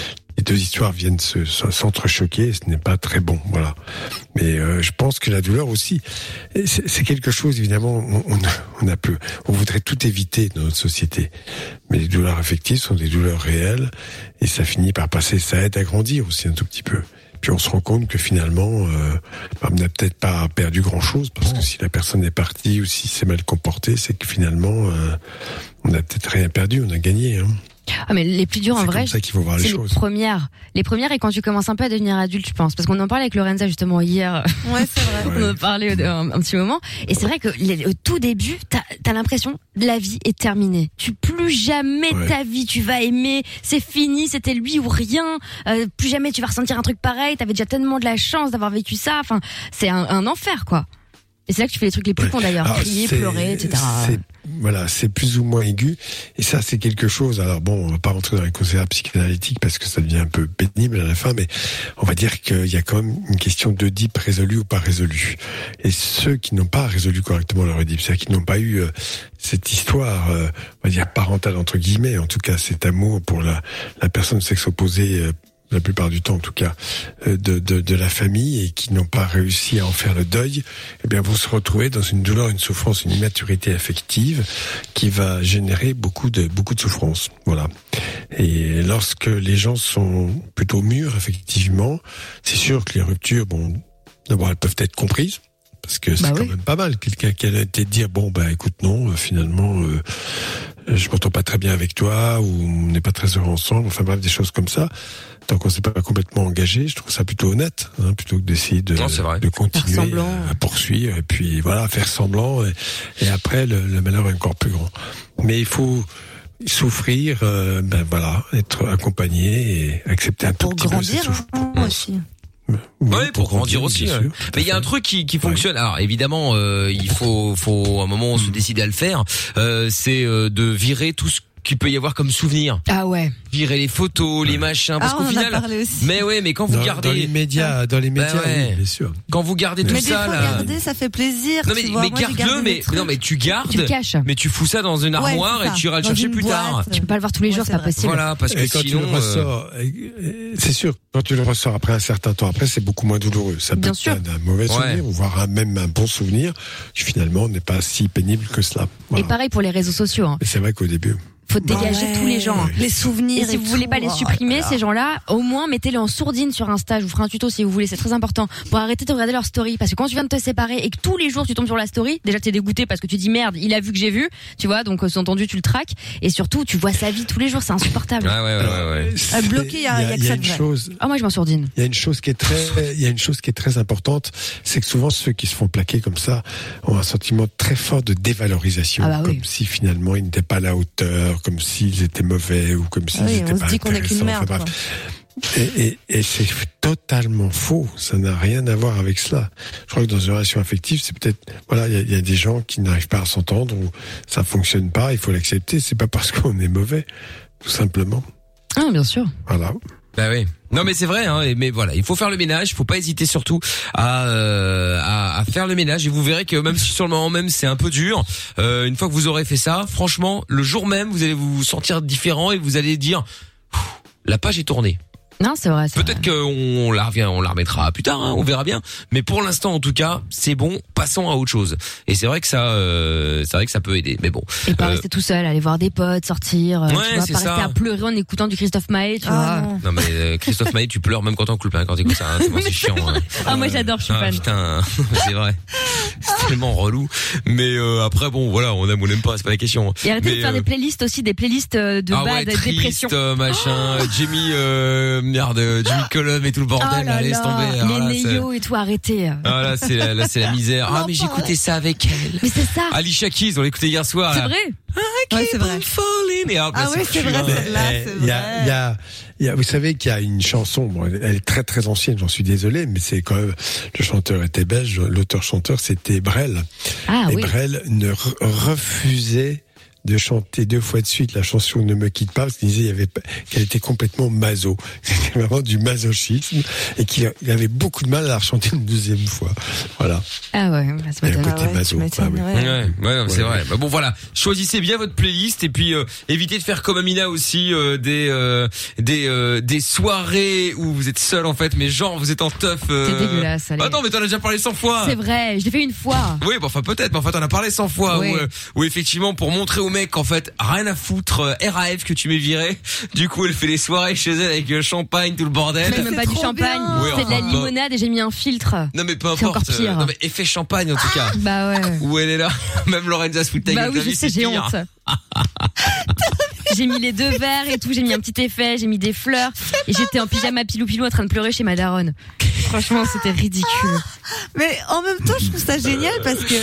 les deux histoires viennent se, se- s'entrechoquer et ce n'est pas très bon. Voilà. Mais euh, je pense que la douleur aussi, c'est quelque chose, évidemment, on, on, a peu, on voudrait tout éviter dans notre société. Mais les douleurs affectives sont des douleurs réelles et ça finit par passer, ça aide à grandir aussi un tout petit peu. Puis on se rend compte que finalement, euh, on n'a peut-être pas perdu grand-chose parce que si la personne est partie ou si c'est mal comporté, c'est que finalement, euh, on n'a peut-être rien perdu, on a gagné. Hein. Ah, mais les plus durs en vrai, comme ça qu'il faut voir les c'est les choses. premières. Les premières et quand tu commences un peu à devenir adulte, je pense. Parce qu'on en parlait avec Lorenza justement hier. Ouais, c'est vrai. On en au- un, un petit moment. Et c'est vrai que les- au tout début, t'as as, l'impression la vie est terminée. Tu plus jamais Ouais. ta vie, tu vas aimer, c'est fini, c'était lui ou rien. Euh, plus jamais tu vas ressentir un truc pareil. T'avais déjà tellement de la chance d'avoir vécu ça. Enfin, c'est un, un enfer quoi. Et c'est là que tu fais les trucs les plus cons d'ailleurs, crier, pleurer, etc. c'est- Voilà, c'est plus ou moins aigu. Et ça, c'est quelque chose. Alors bon, on va pas rentrer dans les conseils psychanalytiques parce que ça devient un peu pénible à la fin, mais on va dire qu'il y a quand même une question d'Oedipe résolue ou pas résolue. Et ceux qui n'ont pas résolu correctement leur Oedipe, c'est-à-dire qui n'ont pas eu euh, cette histoire, euh, on va dire parentale entre guillemets, en tout cas cet amour pour la, personne sexe opposé. euh, la plupart du temps en tout cas, euh, de, de, de la famille et qui n'ont pas réussi à en faire le deuil, eh bien vont se retrouver dans une douleur, une souffrance, une immaturité affective qui va générer beaucoup de beaucoup de souffrance. Voilà. Et lorsque les gens sont plutôt mûrs, effectivement, c'est sûr que les ruptures, bon, d'abord elles peuvent être comprises. Parce que c'est Bah quand oui. même pas mal. Quelqu'un qui a été dire bon bah écoute non euh, finalement euh, je m'entends pas très bien avec toi ou on n'est pas très heureux ensemble. Enfin bref des choses comme ça. Tant qu'on s'est pas complètement engagé, je trouve ça plutôt honnête, hein, plutôt que d'essayer de, Non, de continuer à poursuivre et puis voilà faire semblant et, et après le, le malheur est encore plus grand. Mais il faut souffrir, euh, ben voilà, être accompagné et accepter un tout Pour petit peu cette grandir souffrance. hein, aussi. Oui, Ouais, pour, grandir aussi. ouais. Mais il y a un truc qui, qui fonctionne. Alors évidemment, euh, il faut, faut à un moment Mm. se décider à le faire. Euh, c'est euh, de virer tout ce qu'il peut y avoir comme souvenir. Ah ouais. Virer les photos, les machins, parce Ah, qu'au on en a final. parlé aussi. Mais ouais, mais quand vous Dans, gardez, dans les médias, dans les Bah médias, ouais. oui, bien sûr. quand vous gardez tout Mais ça fois, là. garder, ça fait plaisir. Non mais, mais garde-le, mais non tu gardes, Tu le caches. mais tu fous ça dans une armoire et tu iras le chercher plus boîte. tard. Tu peux pas le voir tous les Ouais, jours, c'est c'est pas possible. Voilà, parce que Et quand sinon. tu le euh, ressors, c'est sûr, quand tu le ressors après un certain temps après, c'est beaucoup moins douloureux. Ça peut Bien être sûr. un, mauvais souvenir, ou voire même un bon souvenir, qui finalement n'est pas si pénible que cela. Et pareil pour les réseaux sociaux. Hein. Mais c'est vrai qu'au début. Faut dégager Ouais. tous les gens. hein. Les souvenirs. Et si vous voulez pas les tout. supprimer, Oh là ces là. gens-là, au moins mettez-les en sourdine sur Insta. Je vous ferai un tuto si vous voulez, c'est très important. Pour arrêter de regarder leur story. Parce que quand tu viens de te séparer et que tous les jours tu tombes sur la story, déjà t'es dégoûté parce que tu dis merde, il a vu que j'ai vu, tu vois, donc euh, sous-entendu tu le traques. Et surtout, tu vois sa vie tous les jours, c'est insupportable. Ouais, ouais, ouais, ouais, ouais. C'est- bloqué, il y a- il y a que ça de une vrai. chose, Ah moi je m'en sourdine. il y a une chose qui est très, il y a une chose qui est très importante, c'est que souvent ceux qui se font plaquer comme ça ont un sentiment très fort de dévalorisation, Ah bah oui. comme si finalement ils n'étaient pas à la hauteur, comme s'ils étaient mauvais ou comme s'ils Ah oui, n'étaient on se pas dit qu'on est qu'une merde. Enfin. Et, et, et c'est totalement faux. Ça n'a rien à voir avec cela. Je crois que dans une relation affective, c'est peut-être, voilà, il y y a des gens qui n'arrivent pas à s'entendre ou ça fonctionne pas. Il faut l'accepter. C'est pas parce qu'on est mauvais, tout simplement. Ah bien sûr. Voilà. Bah oui. Non mais c'est vrai, hein, mais voilà, il faut faire le ménage, il faut pas hésiter surtout à, euh, à, à faire le ménage et vous verrez que même si sur le moment même c'est un peu dur, euh, une fois que vous aurez fait ça, franchement, le jour même vous allez vous sentir différent et vous allez dire la page est tournée. Non c'est vrai. c'est Peut-être qu'on on la revient, on la remettra plus tard, hein, on verra bien. Mais pour l'instant, en tout cas, c'est bon. Passons à autre chose. Et c'est vrai que ça, euh, c'est vrai que ça peut aider. Mais bon. Et pas Euh, rester tout seul, aller voir des potes, sortir, euh, tu Ouais, vois, c'est pas ça. rester à pleurer en écoutant du Christophe Maé, tu Ah, vois. non. Non mais euh, Christophe Maé, tu pleures même quand t'es en couple, hein, quand t'écoutes ça. Hein, c'est chiant. hein. Ah, moi, j'adore, je suis ah, fan. Putain, c'est vrai. C'est tellement relou. Mais euh, après bon, voilà, on aime ou on n'aime pas, c'est pas la question. Et arrêtez Mais, de faire euh, des playlists aussi, des playlists de ah bad, ouais, triste, dépression. machin, Jimmy, euh, merde, Jimmy Cullum et tout le bordel, Ah là, là laisse tomber. Ah, les c'est- Léo et tout, arrêtez. Ah là, c'est la, là, c'est la misère. Ah mais j'écoutais ça avec elle. Mais c'est ça. Alicia Keys, on l'écoutait hier soir. C'est vrai. Ouais, c'est vrai. Et hop, Ah oui, c'est vrai, celle-là, c'est il y a, vrai. il y a, il y a- vous savez qu'il y a une chanson, bon, elle, est très très ancienne, j'en suis désolé, mais c'est quand même, le chanteur était belge, l'auteur-chanteur c'était Brel. Ah et oui. Brel ne re- refusait de chanter deux fois de suite la chanson Ne me quitte pas parce qu'il disait qu'elle était complètement maso. C'était vraiment du masochisme et qu'il il avait beaucoup de mal à la chanter une deuxième fois. Voilà. Ah ouais, bah, ça Il y a un côté ouais, maso. oui. ouais. Ouais, ouais, non, c'est vrai. Bah bon voilà, choisissez bien votre playlist et puis euh, évitez de faire comme Amina aussi euh, des euh, des euh, des soirées où vous êtes seul en fait, mais genre vous êtes en teuf. Euh... C'est dégueulasse, allez. Ah non, mais t'en as déjà parlé 100 fois. C'est vrai, je l'ai fait une fois. Oui, bon, enfin peut-être, mais en fait on a parlé 100 fois Oui. où, euh, où effectivement pour montrer au mec qu'en fait rien à foutre euh, RAF que tu m'es viré. Du coup elle fait les soirées chez elle avec euh, champagne tout le bordel. Mais même pas du champagne. Oui, c'est de la enfin, limonade et j'ai mis un filtre. Non mais peu C'est encore importe. pire. non mais effet champagne en tout cas. Bah ouais. Où elle est là, même Lorenza se fout de ta Bah gueule, oui, t'as je vu, sais, c'est j'ai pire. honte. j'ai mis les deux verres et tout, j'ai mis un petit effet, j'ai mis des fleurs et j'étais en pyjama pilou pilou en train de pleurer chez ma daronne. Franchement, c'était ridicule. Mais en même temps, je trouve ça génial parce que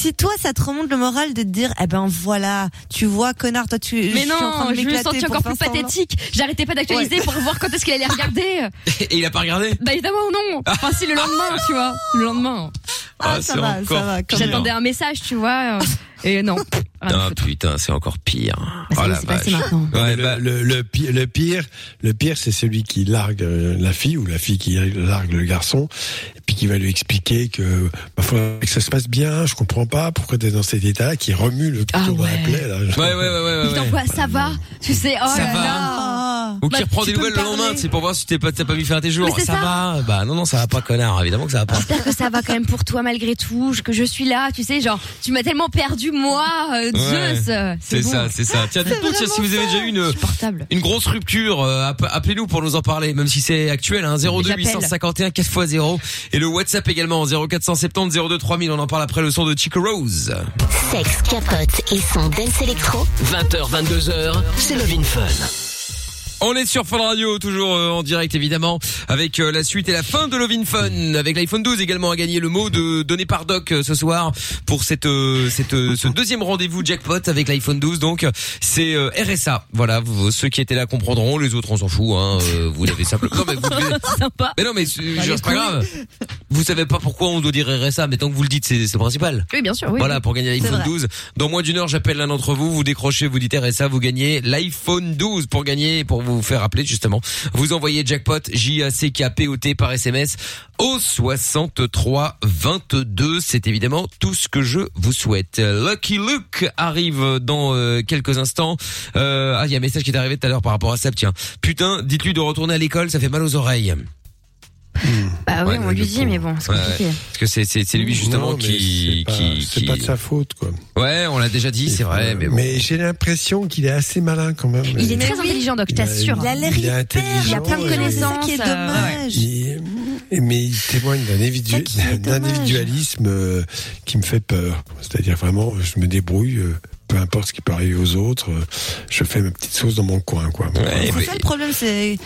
si toi, ça te remonte le moral de te dire, eh ben voilà, tu vois, connard, toi, tu. Mais je suis en train non, de je me sentais encore plus pathétique. J'arrêtais pas d'actualiser pour voir quand est-ce qu'elle allait regarder. Et il a pas regardé? Bah évidemment non. Enfin si le lendemain, tu vois, le lendemain. Ah, ça c'est va, ça va, pire. J'attendais un message, tu vois. Et non. Ah putain, c'est encore pire. Bah, ça oh la vache. maintenant. Ouais, le, bah, le, le pire, le pire, le pire, c'est celui qui largue euh, la fille ou la fille qui largue le garçon, et puis qui va lui expliquer que, bah, que ça se passe bien. Je comprends pas pourquoi t'es dans cet état-là, qui remue le couteau dans la plaie. Là. ouais, ouais, ouais, ouais, Il ouais. t'envoie, ça va. Tu sais, oh Ça là va. là. Ou qui Bah, reprend des nouvelles le lendemain, c'est pour voir si t'es pas, t'as pas mis fin à tes jours. Mais c'est ça, ça. va Bah non, non, ça va pas, connard. Évidemment que ça va pas. J'espère que ça va quand même pour toi malgré tout, que je suis là, tu sais, genre, tu m'as tellement perdu moi, euh, Ouais. Zeus. C'est bon. ça, c'est ça. Tiens, dites-nous tiens, si vous avez déjà eu une, une grosse rupture, euh, app- appelez-nous pour nous en parler, même si c'est actuel, hein, 02 J'appelle. 851 4x0 et le WhatsApp également 0470 02 3000. On en parle après le son de Chico Rose. Sexe, capote et son dance électro. 20h, 22h, c'est Love in Fun. On est sur Fun Radio, toujours euh, en direct évidemment, avec euh, la suite et la fin de Lovin Fun, avec l'iPhone 12 également à gagner le mot de donné par Doc euh, ce soir pour cette, cette ce deuxième rendez-vous jackpot avec l'iPhone 12. Donc c'est RSA. Voilà, vous- ceux qui étaient là comprendront, les autres on s'en fout. Hein, vous l'avez simplement. Non mais vous devez- Mais non mais c'est pas grave. Vous savez pas pourquoi on doit dire RSA, mais tant que vous le dites, c'est c'est le principal. Oui, bien sûr, oui. Voilà, pour gagner l'iPhone vrai. 12. Dans moins d'une heure, j'appelle l'un d'entre vous, vous décrochez, vous dites RSA, vous gagnez l'iPhone 12 pour gagner, pour vous faire appeler justement. Vous envoyez jackpot, J-A-C-K-P-O-T par SMS au 63 22. C'est évidemment tout ce que je vous souhaite. Lucky Luke arrive dans euh, quelques instants. Euh, ah, il y a un message qui est arrivé tout à l'heure par rapport à ça, tiens. Putain, dites-lui de retourner à l'école, ça fait mal aux oreilles. Bah oui, Ouais, on lui dit, mais bon, c'est Ouais, compliqué. ouais. Parce que c'est c'est c'est lui justement Non, qui c'est pas- qui c'est qui- pas de sa faute, quoi. Ouais, on l'a déjà dit, c'est vrai, mais bon. Mais j'ai l'impression qu'il est assez malin quand même. Il est très intelligent, donc je t'assure. Il a l'air hyper, intelligent. Il a plein de C'est ça connaissances. qui est euh, dommage. Il- mais il témoigne d'un individu- d'un individualisme euh, qui me fait peur. C'est-à-dire vraiment, je me débrouille, euh, peu importe ce qui peut arriver aux autres, je fais ma petite sauce dans mon coin, quoi. C'est ça le problème, c'est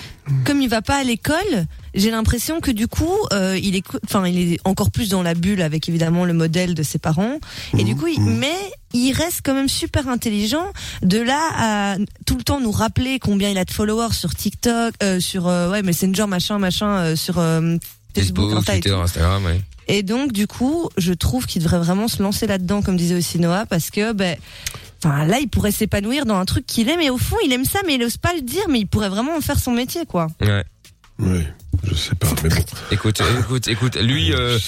comme il va pas à l'école, j'ai l'impression que du coup, euh, il est, enfin, il est encore plus dans la bulle avec évidemment le modèle de ses parents, et du coup, il, mais il reste quand même super intelligent. De là à tout le temps nous rappeler combien il a de followers sur TikTok, euh, sur euh, ouais Messenger machin machin, euh, sur euh, Facebook, Facebook, Twitter. Instagram, ouais. Et donc, du coup, je trouve qu'il devrait vraiment se lancer là-dedans, comme disait aussi Noah, parce que, ben, enfin, là, il pourrait s'épanouir dans un truc qu'il aime, et au fond, il aime ça, mais il ose pas le dire, mais il pourrait vraiment en faire son métier, quoi. Ouais. Oui, je sais pas, mais bon. Écoute, écoute, écoute, lui, euh,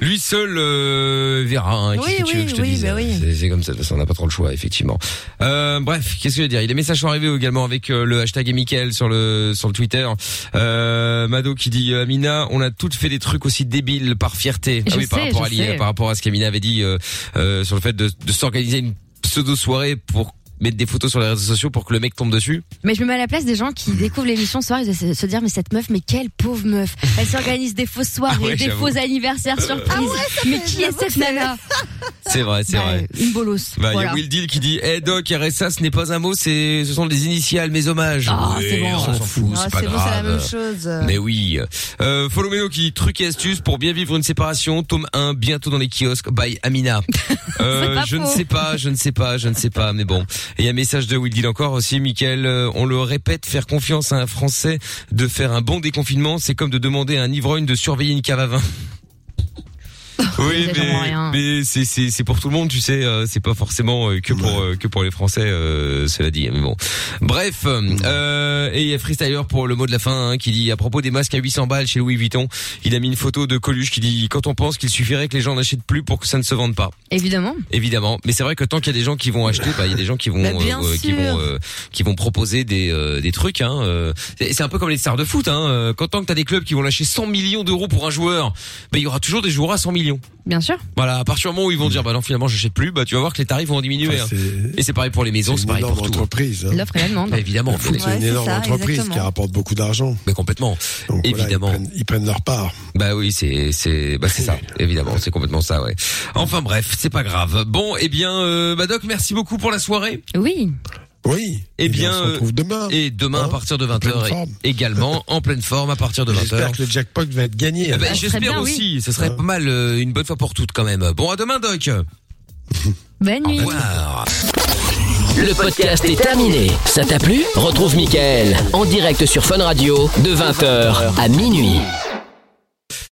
lui seul euh, verra. Hein, Oui, qu'est-ce que tu veux oui, que je te oui, dise bah oui. C'est- comme ça. De toute façon, on n'a pas trop le choix, effectivement. Euh, bref, qu'est-ce que je veux dire? Il y a des messages sont arrivés également avec euh, le hashtag et Mickaël sur le sur le Twitter. Euh, Mado qui dit euh, Amina, on a toutes fait des trucs aussi débiles par fierté. Je ah oui, par rapport à l'I- sais. par rapport à ce qu'Amina avait dit euh, euh, sur le fait de, de s'organiser une pseudo soirée pour mettre des photos sur les réseaux sociaux pour que le mec tombe dessus. Mais je me mets à la place des gens qui découvrent l'émission ce soir, ils doivent se dire mais cette meuf, mais quelle pauvre meuf. Elle s'organise des fausses soirées, Ah ouais, des faux anniversaires surprises. mais qui est cette nana C'est vrai, c'est Bah, vrai. Une bolosse. Bah, il y a Will Deal qui dit, eh Doc, RSA, ce n'est pas un mot, c'est, ce sont des initiales, mes hommages. Ah, Oui, c'est bon. on s'en fout, Ah, c'est pas bon, grave. c'est la même chose. Mais oui. Euh, Follow Meno qui dit truc et astuce pour bien vivre une séparation. Tome 1, bientôt dans les kiosques. By Amina. Euh, je ne sais pas, je ne sais pas, je ne sais pas, mais bon. Et un message de Will Deal encore aussi, Michael. euh, on le répète, faire confiance à un Français de faire un bon déconfinement, c'est comme de demander à un ivrogne de surveiller une cave à vin. Oui, mais, mais c'est c'est c'est pour tout le monde, tu sais. euh, c'est pas forcément euh, que pour euh, que pour les Français, euh, cela dit. Mais bon, bref. Euh, et il y a Freestyler pour le mot de la fin hein, qui dit à propos des masques à 800 balles chez Louis Vuitton, il a mis une photo de Coluche qui dit quand on pense qu'il suffirait que les gens n'achètent plus pour que ça ne se vende pas. Évidemment. Évidemment, mais c'est vrai que tant qu'il y a des gens qui vont acheter, bah il y a des gens qui vont Bah, euh, qui vont euh, qui vont proposer des euh, des trucs. Hein, euh. c'est c'est un peu comme les stars de foot. Hein, euh, quand tant que t'as des clubs qui vont lâcher 100 millions d'euros pour un joueur, bah il y aura toujours des joueurs à 100 millions. Bien sûr. Voilà, à partir du moment où ils vont dire bah non finalement j'achète plus, bah tu vas voir que les tarifs vont diminuer. Enfin, hein. Et c'est pareil pour les maisons, C'est pareil énorme pour tout. entreprise. hein. L'offre et la demande. Bah, évidemment, C'est Ouais, une énorme ça, entreprise exactement. qui rapporte beaucoup d'argent. mais complètement. Donc, voilà, Évidemment. ils, prennent, ils prennent leur part. Bah oui, c'est c'est bah c'est ça. Évidemment, c'est complètement ça, ouais. Enfin bref, c'est pas grave. Bon, eh bien, euh, bah Doc, merci beaucoup pour la soirée. Oui. Oui. Eh Et bien, on se retrouve demain. Et demain Hein, à partir de en pleine 20h forme. également en pleine forme à partir de 20h. J'espère que le jackpot va être gagné. Eh ben, alors. serait j'espère aussi, ce serait Hein. pas mal euh, une bonne fois pour toutes quand même. Bon, à demain Doc. Bonne Au nuit. revoir. Le podcast est terminé. Ça t'a plu? Retrouve Mickaël en direct sur Fun Radio de 20h à minuit.